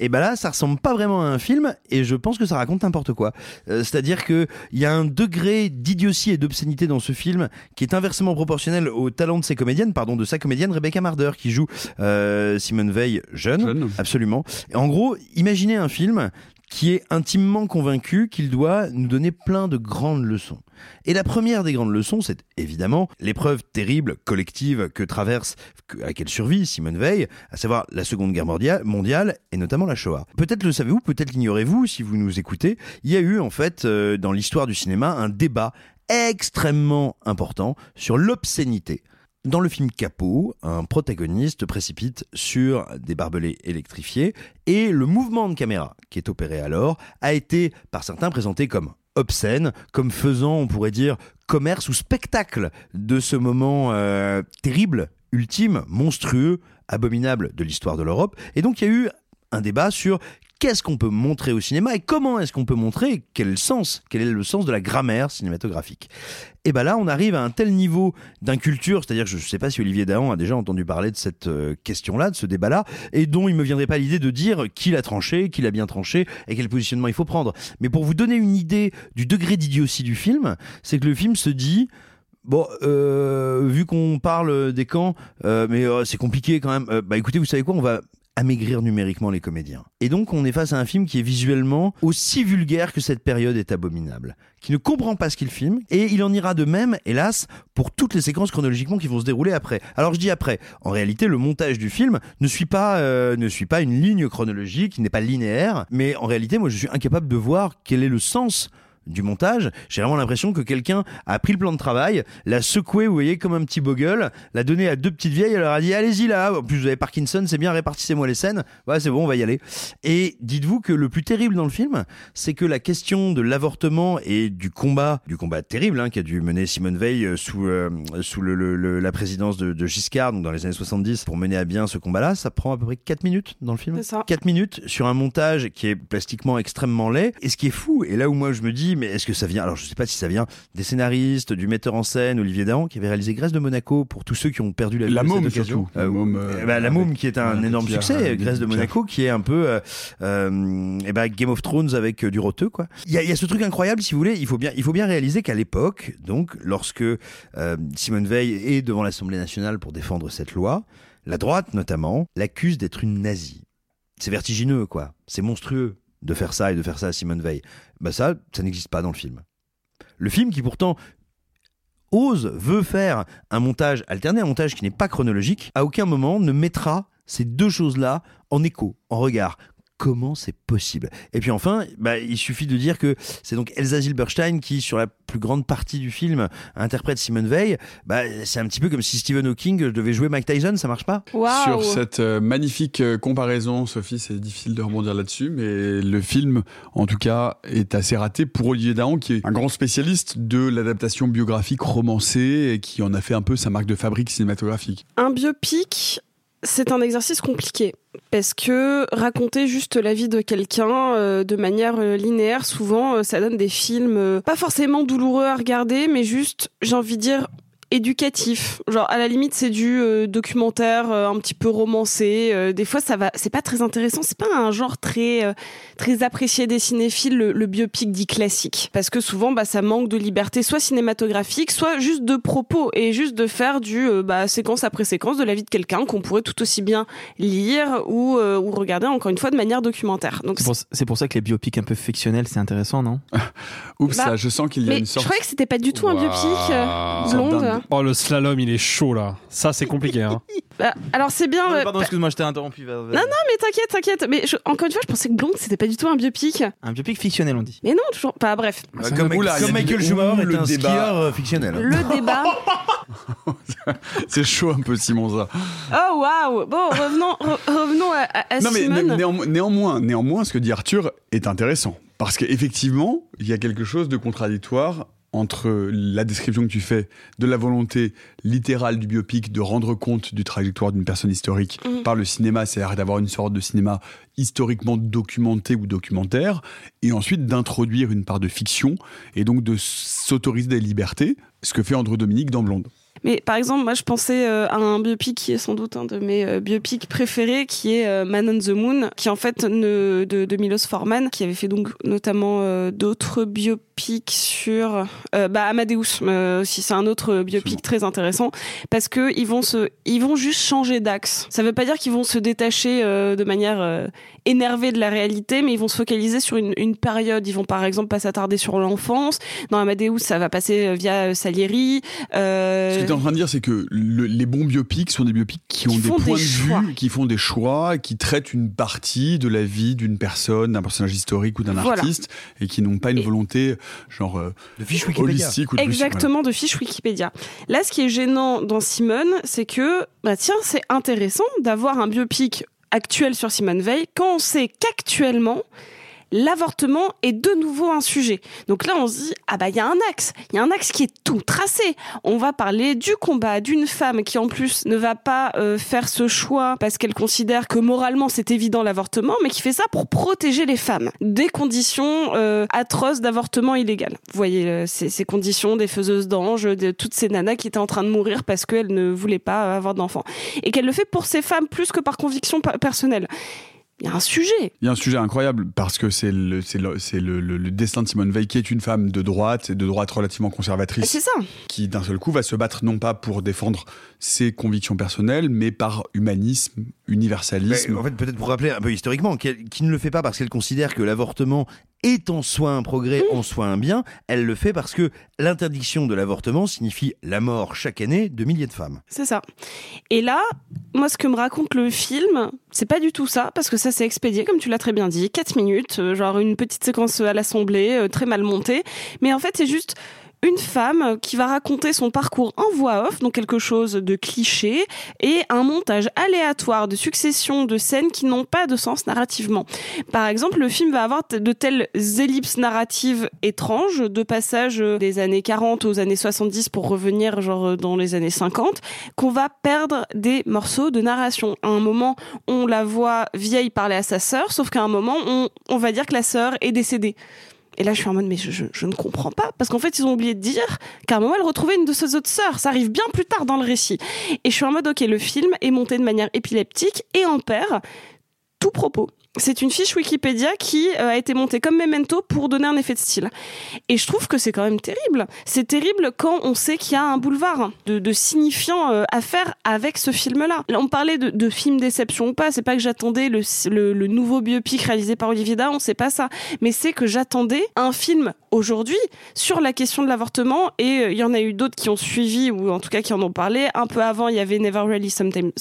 Speaker 7: et ben là, ça ressemble pas vraiment à un film, et je pense que ça raconte n'importe quoi. Euh, C'est-à-dire que il y a un degré d'idiotie et d'obscénité dans ce film qui est inversement proportionnel au talent de ses comédiennes, pardon, de sa comédienne Rebecca Marder qui joue euh, Simone Veil jeune,
Speaker 1: Jeune.
Speaker 7: absolument. Et en gros, imaginez un film qui est intimement convaincu qu'il doit nous donner plein de grandes leçons. Et la première des grandes leçons, c'est évidemment l'épreuve terrible, collective, que traverse, à laquelle survit Simone Veil, à savoir la Seconde Guerre mondiale, et notamment la Shoah. Peut-être le savez-vous, peut-être l'ignorez-vous si vous nous écoutez, il y a eu en fait euh, dans l'histoire du cinéma un débat extrêmement important sur l'obscénité. Dans le film Capot, un protagoniste précipite sur des barbelés électrifiés et le mouvement de caméra qui est opéré alors a été par certains présenté comme obscène, comme faisant, on pourrait dire, commerce ou spectacle de ce moment euh, terrible, ultime, monstrueux, abominable de l'histoire de l'Europe. Et donc il y a eu un débat sur qu'est-ce qu'on peut montrer au cinéma et comment est-ce qu'on peut montrer quel est le sens, quel est le sens de la grammaire cinématographique. Et ben là, on arrive à un tel niveau d'inculture, c'est-à-dire que je ne sais pas si Olivier Dahan a déjà entendu parler de cette euh, question-là, de ce débat-là, et dont il me viendrait pas l'idée de dire qui l'a tranché, qui l'a bien tranché et quel positionnement il faut prendre. Mais pour vous donner une idée du degré d'idiotie du film, c'est que le film se dit Bon, euh, vu qu'on parle des camps, euh, mais c'est compliqué quand même. Bah écoutez, vous savez quoi On va amaigrir numériquement les comédiens. Et donc on est face à un film qui est visuellement aussi vulgaire que cette période est abominable, qui ne comprend pas ce qu'il filme, et il en ira de même, hélas, pour toutes les séquences chronologiquement qui vont se dérouler après. Alors je dis après, en réalité le montage du film ne suit pas, euh, ne suit pas une ligne chronologique, il n'est pas linéaire, mais en réalité moi je suis incapable de voir quel est le sens du montage, j'ai vraiment l'impression que quelqu'un a pris le plan de travail, l'a secoué, vous voyez, comme un petit bogle, l'a donné à deux petites vieilles, elle leur a dit allez-y là, en plus vous avez Parkinson, c'est bien, répartissez-moi les scènes, ouais c'est bon, on va y aller. Et dites-vous que le plus terrible dans le film, c'est que la question de l'avortement et du combat, du combat terrible hein, qu'a dû mener Simone Veil euh, sous, euh, sous le, le- le- la présidence de, de Giscard, donc dans les années 70, pour mener à bien ce combat-là, ça prend à peu près 4 minutes dans le film.
Speaker 4: C'est ça.
Speaker 7: 4 minutes sur un montage qui est plastiquement extrêmement laid. Et ce qui est fou, et là où moi je me dis, mais est-ce que ça vient, alors je sais pas si ça vient des scénaristes, du metteur en scène, Olivier Dahan, qui avait réalisé Grèce de Monaco, pour tous ceux qui ont perdu la vie
Speaker 1: La môme, surtout. La môme, euh,
Speaker 7: Eh ben, la môme qui est un énorme
Speaker 1: Pierre,
Speaker 7: succès,
Speaker 1: euh,
Speaker 7: Grèce de. Monaco, qui est un peu euh, euh, eh ben, Game of Thrones avec euh, du roteux, quoi. Il y a, il y a ce truc incroyable, si vous voulez, il faut bien, il faut bien réaliser qu'à l'époque, donc, lorsque euh, Simone Veil est devant l'Assemblée nationale pour défendre cette loi, la droite notamment l'accuse d'être une nazie. C'est vertigineux, quoi. C'est monstrueux de faire ça et de faire ça à Simone Veil. Bah ça, ça n'existe pas dans le film. Le film qui pourtant ose, veut faire un montage alterné, un montage qui n'est pas chronologique, à aucun moment ne mettra ces deux choses-là en écho, en regard. Comment c'est possible Et puis enfin, bah, il suffit de dire que c'est donc Elsa Zilberstein qui, sur la plus grande partie du film, interprète Simone Veil. Bah, c'est un petit peu comme si Stephen Hawking devait jouer Mike Tyson, ça marche pas?
Speaker 1: Sur cette euh, magnifique euh, comparaison, Sophie, c'est difficile de rebondir là-dessus, mais le film, en tout cas, est assez raté pour Olivier Dahan, qui est un grand spécialiste de l'adaptation biographique romancée et qui en a fait un peu sa marque de fabrique cinématographique.
Speaker 4: Un biopic, c'est un exercice compliqué parce que raconter juste la vie de quelqu'un euh, de manière euh, linéaire, souvent, euh, ça donne des films pas forcément douloureux à regarder, mais juste, j'ai envie de dire éducatif. Genre à la limite c'est du euh, documentaire euh, un petit peu romancé. Euh, des fois ça va c'est pas très intéressant. C'est pas un genre très euh, très apprécié des cinéphiles le, le biopic dit classique. Parce que souvent bah ça manque de liberté soit cinématographique soit juste de propos et juste de faire du euh, bah, séquence après séquence de la vie de quelqu'un qu'on pourrait tout aussi bien lire ou euh, ou regarder encore une fois de manière documentaire. Donc
Speaker 6: C'est pour, c'est pour ça que les biopics un peu fictionnels, c'est intéressant, non?
Speaker 1: Oups,
Speaker 4: Bah,
Speaker 1: là, je sens qu'il y a une sorte.
Speaker 4: je croyais que c'était pas du tout un biopic euh, blonde
Speaker 3: Oh, le slalom, il est chaud là. Ça, c'est compliqué. Hein.
Speaker 4: Bah, alors c'est bien euh,
Speaker 6: Pardon, excuse-moi, je t'ai interrompu. vas-y.
Speaker 4: Non, non, mais t'inquiète, t'inquiète. Mais je- encore une fois, je pensais que Blonde, c'était pas du tout un biopic.
Speaker 6: Un biopic fictionnel, on dit.
Speaker 4: Mais non, toujours pas. Bref.
Speaker 7: Comme,
Speaker 1: Oula, il y a
Speaker 7: comme
Speaker 1: du-
Speaker 7: Michael Schumacher
Speaker 1: le
Speaker 7: est un
Speaker 1: débat.
Speaker 7: skieur euh, fictionnel.
Speaker 4: Le débat.
Speaker 1: C'est chaud un peu, Simon, ça.
Speaker 4: Oh waouh. Bon, revenons, re- revenons à, à- à
Speaker 1: Non, mais
Speaker 4: Simone.
Speaker 1: né- néanmo- néanmoins, néanmoins, ce que dit Arthur est intéressant. Parce qu'effectivement, il y a quelque chose de contradictoire entre la description que tu fais de la volonté littérale du biopic de rendre compte du trajectoire d'une personne historique
Speaker 4: Mhm.
Speaker 1: par le cinéma, c'est-à-dire d'avoir une sorte de cinéma historiquement documenté ou documentaire, et ensuite d'introduire une part de fiction, et donc de s'autoriser des libertés, ce que fait Andrew Dominique dans Blonde.
Speaker 4: Mais par exemple, moi, je pensais euh, à un biopic qui est sans doute un de mes euh, biopics préférés, qui est euh, Man on the Moon, qui en fait ne, de, de Milos Forman, qui avait fait donc notamment euh, d'autres biopics biopic sur euh, bah, Amadeus euh, aussi c'est un autre biopic très intéressant parce que ils vont se ils vont juste changer d'axe ça veut pas dire qu'ils vont se détacher euh, de manière énervée de la réalité mais ils vont se focaliser sur une, une période ils vont par exemple pas s'attarder sur l'enfance dans Amadeus ça va passer via Salieri
Speaker 1: Ce que tu es en train de dire, c'est que le- les bons biopics sont des biopics qui ont
Speaker 4: Qui
Speaker 1: des points
Speaker 4: des
Speaker 1: de
Speaker 4: choix.
Speaker 1: vue, qui font des choix, qui traitent une partie de la vie d'une personne, d'un personnage historique ou d'un
Speaker 4: Voilà.
Speaker 1: artiste, et qui n'ont pas une volonté genre euh,
Speaker 7: de fiche
Speaker 1: holistique ou de
Speaker 4: Exactement, de fiche Wikipédia. Là, ce qui est gênant dans Simone, c'est que, bah tiens, c'est intéressant d'avoir un biopic actuel sur Simone Veil quand on sait qu'actuellement, l'avortement est de nouveau un sujet. Donc là, on se dit, ah bah il y a un axe, il y a un axe qui est tout tracé. On va parler du combat d'une femme qui en plus ne va pas euh, faire ce choix parce qu'elle considère que moralement c'est évident l'avortement, mais qui fait ça pour protéger les femmes des conditions euh, atroces d'avortement illégal. Vous voyez euh, ces, ces conditions des faiseuses d'anges, de toutes ces nanas qui étaient en train de mourir parce qu'elles ne voulaient pas avoir d'enfants. Et qu'elle le fait pour ces femmes plus que par conviction personnelle. Il y a un sujet.
Speaker 1: Il y a un sujet incroyable parce que c'est le, destin de Simone Veil qui est une femme de droite et de droite relativement conservatrice.
Speaker 4: C'est ça.
Speaker 1: Qui d'un seul coup va se battre non pas pour défendre ses convictions personnelles mais par humanisme, universalisme.
Speaker 7: Mais, en fait, peut-être pour rappeler un peu historiquement, qui ne le fait pas parce qu'elle considère que l'avortement est en soi un progrès, en soi un bien, elle le fait parce que l'interdiction de l'avortement signifie la mort chaque année de milliers de femmes.
Speaker 4: C'est ça. Et là, moi, ce que me raconte le film, c'est pas du tout ça, parce que ça s'est expédié, comme tu l'as très bien dit, 4 minutes, euh, genre une petite séquence à l'Assemblée, euh, très mal montée. Mais en fait, c'est juste une femme qui va raconter son parcours en voix off, donc quelque chose de cliché, et un montage aléatoire de succession de scènes qui n'ont pas de sens narrativement. Par exemple, le film va avoir de telles ellipses narratives étranges, de passage euh, des années 40 aux années 70 pour revenir genre euh, dans les années 50, qu'on va perdre des morceaux de narration. À un moment, on la voit vieille parler à sa sœur, sauf qu'à un moment, on, on va dire que la sœur est décédée. Et là, je suis en mode, mais je, ne comprends pas. Parce qu'en fait, ils ont oublié de dire qu'à un moment, elle retrouvait une de ses autres sœurs. Ça arrive bien plus tard dans le récit. Et je suis en mode, ok, le film est monté de manière épileptique et en perd tout propos. C'est une fiche Wikipédia qui euh, a été montée comme memento pour donner un effet de style. Et je trouve que c'est quand même terrible. C'est terrible quand on sait qu'il y a un boulevard de, de signifiants euh, à faire avec ce film-là. Là, on parlait de, film déception ou pas. C'est pas que j'attendais le, nouveau biopic réalisé par Olivier Dahan, c'est pas ça. Mais c'est que j'attendais un film aujourd'hui sur la question de l'avortement et euh, il y en a eu d'autres qui ont suivi ou en tout cas qui en ont parlé. Un peu avant, il y avait Never Really Sometimes,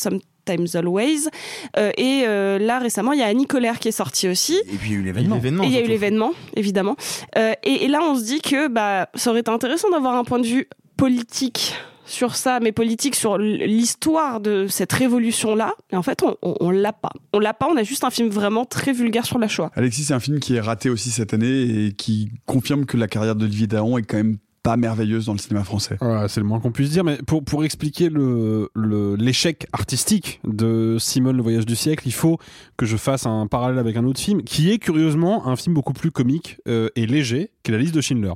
Speaker 4: Sometimes Always. Euh, et euh, là, récemment, il y a Annie Colère qui est sortie aussi.
Speaker 7: Et puis il y a eu l'événement.
Speaker 4: Et il y a eu l'événement, évidemment. Euh, et, et là, on se dit que bah, ça aurait été intéressant d'avoir un point de vue politique sur ça, mais politique sur l'histoire de cette révolution-là. Et en fait, on, on, on l'a pas. On l'a pas, on a juste un film vraiment très vulgaire sur la Shoah.
Speaker 1: Alexis, c'est un film qui est raté aussi cette année et qui confirme que la carrière d'Olivier Dahan est quand même pas merveilleuse dans le cinéma français.
Speaker 3: C'est le moins qu'on puisse dire, mais pour, pour expliquer le, le- l'échec artistique de Simone le voyage du siècle, il faut que je fasse un parallèle avec un autre film qui est curieusement un film beaucoup plus comique euh, et léger qu'est la liste de Schindler.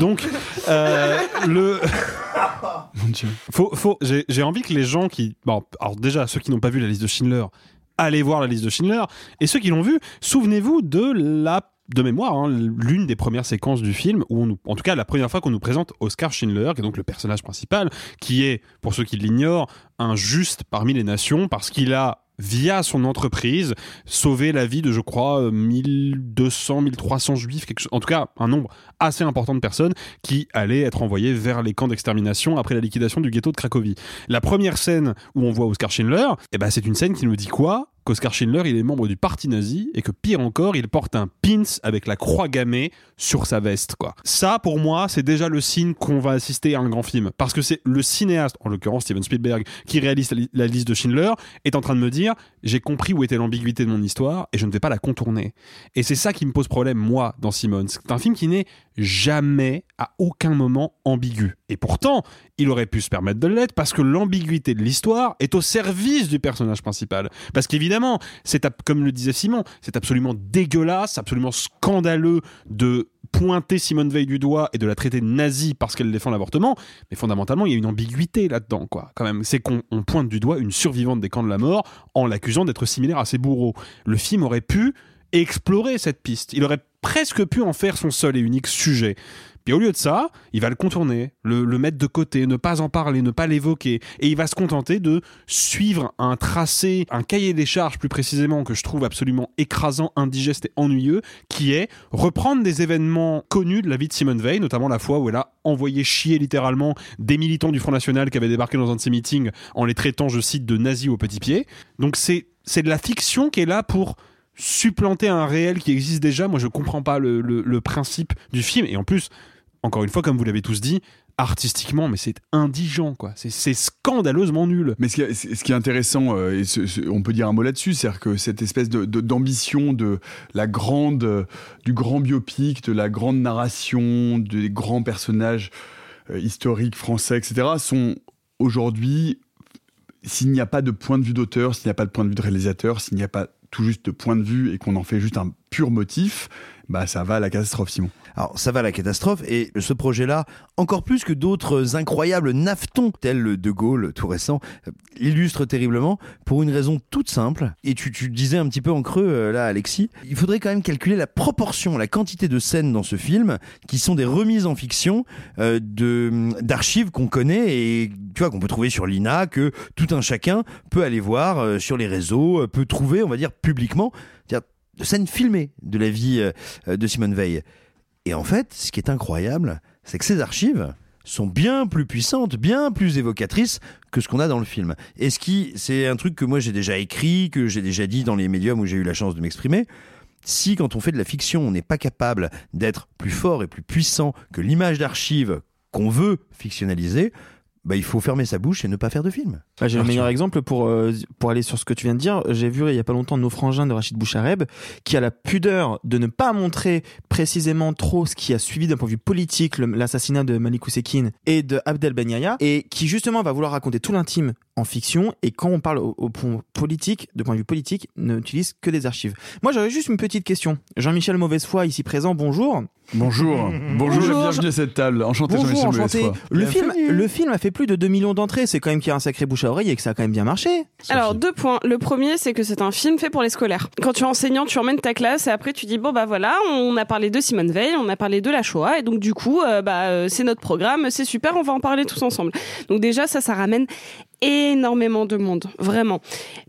Speaker 3: Donc, euh, le.
Speaker 1: Mon Dieu.
Speaker 3: Faut, faut, j'ai, j'ai envie que les gens qui. Bon, alors déjà, ceux qui n'ont pas vu la liste de Schindler, allez voir la liste de Schindler. Et ceux qui l'ont vu, souvenez-vous de la de mémoire, hein, l'une des premières séquences du film, où on nous, en tout cas la première fois qu'on nous présente Oscar Schindler, qui est donc le personnage principal, qui est, pour ceux qui l'ignorent, un juste parmi les nations, parce qu'il a via son entreprise, sauvé la vie de, je crois, euh, 1200, 1300 juifs, quelque chose, en tout cas un nombre assez important de personnes qui allaient être envoyées vers les camps d'extermination après la liquidation du ghetto de Cracovie. La première scène où on voit Oscar Schindler, eh ben, c'est une scène qui nous dit quoi? Qu'Oscar Schindler, il est membre du parti nazi et que pire encore, il porte un pins avec la croix gammée sur sa veste. Ça, pour moi, c'est déjà le signe qu'on va assister à un grand film. Parce que c'est le cinéaste, en l'occurrence Steven Spielberg, qui réalise la li- la liste de Schindler, est en train de me dire, j'ai compris où était l'ambiguïté de mon histoire et je ne vais pas la contourner. Et c'est ça qui me pose problème, moi, dans Simone. C'est un film qui n'est jamais, à aucun moment, ambigu. Et pourtant, il aurait pu se permettre de l'être parce que l'ambiguïté de l'histoire est au service du personnage principal. Parce qu'évidemment, c'est comme le disait Simon, c'est absolument dégueulasse, absolument scandaleux de pointer Simone Veil du doigt et de la traiter de nazie parce qu'elle défend l'avortement, mais fondamentalement, il y a une ambiguïté là-dedans, quoi. Quand même, c'est qu'on on pointe du doigt une survivante des camps de la mort en l'accusant d'être similaire à ses bourreaux. Le film aurait pu explorer cette piste. Il aurait presque pu en faire son seul et unique sujet. Puis au lieu de ça, il va le contourner, le, mettre de côté, ne pas en parler, ne pas l'évoquer, et il va se contenter de suivre un tracé, un cahier des charges plus précisément que je trouve absolument écrasant, indigeste et ennuyeux, qui est reprendre des événements connus de la vie de Simone Veil, notamment la fois où elle a envoyé chier littéralement des militants du Front National qui avaient débarqué dans un de ses meetings en les traitant, je cite, de nazis au petit pied. Donc c'est c'est de la fiction qui est là pour supplanter un réel qui existe déjà. Moi, je comprends pas le, le, principe du film. Et en plus, encore une fois, comme vous l'avez tous dit, artistiquement, mais c'est indigent, quoi. C'est- scandaleusement nul.
Speaker 1: Mais ce qui est, ce qui est intéressant, euh, et on peut dire un mot là-dessus, c'est-à-dire que cette espèce de- de- d'ambition de, la grande, euh, du grand biopic, de la grande narration, des grands personnages euh, historiques français, etc., sont aujourd'hui, s'il n'y a pas de point de vue d'auteur, s'il n'y a pas de point de vue de réalisateur, s'il n'y a pas juste point de vue et qu'on en fait juste un pur motif, bah ça va à la catastrophe, Simon.
Speaker 7: Alors ça va à la catastrophe et ce projet-là, encore plus que d'autres incroyables naftons tels le De Gaulle tout récent, euh, illustre terriblement pour une raison toute simple. Et tu, disais un petit peu en creux euh, là Alexis, il faudrait quand même calculer la proportion, la quantité de scènes dans ce film qui sont des remises en fiction euh, de d'archives qu'on connaît et tu vois qu'on peut trouver sur l'INA, que tout un chacun peut aller voir sur les réseaux, peut trouver, on va dire publiquement, de scènes filmées de la vie euh, de Simone Veil. Et en fait, ce qui est incroyable, c'est que ces archives sont bien plus puissantes, bien plus évocatrices que ce qu'on a dans le film. Et ce qui, c'est un truc que moi j'ai déjà écrit, que j'ai déjà dit dans les médiums où j'ai eu la chance de m'exprimer. Si quand on fait de la fiction, on n'est pas capable d'être plus fort et plus puissant que l'image d'archive qu'on veut fictionnaliser, bah, il faut fermer sa bouche et ne pas faire de film.
Speaker 6: Bah, j'ai le meilleur exemple pour, euh, pour aller sur ce que tu viens de dire. J'ai vu il y a pas longtemps Nos frangins de Rachid Bouchareb qui a la pudeur de ne pas montrer précisément trop ce qui a suivi d'un point de vue politique l'assassinat de Malik Oussekine et de Abdel Ben Yahya et qui justement va vouloir raconter tout l'intime en fiction et quand on parle au, au point politique, de point de vue politique, n'utilise que des archives. Moi j'avais juste une petite question. Jean-Michel Mauvaise Foi ici présent, bonjour.
Speaker 1: Bonjour. Bonjour, et bienvenue à cette table. Enchanté,
Speaker 6: Bonjour,
Speaker 1: Jean-Michel.
Speaker 6: Le film, le film a fait plus de 2 millions d'entrées. C'est quand même qu'il y a un sacré bouche à oreille et que ça a quand même bien marché.
Speaker 4: Alors deux points. Le premier, c'est que c'est un film fait pour les scolaires. Quand tu es enseignant, tu emmènes ta classe et après tu dis bon bah voilà, on a parlé de Simone Veil, on a parlé de la Shoah et donc du coup euh, bah euh, c'est notre programme, c'est super, on va en parler tous ensemble. Donc déjà ça, ça ramène énormément de monde, vraiment.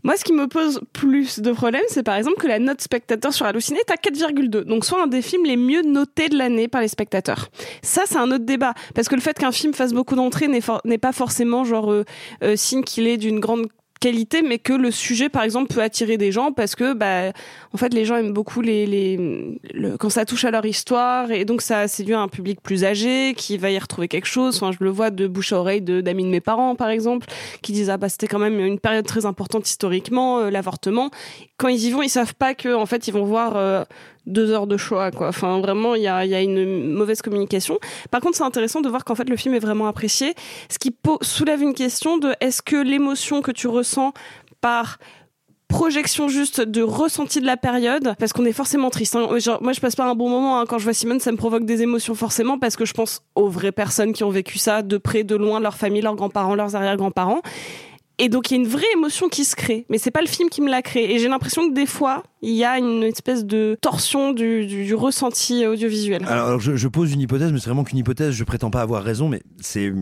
Speaker 4: Moi, ce qui me pose plus de problèmes, c'est par exemple que la note spectateur sur Allociné est à 4,2. Donc soit un des films les mieux notés de l'année par les spectateurs. Ça, c'est un autre débat. Parce que le fait qu'un film fasse beaucoup d'entrées n'est pas forcément genre euh, euh, signe qu'il est d'une grande qualité, mais que le sujet, par exemple, peut attirer des gens parce que, bah, en fait, les gens aiment beaucoup les, les, le- quand ça touche à leur histoire et donc ça séduit un public plus âgé qui va y retrouver quelque chose. Enfin, je le vois de bouche à oreille de d'amis de mes parents, par exemple, qui disent ah bah c'était quand même une période très importante historiquement, euh, l'avortement. Quand ils y vont, ils savent pas que en fait ils vont voir euh, deux heures de choix quoi. Enfin vraiment il y a, il y a une mauvaise communication. Par contre c'est intéressant de voir qu'en fait le film est vraiment apprécié, ce qui soulève une question de est-ce que l'émotion que tu ressens par projection juste de ressenti de la période parce qu'on est forcément triste hein. Genre, moi je passe pas un bon moment hein. quand je vois Simone ça me provoque des émotions forcément parce que je pense aux vraies personnes qui ont vécu ça de près de loin leur famille leurs grands-parents leurs arrière-grands-parents et donc il y a une vraie émotion qui se crée, mais c'est pas le film qui me l'a créé. Et j'ai l'impression que des fois il y a une espèce de torsion du, ressenti audiovisuel.
Speaker 7: Alors, alors, je, je pose une hypothèse, mais c'est vraiment qu'une hypothèse, je prétends pas avoir raison, mais c'est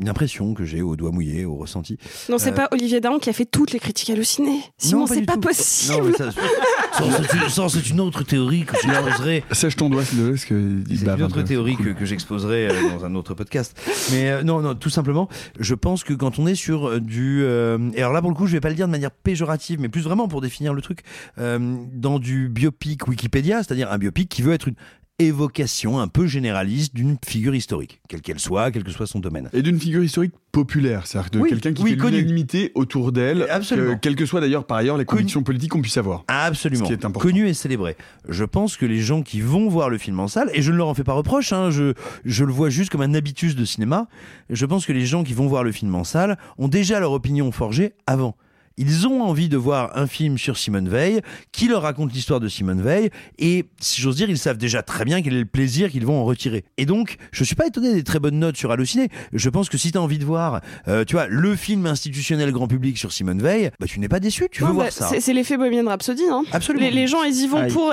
Speaker 7: une impression que j'ai au doigt mouillé, au ressenti.
Speaker 4: Non, c'est
Speaker 7: Euh,
Speaker 4: pas Olivier Dahan qui a fait toutes les critiques hallucinées. Simon,
Speaker 7: Non, pas
Speaker 4: c'est pas
Speaker 7: tout.
Speaker 4: possible.
Speaker 7: Non, mais ça, c'est une- autre théorie que j'exposerai.
Speaker 1: Sèche ton doigt, s'il te plaît, parce que
Speaker 7: C'est une
Speaker 1: un
Speaker 7: autre théorie que, que j'exposerai euh, dans un autre podcast. Mais euh, non, non, tout simplement, je pense que quand on est sur du... euh, et alors là, pour le coup, je vais pas le dire de manière péjorative, mais plus vraiment pour définir le truc, euh, dans du biopic Wikipédia, c'est-à-dire un biopic qui veut être une évocation un peu généraliste d'une figure historique, quelle qu'elle soit, quel que soit son domaine.
Speaker 1: Et d'une figure historique populaire, c'est-à-dire de
Speaker 7: Oui,
Speaker 1: quelqu'un qui
Speaker 7: oui,
Speaker 1: fait l'unanimité autour d'elle, que- quelles que soient d'ailleurs par ailleurs les convictions politiques qu'on puisse avoir.
Speaker 7: Absolument.
Speaker 1: Ce qui est important.
Speaker 7: Connu et célébré. Je pense que les gens qui vont voir le film en salle, et je ne leur en fais pas reproche, hein, je, je le vois juste comme un habitus de cinéma, je pense que les gens qui vont voir le film en salle ont déjà leur opinion forgée avant. Ils ont envie de voir un film sur Simone Veil qui leur raconte l'histoire de Simone Veil et si j'ose dire, ils savent déjà très bien quel est le plaisir qu'ils vont en retirer. Et donc, je suis pas étonné des très bonnes notes sur Allociné. Je pense que si tu as envie de voir, euh, tu vois, le film institutionnel grand public sur Simone Veil, bah tu n'es pas déçu, tu veux
Speaker 4: Non,
Speaker 7: voir
Speaker 4: bah,
Speaker 7: ça.
Speaker 4: c'est- l'effet Bohemian Rhapsody. Hein.
Speaker 7: Absolument.
Speaker 4: Les, les gens, ils y vont
Speaker 1: Ah,
Speaker 4: pour.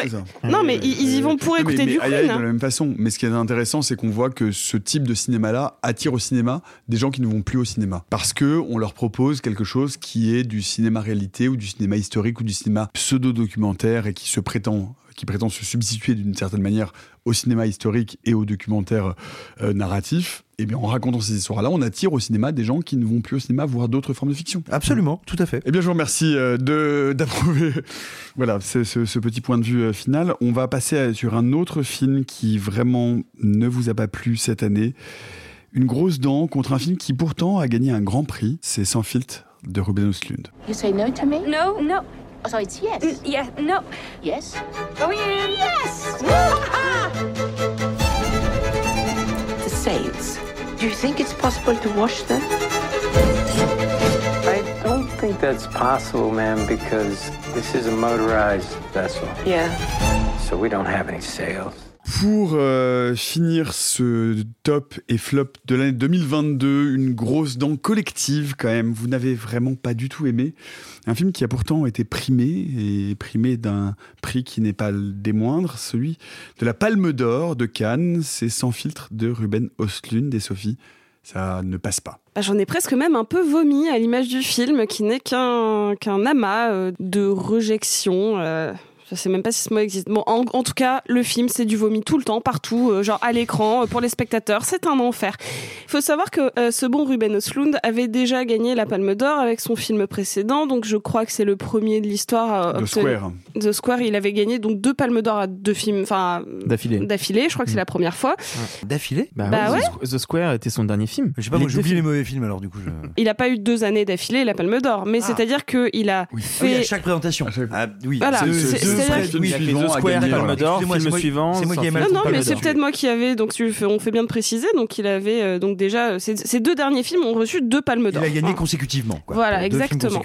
Speaker 4: Non, mais ils, ils y vont pour
Speaker 1: Non,
Speaker 4: écouter
Speaker 1: mais
Speaker 4: du
Speaker 1: aïe, aïe,
Speaker 4: Queen.
Speaker 1: de
Speaker 4: hein.
Speaker 1: la même façon. Mais ce qui est intéressant, c'est qu'on voit que ce type de cinéma-là attire au cinéma des gens qui ne vont plus au cinéma. Parce que on leur propose quelque chose qui est du cinéma réalité ou du cinéma historique ou du cinéma pseudo-documentaire et qui se prétend qui prétend se substituer d'une certaine manière au cinéma historique et au documentaire euh, narratif, et bien en racontant ces histoires-là, on attire au cinéma des gens qui ne vont plus au cinéma voir d'autres formes de fiction.
Speaker 7: Absolument, tout à fait.
Speaker 1: Eh bien, je vous remercie euh, de d'approuver voilà ce, ce- ce petit point de vue euh, final. On va passer sur un autre film qui vraiment ne vous a pas plu cette année. Une grosse dent contre un film qui pourtant a gagné un grand prix. C'est Sans filtre de Ruben Östlund.
Speaker 16: You say no to me?
Speaker 13: No, no.
Speaker 16: Oh, so it's yes.
Speaker 13: Mm, yeah, no.
Speaker 16: Yes.
Speaker 13: Oh, yeah.
Speaker 16: Yes. the sails. Do you think it's possible to wash them?
Speaker 12: I don't think that's possible, ma'am, because this is a motorized vessel.
Speaker 16: Yeah.
Speaker 12: So we don't have any sails.
Speaker 1: Pour euh, finir ce top et flop de l'année 2022, une grosse dent collective quand même. Vous n'avez vraiment pas du tout aimé. Un film qui a pourtant été primé et primé d'un prix qui n'est pas des moindres, celui de la Palme d'Or de Cannes. C'est Sans filtre de Ruben Östlund et Sophie. Ça ne passe pas.
Speaker 4: Bah, J'en ai presque même un peu vomi à l'image du film, qui n'est qu'un qu'un amas euh, de rejection. euh, je sais même pas si ce mot existe. Bon, en, en tout cas, le film, c'est du vomi tout le temps, partout, euh, genre à l'écran, euh, pour les spectateurs. C'est un enfer. Il faut savoir que euh, ce bon Ruben Östlund avait déjà gagné la Palme d'Or avec son film précédent, donc je crois que c'est le premier de l'histoire.
Speaker 1: The Square.
Speaker 4: The Square, il avait gagné donc deux Palmes d'Or à deux films, enfin
Speaker 6: D'affilée.
Speaker 4: d'affilée. Je crois que c'est la première fois.
Speaker 7: D'affilée?
Speaker 6: Bah,
Speaker 4: Bah
Speaker 6: ouais.
Speaker 4: ouais.
Speaker 6: The-
Speaker 4: The
Speaker 6: Square était son dernier film.
Speaker 7: Je sais pas, moi j'oublie les mauvais films alors du coup. Je...
Speaker 4: Il a pas eu deux années d'affilée la Palme d'Or, mais c'est-à-dire que il a
Speaker 7: Ah oui,
Speaker 4: fait.
Speaker 7: à chaque présentation. Ah, oui,
Speaker 4: Voilà, que- a
Speaker 7: Square, Palme d'Or, film
Speaker 6: c'est moi-
Speaker 7: suivant. C'est moi qui ai mal
Speaker 4: Non, non, mais c'est peut-être moi qui avais, donc on fait bien de préciser, donc il avait euh, donc déjà euh, ces, deux derniers films ont reçu deux palmes d'or.
Speaker 7: Il a gagné consécutivement.
Speaker 4: Voilà, exactement.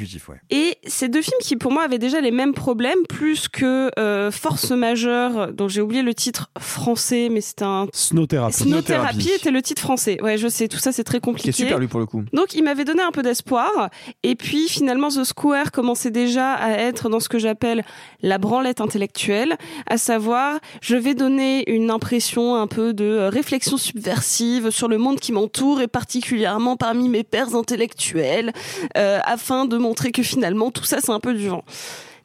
Speaker 4: Et ces deux films qui pour moi avaient déjà les mêmes problèmes, plus que euh, Force majeure, dont j'ai oublié le titre français, mais c'était un
Speaker 3: Snow Therapy.
Speaker 4: Snow Therapy était le titre français. Ouais, je sais, tout ça c'est très
Speaker 6: Qui
Speaker 4: compliqué.
Speaker 6: est super lui pour le coup.
Speaker 4: Donc il m'avait donné un peu d'espoir. Et puis finalement The Square commençait déjà à être dans ce que j'appelle la intellectuelle, à savoir je vais donner une impression un peu de euh, réflexion subversive sur le monde qui m'entoure et particulièrement parmi mes pairs intellectuels, euh, afin de montrer que finalement tout ça c'est un peu du vent.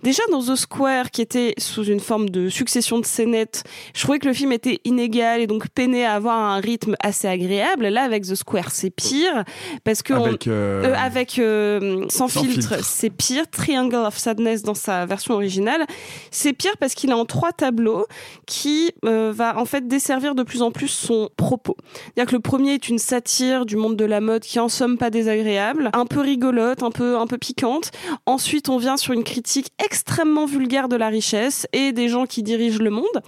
Speaker 4: Déjà dans The Square, qui était sous une forme de succession de scénettes, je trouvais que le film était inégal et donc peinait à avoir un rythme assez agréable. Là, avec The Square, c'est pire parce que
Speaker 1: Avec,
Speaker 4: on-
Speaker 1: euh,
Speaker 4: euh, avec euh, sans,
Speaker 1: Sans
Speaker 4: filtre,
Speaker 1: filtre.
Speaker 4: c'est pire. Triangle of Sadness dans sa version originale, c'est pire parce qu'il est en trois tableaux qui va en fait desservir de plus en plus son propos. C'est-à-dire que le premier est une satire du monde de la mode qui en somme pas désagréable, un peu rigolote, un peu un peu piquante. Ensuite, on vient sur une critique extrêmement vulgaire de la richesse et des gens qui dirigent le monde,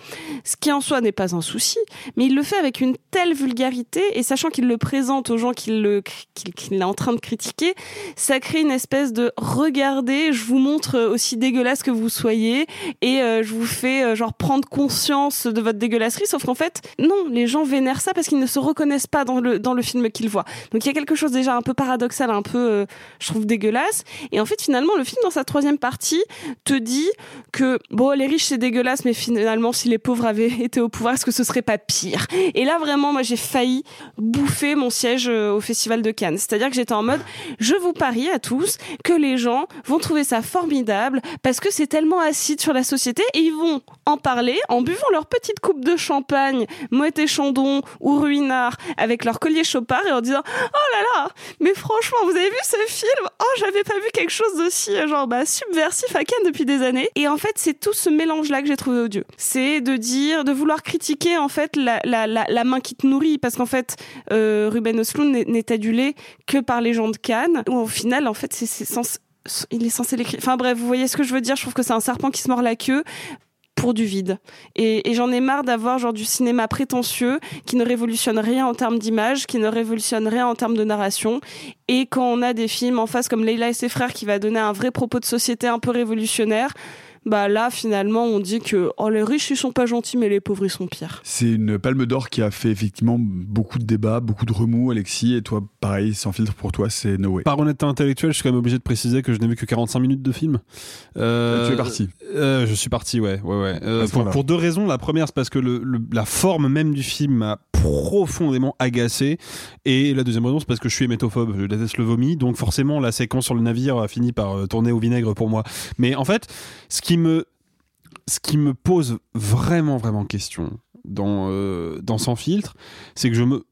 Speaker 4: ce qui en soi n'est pas un souci, mais il le fait avec une telle vulgarité et sachant qu'il le présente aux gens qu'il le est en train de critiquer, ça crée une espèce de regardez, je vous montre aussi dégueulasse que vous soyez et euh, je vous fais euh, genre prendre conscience de votre dégueulasserie sauf qu'en fait non, les gens vénèrent ça parce qu'ils ne se reconnaissent pas dans le dans le film qu'ils voient. Donc il y a quelque chose déjà un peu paradoxal, un peu euh, je trouve dégueulasse et en fait finalement le film dans sa troisième partie te dit que bon les riches c'est dégueulasse mais finalement si les pauvres avaient été au pouvoir est-ce que ce serait pas pire? Et là vraiment moi j'ai failli bouffer mon siège euh, au festival de Cannes. C'est-à-dire que j'étais en mode je vous parie à tous que les gens vont trouver ça formidable parce que c'est tellement acide sur la société et ils vont en parler en buvant leur petite coupe de champagne, Moët et Chandon ou Ruinard avec leur collier chopard et en disant oh là là mais franchement vous avez vu ce film? Oh j'avais pas vu quelque chose d'aussi euh, genre bah subversif à Cannes depuis des années. Et en fait c'est tout ce mélange là que j'ai trouvé odieux. C'est de dire de vouloir critiquer en fait la, main qui te nourrit. Parce qu'en fait euh, Ruben Östlund n'est- adulé que par les gens de Cannes où au final en fait c'est c'est censé il est censé l'écrire. Enfin bref vous voyez ce que je veux dire. Je trouve que c'est un serpent qui se mord la queue pour du vide. Et, j'en ai marre d'avoir genre du cinéma prétentieux qui ne révolutionne rien en termes d'image, qui ne révolutionne rien en termes de narration. Et quand on a des films en face comme Leila et ses frères qui va donner un vrai propos de société un peu révolutionnaire, bah là finalement on dit que oh les riches ils sont pas gentils mais les pauvres ils sont pires.
Speaker 1: C'est une palme d'or qui a fait effectivement beaucoup de débats, beaucoup de remous, Alexis. Et toi, pareil, sans filtre pour toi, c'est No Way.
Speaker 3: Par honnêteté intellectuelle, je suis quand même obligé de préciser que je n'ai vu que 45 minutes de film. Euh,
Speaker 1: tu es parti.
Speaker 3: euh, Je suis parti, ouais, ouais, ouais. Euh, pour, deux raisons. La première, c'est parce que le, le- la forme même du film m'a profondément agacé. Et la deuxième raison, c'est parce que je suis hémétophobe. Je déteste le vomi. Donc forcément, la séquence sur le navire a fini par euh, tourner au vinaigre pour moi. Mais en fait, ce qui me, ce qui me pose vraiment, vraiment question dans, euh, Sans filtre, c'est que je me,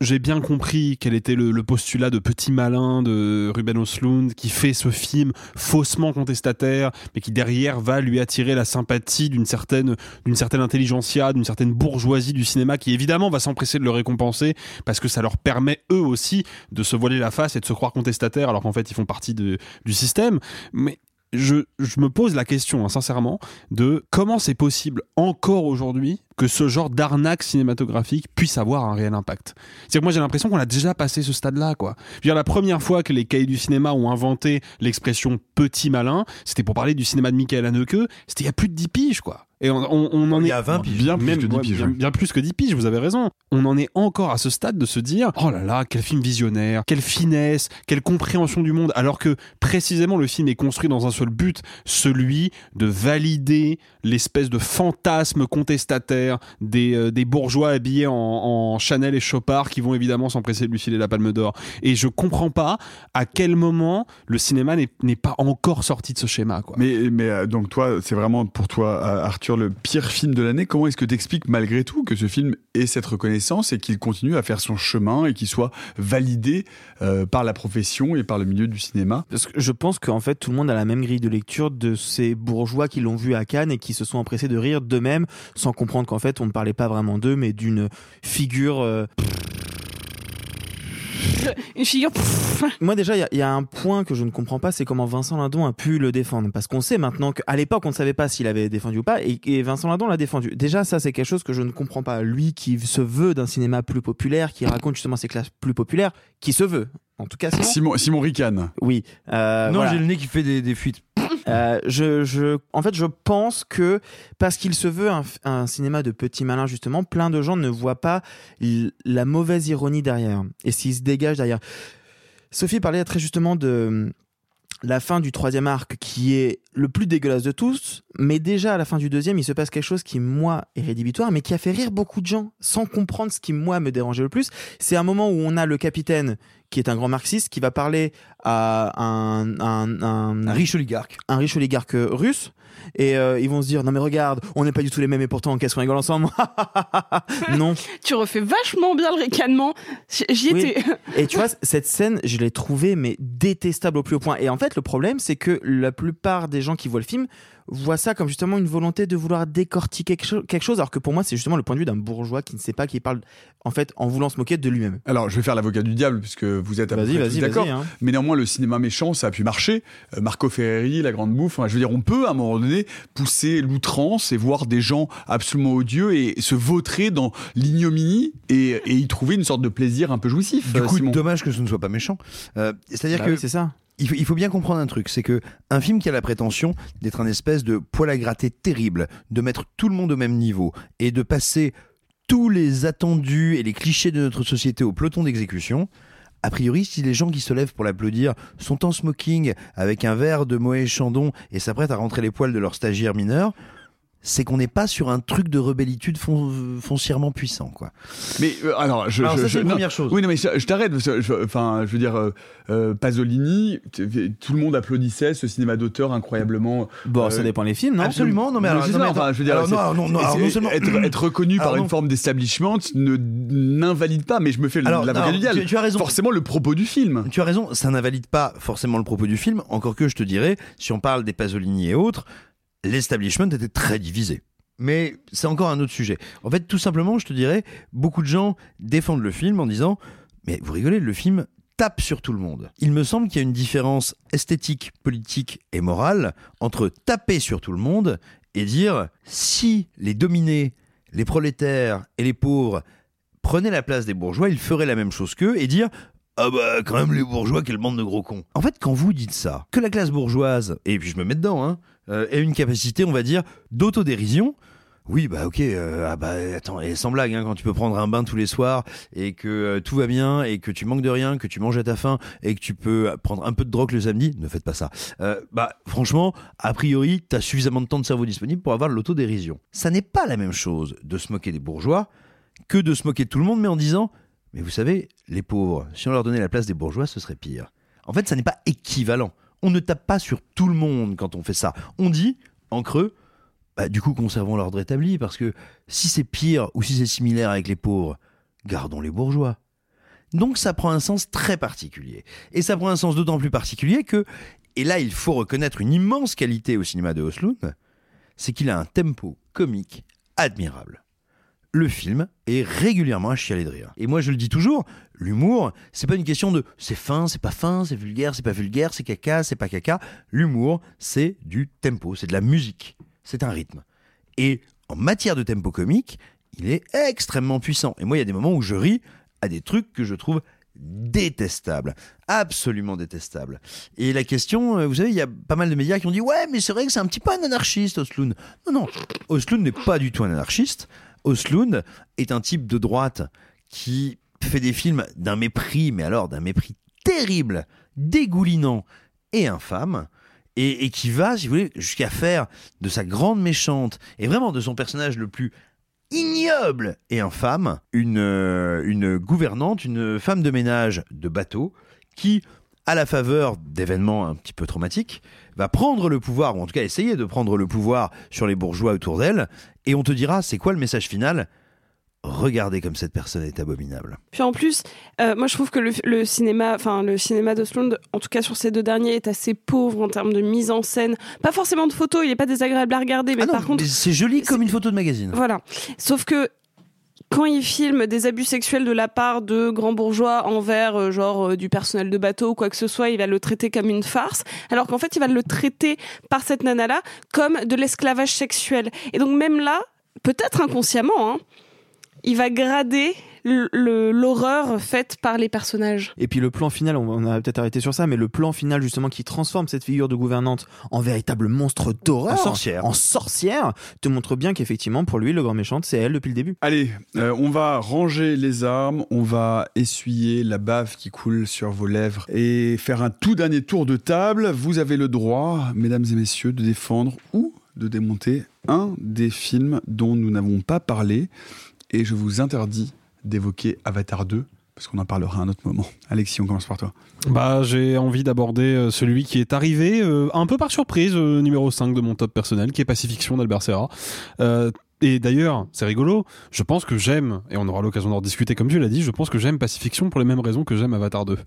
Speaker 3: j'ai bien compris quel était le, postulat de petit malin de Ruben Östlund qui fait ce film faussement contestataire, mais qui derrière va lui attirer la sympathie d'une certaine, d'une certaine intelligentsia, d'une certaine bourgeoisie du cinéma qui évidemment va s'empresser de le récompenser parce que ça leur permet eux aussi de se voiler la face et de se croire contestataires alors qu'en fait ils font partie du système. Mais je, me pose la question, hein, sincèrement, de comment c'est possible encore aujourd'hui que ce genre d'arnaque cinématographique puisse avoir un réel impact. C'est que moi j'ai l'impression qu'on a déjà passé ce stade-là, quoi. Je veux dire, la première fois que les cahiers du cinéma ont inventé l'expression petit malin, c'était pour parler du cinéma de Michael Haneke, c'était il y a plus de 10 piges, quoi. Et on, on- on en
Speaker 7: Il
Speaker 3: est
Speaker 7: y a 20 piges.
Speaker 1: Bien plus
Speaker 3: même
Speaker 1: que 10
Speaker 3: ouais,
Speaker 1: piges.
Speaker 3: bien, bien plus que 10 piges, vous avez raison. On en est encore à ce stade de se dire oh là là, quel film visionnaire, quelle finesse, quelle compréhension du monde, alors que précisément le film est construit dans un seul but, celui de valider l'espèce de fantasme contestataire des, euh, des bourgeois habillés en, en Chanel et Chopard qui vont évidemment s'empresser de lui filer la palme d'or. Et je comprends pas à quel moment le cinéma n'est n'est pas encore sorti de ce schéma. Quoi.
Speaker 1: Mais, mais euh, donc toi, c'est vraiment pour toi, euh, Arthur, le pire film de l'année. Comment est-ce que tu expliques malgré tout que ce film ait cette reconnaissance et qu'il continue à faire son chemin et qu'il soit validé euh, par la profession et par le milieu du cinéma?
Speaker 6: Parce que je pense qu'en fait, tout le monde a la même grille de lecture de ces bourgeois qui l'ont vu à Cannes et qui se sont empressés de rire d'eux-mêmes sans comprendre qu'en fait, on ne parlait pas vraiment d'eux, mais d'une figure. euh, Moi, déjà, il y a- un point que je ne comprends pas, c'est comment Vincent Lindon a pu le défendre. Parce qu'on sait maintenant qu'à l'époque, on ne savait pas s'il avait défendu ou pas, et, Vincent Lindon l'a défendu. Déjà, ça, c'est quelque chose que je ne comprends pas. Lui qui se veut d'un cinéma plus populaire, qui raconte justement ces classes plus populaires, qui se veut. En tout cas, Simon.
Speaker 1: Simon, Simon Ricane.
Speaker 6: Oui. euh,
Speaker 7: non,
Speaker 6: voilà.
Speaker 7: j'ai le nez qui fait des, des fuites.
Speaker 6: Euh, je, je, en fait, je pense que parce qu'il se veut un, un cinéma de petits malins, justement, plein de gens ne voient pas la mauvaise ironie derrière et s'il se dégage derrière. Sophie parlait très justement de la fin du troisième arc qui est le plus dégueulasse de tous, mais déjà à la fin du deuxième, il se passe quelque chose qui, moi, est rédhibitoire, mais qui a fait rire beaucoup de gens sans comprendre ce qui, moi, me dérangeait le plus. C'est un moment où on a le capitaine qui est un grand marxiste qui va parler à un, un, un,
Speaker 7: Un riche oligarque.
Speaker 6: un riche oligarque russe et euh, ils vont se dire non mais regarde on n'est pas du tout les mêmes et pourtant qu'est-ce qu'on rigole ensemble non
Speaker 4: Tu refais vachement bien le ricanement. J'y
Speaker 6: Oui.
Speaker 4: étais.
Speaker 6: et tu vois cette scène je l'ai trouvée mais détestable au plus haut point et en fait le problème c'est que la plupart des gens qui voient le film voient ça comme justement une volonté de vouloir décortiquer quelque cho- quelque chose alors que pour moi c'est justement le point de vue d'un bourgeois qui ne sait pas qui parle en fait en voulant se moquer de lui-même
Speaker 1: Alors, je vais faire l'avocat du diable, puisque vous êtes à peu
Speaker 6: Vas-y,
Speaker 1: près
Speaker 6: vas-y,
Speaker 1: tous d'accord.
Speaker 6: vas-y, hein.
Speaker 1: Mais néanmoins, le cinéma méchant, ça a pu marcher. Euh, Marco Ferreri, La Grande Bouffe, enfin, je veux dire, on peut, à un moment donné, pousser l'outrance et voir des gens absolument odieux et se vautrer dans l'ignominie et, et y trouver une sorte de plaisir un peu jouissif.
Speaker 7: Du coup,
Speaker 1: Simon.
Speaker 7: dommage que ce ne soit pas méchant. Euh, C'est-à-dire
Speaker 6: Bah
Speaker 7: que
Speaker 6: oui, c'est ça
Speaker 7: il faut, bien comprendre un truc, c'est que un film qui a la prétention d'être un espèce de poil à gratter terrible, de mettre tout le monde au même niveau et de passer tous les attendus et les clichés de notre société au peloton d'exécution. A priori, si les gens qui se lèvent pour l'applaudir sont en smoking avec un verre de Moët Chandon et s'apprêtent à rentrer les poils de leur stagiaire mineur, c'est qu'on n'est pas sur un truc de rebellitude fon- foncièrement puissant, quoi.
Speaker 1: Mais euh, alors, je,
Speaker 7: Alors,
Speaker 1: je-
Speaker 7: ça,
Speaker 1: je-
Speaker 7: c'est une
Speaker 1: non.
Speaker 7: première chose.
Speaker 1: Oui, non, mais je, je t'arrête. parce que je- Enfin, je veux dire, euh, euh, Pasolini, tout le monde applaudissait ce cinéma d'auteur incroyablement.
Speaker 6: bon
Speaker 1: euh,
Speaker 6: ça dépend les films non?
Speaker 7: Absolument, non mais alors, non, mais
Speaker 1: enfin, je veux dire,
Speaker 7: Alors, non, alors, non, non, alors, non seulement-
Speaker 1: être, être reconnu par une forme d'establishment ne n'invalide pas, mais je me fais l'avocat du diable.
Speaker 7: tu- tu as raison.
Speaker 1: Forcément, le propos du film.
Speaker 7: Tu as raison, ça n'invalide pas forcément le propos du film, encore que je te dirais, si on parle des Pasolini et autres, l'establishment était très divisé. Mais c'est encore un autre sujet. En fait, tout simplement, je te dirais, beaucoup de gens défendent le film en disant Mais vous rigolez, le film tape sur tout le monde. Il me semble qu'il y a une différence esthétique, politique et morale entre taper sur tout le monde et dire si les dominés, les prolétaires et les pauvres prenaient la place des bourgeois, ils feraient la même chose qu'eux et dire ah bah quand même les bourgeois quelle bande de gros cons. En fait quand vous dites ça, que la classe bourgeoise, et puis je me mets dedans, hein, euh, ait une capacité on va dire d'autodérision, oui, bah ok, euh, ah bah attends, et sans blague, hein, quand tu peux prendre un bain tous les soirs et que euh, tout va bien et que tu manques de rien, que tu manges à ta faim et que tu peux prendre un peu de drogue le samedi, ne faites pas ça. Bah franchement, a priori, t'as suffisamment de temps de cerveau disponible pour avoir l'autodérision. Ça n'est pas la même chose de se moquer des bourgeois que de se moquer de tout le monde, mais en disant, mais vous savez, les pauvres, si on leur donnait la place des bourgeois, ce serait pire. En fait, ça n'est pas équivalent. On ne tape pas sur tout le monde quand on fait ça. On dit, en creux, bah, du coup, conservons l'ordre établi, parce que si c'est pire ou si c'est similaire avec les pauvres, gardons les bourgeois. Donc ça prend un sens très particulier. Et ça prend un sens d'autant plus particulier que, et là il faut reconnaître une immense qualité au cinéma de Oslund, c'est qu'il a un tempo comique admirable. Le film est régulièrement à chialer de rire. Et moi je le dis toujours, l'humour, c'est pas une question de c'est fin, c'est pas fin, c'est vulgaire, c'est pas vulgaire, c'est caca, c'est pas caca. L'humour, c'est du tempo, c'est de la musique c'est un rythme. Et en matière de tempo comique, il est extrêmement puissant. Et moi, il y a des moments où je ris à des trucs que je trouve détestables, absolument détestables. Et la question, euh, vous savez, il y a pas mal de médias qui ont dit ouais, mais c'est vrai que c'est un petit peu un anarchiste, Oslund. Non, non, Oslund n'est pas du tout un anarchiste. Oslund est un type de droite qui fait des films d'un mépris, mais alors d'un mépris terrible, dégoulinant et infâme et, qui va, si vous voulez, jusqu'à faire de sa grande méchante et vraiment de son personnage le plus ignoble et infâme une, euh, une gouvernante, une femme de ménage de bateau qui, à la faveur d'événements un petit peu traumatiques, va prendre le pouvoir, ou en tout cas essayer de prendre le pouvoir sur les bourgeois autour d'elle, et on te dira, c'est quoi le message final? Regardez comme cette personne est abominable.
Speaker 4: Puis en plus, euh, moi je trouve que le, cinéma, enfin le cinéma d'Oslund, en tout cas sur ces deux derniers, est assez pauvre en termes de mise en scène. Pas forcément de photos, il est pas désagréable à regarder, mais
Speaker 7: ah
Speaker 4: par contre,
Speaker 7: c'est joli comme une photo de magazine.
Speaker 4: Voilà. Sauf que quand il filme des abus sexuels de la part de grands bourgeois envers euh, genre euh, du personnel de bateau ou quoi que ce soit, il va le traiter comme une farce, alors qu'en fait il va le traiter par cette nana là comme de l'esclavage sexuel. Et donc même là, peut-être inconsciemment, hein, il va grader l'horreur faite par les personnages.
Speaker 6: Et puis le plan final, on a peut-être arrêté sur ça, mais le plan final justement qui transforme cette figure de gouvernante en véritable monstre d'horreur,
Speaker 7: en sorcière,
Speaker 6: en sorcière, te montre bien qu'effectivement pour lui le grand méchant c'est elle depuis le début.
Speaker 1: Allez, euh, on va ranger les armes, on va essuyer la bave qui coule sur vos lèvres et faire un tout dernier tour de table. Vous avez le droit, mesdames et messieurs, de défendre ou de démonter un des films dont nous n'avons pas parlé et je vous interdis d'évoquer Avatar 2 parce qu'on en parlera à un autre moment. Alexis, on commence par toi.
Speaker 3: Bah, j'ai envie d'aborder euh, celui qui est arrivé euh, un peu par surprise, euh, numéro 5 de mon top personnel, qui est Pacifiction d'Albert Serra. et d'ailleurs, c'est rigolo, je pense que j'aime, et on aura l'occasion d'en discuter comme tu l'as dit, je pense que j'aime Pacifiction pour les mêmes raisons que j'aime Avatar 2.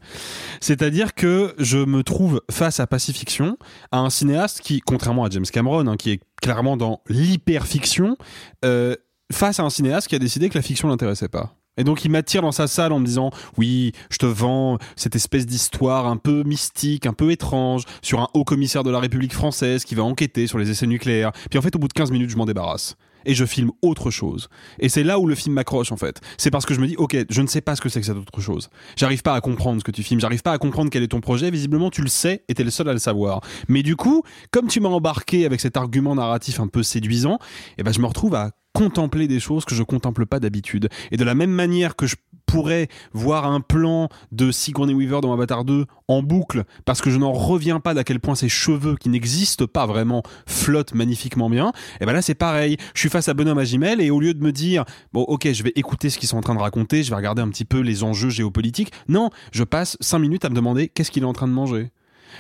Speaker 3: C'est-à-dire que je me trouve face à Pacifiction, à un cinéaste qui, contrairement à James Cameron, hein, qui est clairement dans l'hyperfiction, euh, face à un cinéaste qui a décidé que la fiction l'intéressait pas. Et donc il m'attire dans sa salle en me disant oui, je te vends cette espèce d'histoire un peu mystique, un peu étrange sur un haut commissaire de la République française qui va enquêter sur les essais nucléaires. Puis en fait au bout de 15 minutes, je m'en débarrasse et je filme autre chose. Et c'est là où le film m'accroche en fait. C'est parce que je me dis OK, je ne sais pas ce que c'est que cette autre chose. J'arrive pas à comprendre ce que tu filmes, j'arrive pas à comprendre quel est ton projet, visiblement tu le sais et t'es le seul à le savoir. Mais du coup, comme tu m'as embarqué avec cet argument narratif un peu séduisant, eh ben je me retrouve à contempler des choses que je contemple pas d'habitude. Et de la même manière que je pourrais voir un plan de Sigourney Weaver dans Avatar 2 en boucle parce que je n'en reviens pas d'à quel point ses cheveux qui n'existent pas vraiment flottent magnifiquement bien. Et ben là c'est pareil. Je suis face à Bonhomme à et au lieu de me dire bon ok je vais écouter ce qu'ils sont en train de raconter, je vais regarder un petit peu les enjeux géopolitiques. Non, je passe 5 minutes à me demander qu'est-ce qu'il est en train de manger.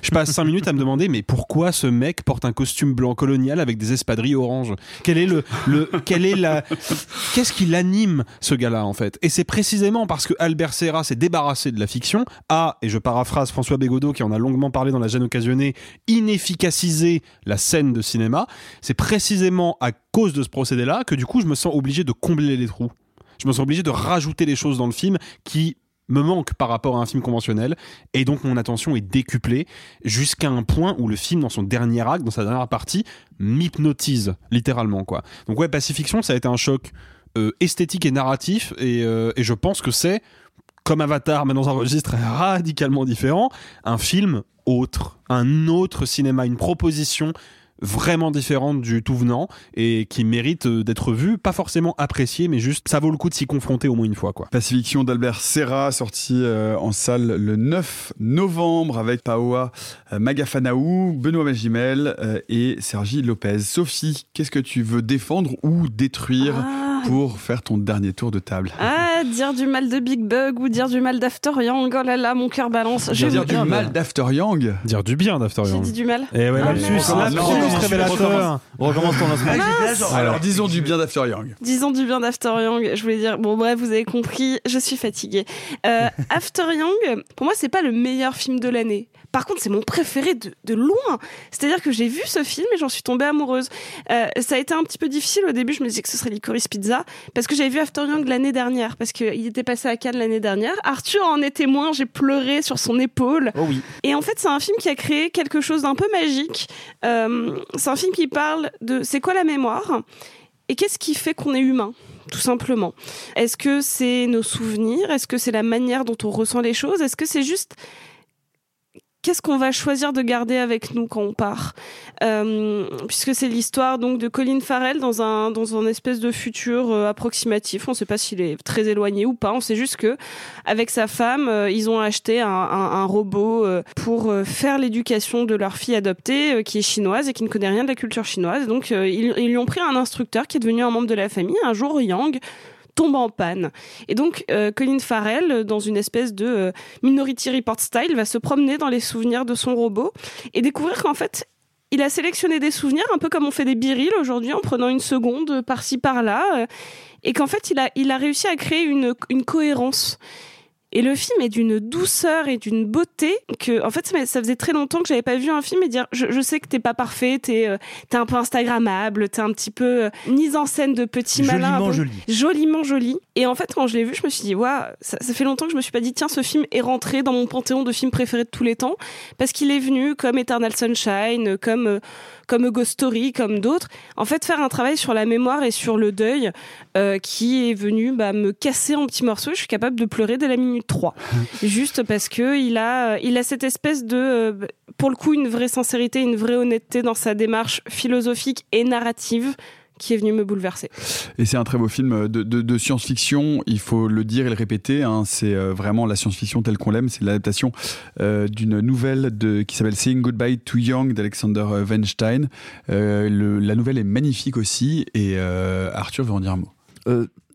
Speaker 3: Je passe 5 minutes à me demander, mais pourquoi ce mec porte un costume blanc colonial avec des espadrilles oranges? Quel est le, le, est la, qu'est-ce qui l'anime ce gars-là en fait? Et c'est précisément parce que Albert Serra s'est débarrassé de la fiction, a, et je paraphrase François Bégodeau qui en a longuement parlé dans La gêne occasionnée, inefficaciser la scène de cinéma. C'est précisément à cause de ce procédé-là que du coup je me sens obligé de combler les trous. Je me sens obligé de rajouter les choses dans le film qui me manque par rapport à un film conventionnel et donc mon attention est décuplée jusqu'à un point où le film dans son dernier acte dans sa dernière partie m'hypnotise littéralement quoi. Donc ouais Pacifiction ça a été un choc euh, esthétique et narratif et, euh, et je pense que c'est comme Avatar mais dans un registre radicalement différent un film autre un autre cinéma une proposition vraiment différente du tout venant et qui mérite euh, d'être vu, pas forcément apprécié, mais juste ça vaut le coup de s'y confronter au moins une fois. quoi.
Speaker 1: Pacifiction d'Albert Serra, sorti euh, en salle le 9 novembre avec Paoa euh, Magafanaou, Benoît Magimel euh, et Sergi Lopez. Sophie, qu'est-ce que tu veux défendre ou détruire
Speaker 4: Ah.
Speaker 1: Pour faire ton dernier tour de table
Speaker 4: Ah, dire du mal de Big Bug ou dire du mal d'After Young, oh là là, mon cœur balance.
Speaker 1: Je dire du mal d'After Young
Speaker 3: Dire du bien d'After
Speaker 4: J'ai
Speaker 3: Young.
Speaker 4: dit du mal
Speaker 3: Et ouais,
Speaker 4: Ah,
Speaker 3: lapsus, lapsus
Speaker 1: Non,
Speaker 3: révélateur.
Speaker 6: On recommence ton lancement.
Speaker 1: Alors disons du bien d'After Young.
Speaker 4: Disons du bien d'After Young. Je voulais dire, bon bref, vous avez compris, je suis fatiguée. Euh, After Young, pour moi, c'est pas le meilleur film de l'année. Par contre, c'est mon préféré de, de loin. C'est-à-dire que j'ai vu ce film et j'en suis tombée amoureuse. Euh, ça a été un petit peu difficile au début. Je me disais que ce serait Licorice Pizza parce que j'avais vu After Young l'année dernière parce qu'il était passé à Cannes l'année dernière. Arthur en est témoin. J'ai pleuré sur son épaule.
Speaker 6: Oh oui.
Speaker 4: Et en fait, c'est un film qui a créé quelque chose d'un peu magique. Euh, c'est un film qui parle de c'est quoi la mémoire? Et qu'est-ce qui fait qu'on est humain tout simplement? Est-ce que c'est nos souvenirs? Est-ce que c'est la manière dont on ressent les choses? Est-ce que c'est juste qu'est-ce qu'on va choisir de garder avec nous quand on part Euh, Puisque c'est l'histoire donc de Colin Farrell dans un dans un espèce de futur euh, approximatif. On ne sait pas s'il est très éloigné ou pas. On sait juste que avec sa femme, euh, ils ont acheté un, robot pour faire l'éducation de leur fille adoptée qui est chinoise et qui ne connaît rien de la culture chinoise. Donc ils, ils lui ont pris un instructeur qui est devenu un membre de la famille. Un jour, Yang tombe en panne. Et donc, euh, Colin Farrell, euh, dans une espèce de euh, Minority Report style, va se promener dans les souvenirs de son robot et découvrir qu'en fait, il a sélectionné des souvenirs, un peu comme on fait des birils aujourd'hui, en prenant une seconde par-ci par-là, et qu'en fait, il a, il a réussi à créer une, une cohérence. Et le film est d'une douceur et d'une beauté que, en fait, ça, faisait très longtemps que j'avais pas vu un film et dire, je, je sais que t'es pas parfait, t'es, euh, t'es un peu instagrammable, t'es un petit peu euh, mise en scène de petit malin,
Speaker 6: Joliment
Speaker 4: peu-
Speaker 6: joli.
Speaker 4: joliment joli. Et en fait, quand je l'ai vu, je me suis dit, waouh, ça, ça fait longtemps que je me suis pas dit, tiens, ce film est rentré dans mon panthéon de films préférés de tous les temps, parce qu'il est venu comme Eternal Sunshine, comme euh, comme Ghost Story, comme d'autres. En fait, faire un travail sur la mémoire et sur le deuil, euh, qui est venu bah, me casser en petits morceaux. Je suis capable de pleurer dès la minute 3. Juste parce que il a, il a cette espèce de, euh, pour le coup, une vraie sincérité, une vraie honnêteté dans sa démarche philosophique et narrative qui est venue me bouleverser.
Speaker 1: Et c'est un très beau film de, de- de science-fiction, il faut le dire et le répéter, hein, c'est euh, vraiment la science-fiction telle qu'on l'aime, c'est l'adaptation euh, d'une nouvelle de, qui s'appelle Saying Goodbye to Young d'Alexander euh, Weinstein. Euh, le- la nouvelle est magnifique aussi et euh, Arthur veut en dire un mot.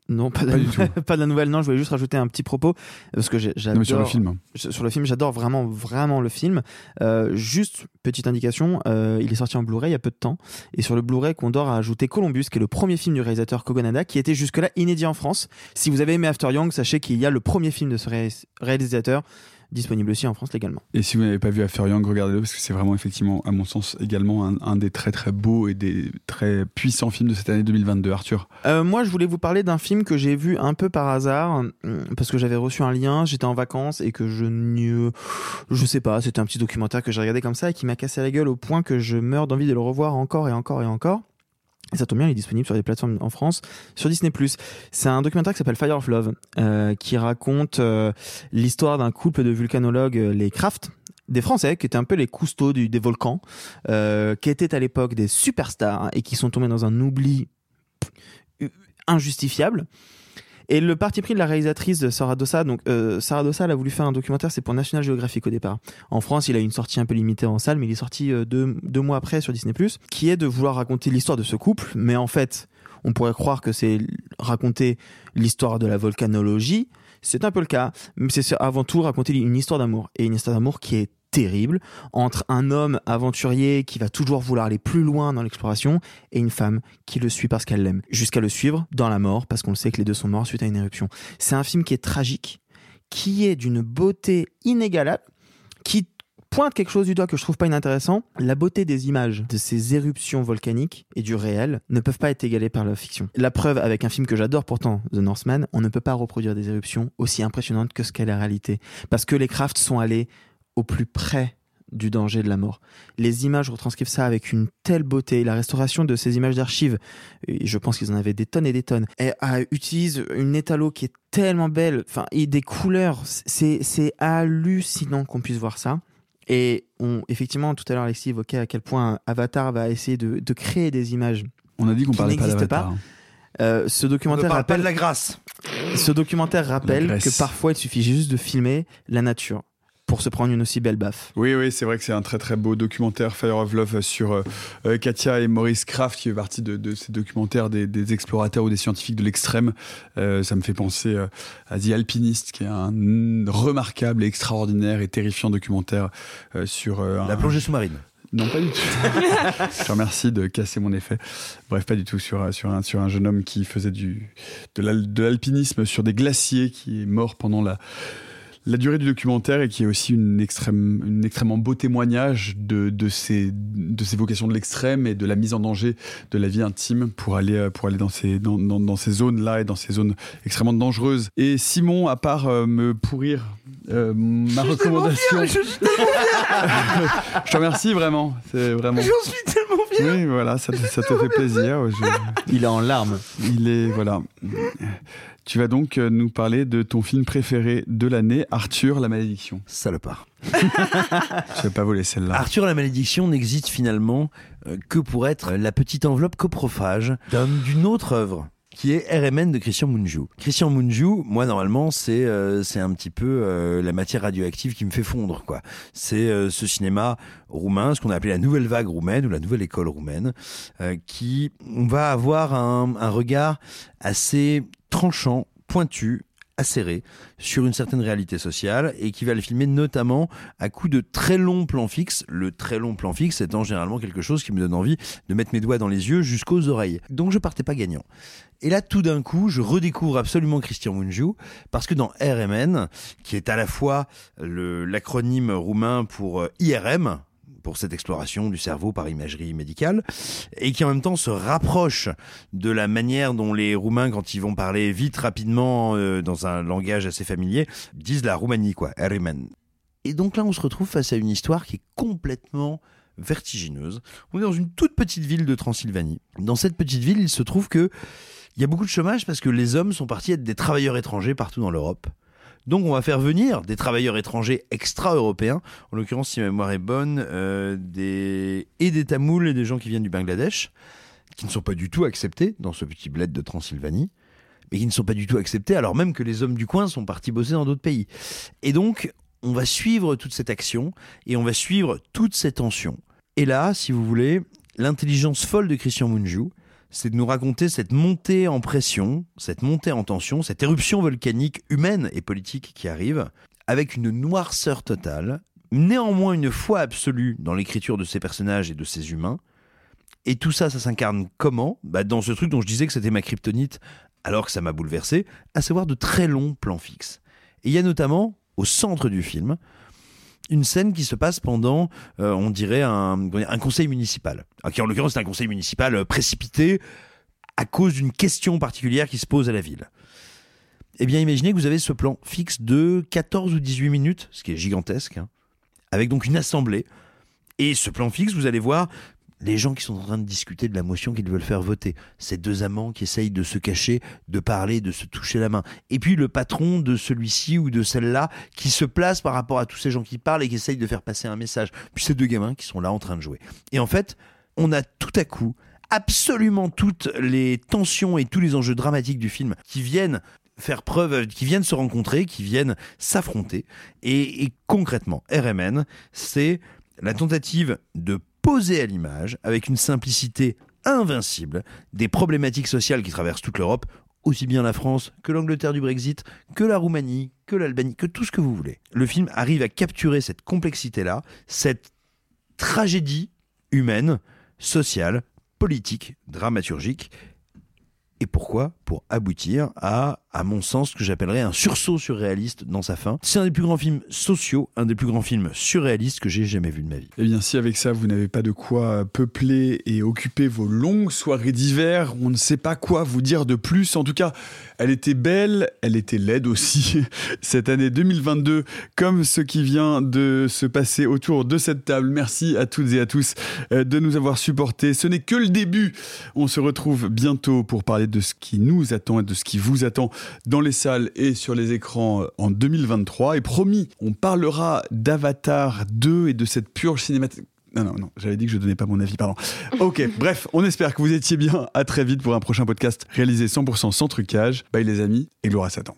Speaker 6: Non, pas, de,
Speaker 1: Pas du tout.
Speaker 6: pas de la nouvelle. Non, je voulais juste rajouter un petit propos parce que j'adore
Speaker 1: sur le film.
Speaker 6: Sur sur le film, j'adore vraiment, vraiment le film. Euh, juste petite indication, euh, il est sorti en Blu-ray il y a peu de temps, et sur le Blu-ray, Condor a ajouté Columbus, qui est le premier film du réalisateur Kogonada, qui était jusque-là inédit en France. Si vous avez aimé After Young, sachez qu'il y a le premier film de ce ré- réalisateur disponible aussi en France légalement.
Speaker 1: Et si vous n'avez pas vu After Young, regardez-le parce que c'est vraiment effectivement, à mon sens, également un, un des très très beaux et des très puissants films de cette année 2022. Arthur.
Speaker 6: Euh, moi, je voulais vous parler d'un film que j'ai vu un peu par hasard, euh, parce que j'avais reçu un lien, j'étais en vacances et que je ne, je sais pas, c'était un petit documentaire que j'ai regardé comme ça et qui m'a cassé la gueule au point que je meurs d'envie de le revoir encore et encore et encore. Et ça tombe bien, il est disponible sur des plateformes en France, sur Disney+. C'est un documentaire qui s'appelle Fire of Love, euh, qui raconte euh, l'histoire d'un couple de vulcanologues, euh, les Kraft, des Français qui étaient un peu les cousteaux du- des volcans, qui étaient à l'époque des superstars et qui sont tombés dans un oubli injustifiable. Et le parti pris de la réalisatrice de Sarah Dossa, donc euh, Sarah Dossa, elle a voulu faire un documentaire, c'est pour National Geographic au départ. En France, il a une sortie un peu limitée en salle, mais il est sorti euh, deux, deux mois après sur Disney+, qui est de vouloir raconter l'histoire de ce couple, mais en fait, on pourrait croire que c'est raconter l'histoire de la volcanologie, c'est un peu le cas, mais c'est avant tout raconter une histoire d'amour, et une histoire d'amour qui est terrible entre un homme aventurier qui va toujours vouloir aller plus loin dans l'exploration et une femme qui le suit parce qu'elle l'aime, jusqu'à le suivre dans la mort parce qu'on le sait que les deux sont morts suite à une éruption. C'est un film qui est tragique, qui est d'une beauté inégalable, qui pointe quelque chose du doigt que je trouve pas inintéressant. La beauté des images de ces éruptions volcaniques et du réel ne peuvent pas être égalées par la fiction. La preuve avec un film que j'adore pourtant, The Northman, on ne peut pas reproduire des éruptions aussi impressionnantes que ce qu'est la réalité. Parce que les crafts sont allés au plus près du danger de la mort. Les images retranscrivent ça avec une telle beauté. La restauration de ces images d'archives, je pense qu'ils en avaient des tonnes et des tonnes, et, utilise une étalo qui est tellement belle, enfin, et des couleurs. C'est, c'est hallucinant qu'on puisse voir ça. Et on, effectivement, tout à l'heure, Alexis évoquait à quel point Avatar va essayer de, de créer des images.
Speaker 1: On a dit qu'on
Speaker 6: qui
Speaker 1: parlait pas d'Avatar. hein.
Speaker 6: Euh, ce
Speaker 7: On ne
Speaker 6: documentaire
Speaker 7: parle pas
Speaker 6: rappelle
Speaker 7: de la grâce.
Speaker 6: ce documentaire rappelle que parfois il suffit juste de filmer la nature pour se prendre une aussi belle baffe.
Speaker 1: Oui, oui, c'est vrai que c'est un très très beau documentaire Fire of Love sur euh, euh, Katia et Maurice Kraft qui fait partie de, de ces documentaires des, des explorateurs ou des scientifiques de l'extrême. Euh, ça me fait penser euh, à The Alpinist qui est un remarquable, extraordinaire et terrifiant documentaire euh, sur euh,
Speaker 7: La
Speaker 1: un-
Speaker 7: plongée sous-marine.
Speaker 1: Non, pas du tout. Je te remercie de casser mon effet. Bref, pas du tout sur, sur, un, sur un jeune homme qui faisait du, de l'alpinisme sur des glaciers, qui est mort pendant la, la durée du documentaire et qui est aussi une, extrême, une extrêmement beau témoignage de, de, ces, de ces vocations de l'extrême et de la mise en danger de la vie intime pour aller, euh, pour aller dans ces, dans, dans, dans ces zones-là et dans ces zones extrêmement dangereuses. Et Simon, à part euh, me pourrir euh, ma recommandation. je te remercie vraiment. C'est vraiment.
Speaker 7: J'en suis tellement fier.
Speaker 1: Oui, voilà, ça, te- ça te fait plaisir. Je-
Speaker 6: Il est en larmes.
Speaker 1: Il est voilà. Tu vas donc euh, nous parler de ton film préféré de l'année, Arthur la malédiction.
Speaker 7: Salopard.
Speaker 1: Je vais pas voler celle-là.
Speaker 7: Arthur la malédiction n'existe finalement euh, que pour être la petite enveloppe coprophage d'un- d'une autre œuvre qui est RMN de Christian Mungiu. Christian Mungiu, moi normalement c'est euh, c'est un petit peu euh, la matière radioactive qui me fait fondre quoi. C'est euh, ce cinéma roumain, ce qu'on a appelé la nouvelle vague roumaine ou la nouvelle école roumaine, qui on va avoir un, un regard assez tranchant, pointu, acéré sur une certaine réalité sociale et qui va le filmer notamment à coup de très longs plans fixes. Le très long plan fixe étant généralement quelque chose qui me donne envie de mettre mes doigts dans les yeux jusqu'aux oreilles. Donc je partais pas gagnant. Et là, tout d'un coup, je redécouvre absolument Christian Mungiu parce que dans RMN, qui est à la fois l'acronyme roumain pour euh, IRM, pour cette exploration du cerveau par imagerie médicale, et qui en même temps se rapproche de la manière dont les Roumains, quand ils vont parler vite, rapidement, euh, dans un langage assez familier, disent la Roumanie, quoi, RMN. Et donc là, on se retrouve face à une histoire qui est complètement vertigineuse. On est dans une toute petite ville de Transylvanie. Dans cette petite ville, il se trouve que il y a beaucoup de chômage parce que les hommes sont partis être des travailleurs étrangers partout dans l'Europe. Donc on va faire venir des travailleurs étrangers extra-européens, en l'occurrence si ma mémoire est bonne, euh, des... et des Tamouls et des gens qui viennent du Bangladesh, qui ne sont pas du tout acceptés dans ce petit bled de Transylvanie, mais qui ne sont pas du tout acceptés alors même que les hommes du coin sont partis bosser dans d'autres pays. Et donc on va suivre toute cette action et on va suivre toute cette tension. Et là, si vous voulez, l'intelligence folle de Christian Mungiu, c'est de nous raconter cette montée en pression, cette montée en tension, cette éruption volcanique humaine et politique qui arrive, avec une noirceur totale, néanmoins une foi absolue dans l'écriture de ces personnages et de ces humains. Et tout ça, ça s'incarne comment? Bah Dans ce truc dont je disais que c'était ma kryptonite, alors que ça m'a bouleversé, à savoir de très longs plans fixes. Et il y a notamment, au centre du film, une scène qui se passe pendant, euh, on dirait, un, conseil municipal. Alors, qui en l'occurrence c'est un conseil municipal euh, précipité à cause d'une question particulière qui se pose à la ville. Eh bien, imaginez que vous avez ce plan fixe de 14 ou 18 minutes, ce qui est gigantesque, hein, avec donc une assemblée. Et ce plan fixe, vous allez voir les gens qui sont en train de discuter de la motion qu'ils veulent faire voter. Ces deux amants qui essayent de se cacher, de parler, de se toucher la main. Et puis le patron de celui-ci ou de celle-là qui se place par rapport à tous ces gens qui parlent et qui essayent de faire passer un message. Puis ces deux gamins qui sont là en train de jouer. Et en fait, on a tout à coup absolument toutes les tensions et tous les enjeux dramatiques du film qui viennent faire preuve, qui viennent se rencontrer, qui viennent s'affronter. Et, et concrètement, RMN, c'est la tentative de poser à l'image, avec une simplicité invincible, des problématiques sociales qui traversent toute l'Europe, aussi bien la France que l'Angleterre du Brexit, que la Roumanie, que l'Albanie, que tout ce que vous voulez. Le film arrive à capturer cette complexité-là, cette tragédie humaine, sociale, politique, dramaturgique. Et pourquoi? Pour aboutir à, à mon sens, ce que j'appellerais un sursaut surréaliste dans sa fin. C'est un des plus grands films sociaux, un des plus grands films surréalistes que j'ai jamais vu de ma vie.
Speaker 1: Eh bien, si avec ça, vous n'avez pas de quoi peupler et occuper vos longues soirées d'hiver, on ne sait pas quoi vous dire de plus. En tout cas, elle était belle, elle était laide aussi. Cette année 2022, comme ce qui vient de se passer autour de cette table. Merci à toutes et à tous euh, de nous avoir supportés. Ce n'est que le début. On se retrouve bientôt pour parler de ce qui nous attend et de ce qui vous attend dans les salles et sur les écrans euh, en 2023. Et promis, on parlera d'Avatar 2 et de cette purge cinématique. Non, non, non, j'avais dit que je donnais pas mon avis, pardon. Ok, bref, on espère que vous étiez bien. À très vite pour un prochain podcast réalisé 100% sans trucage. Bye les amis et gloire à Satan.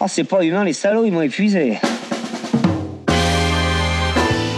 Speaker 18: Oh, c'est pas humain, les salauds, ils m'ont épuisé.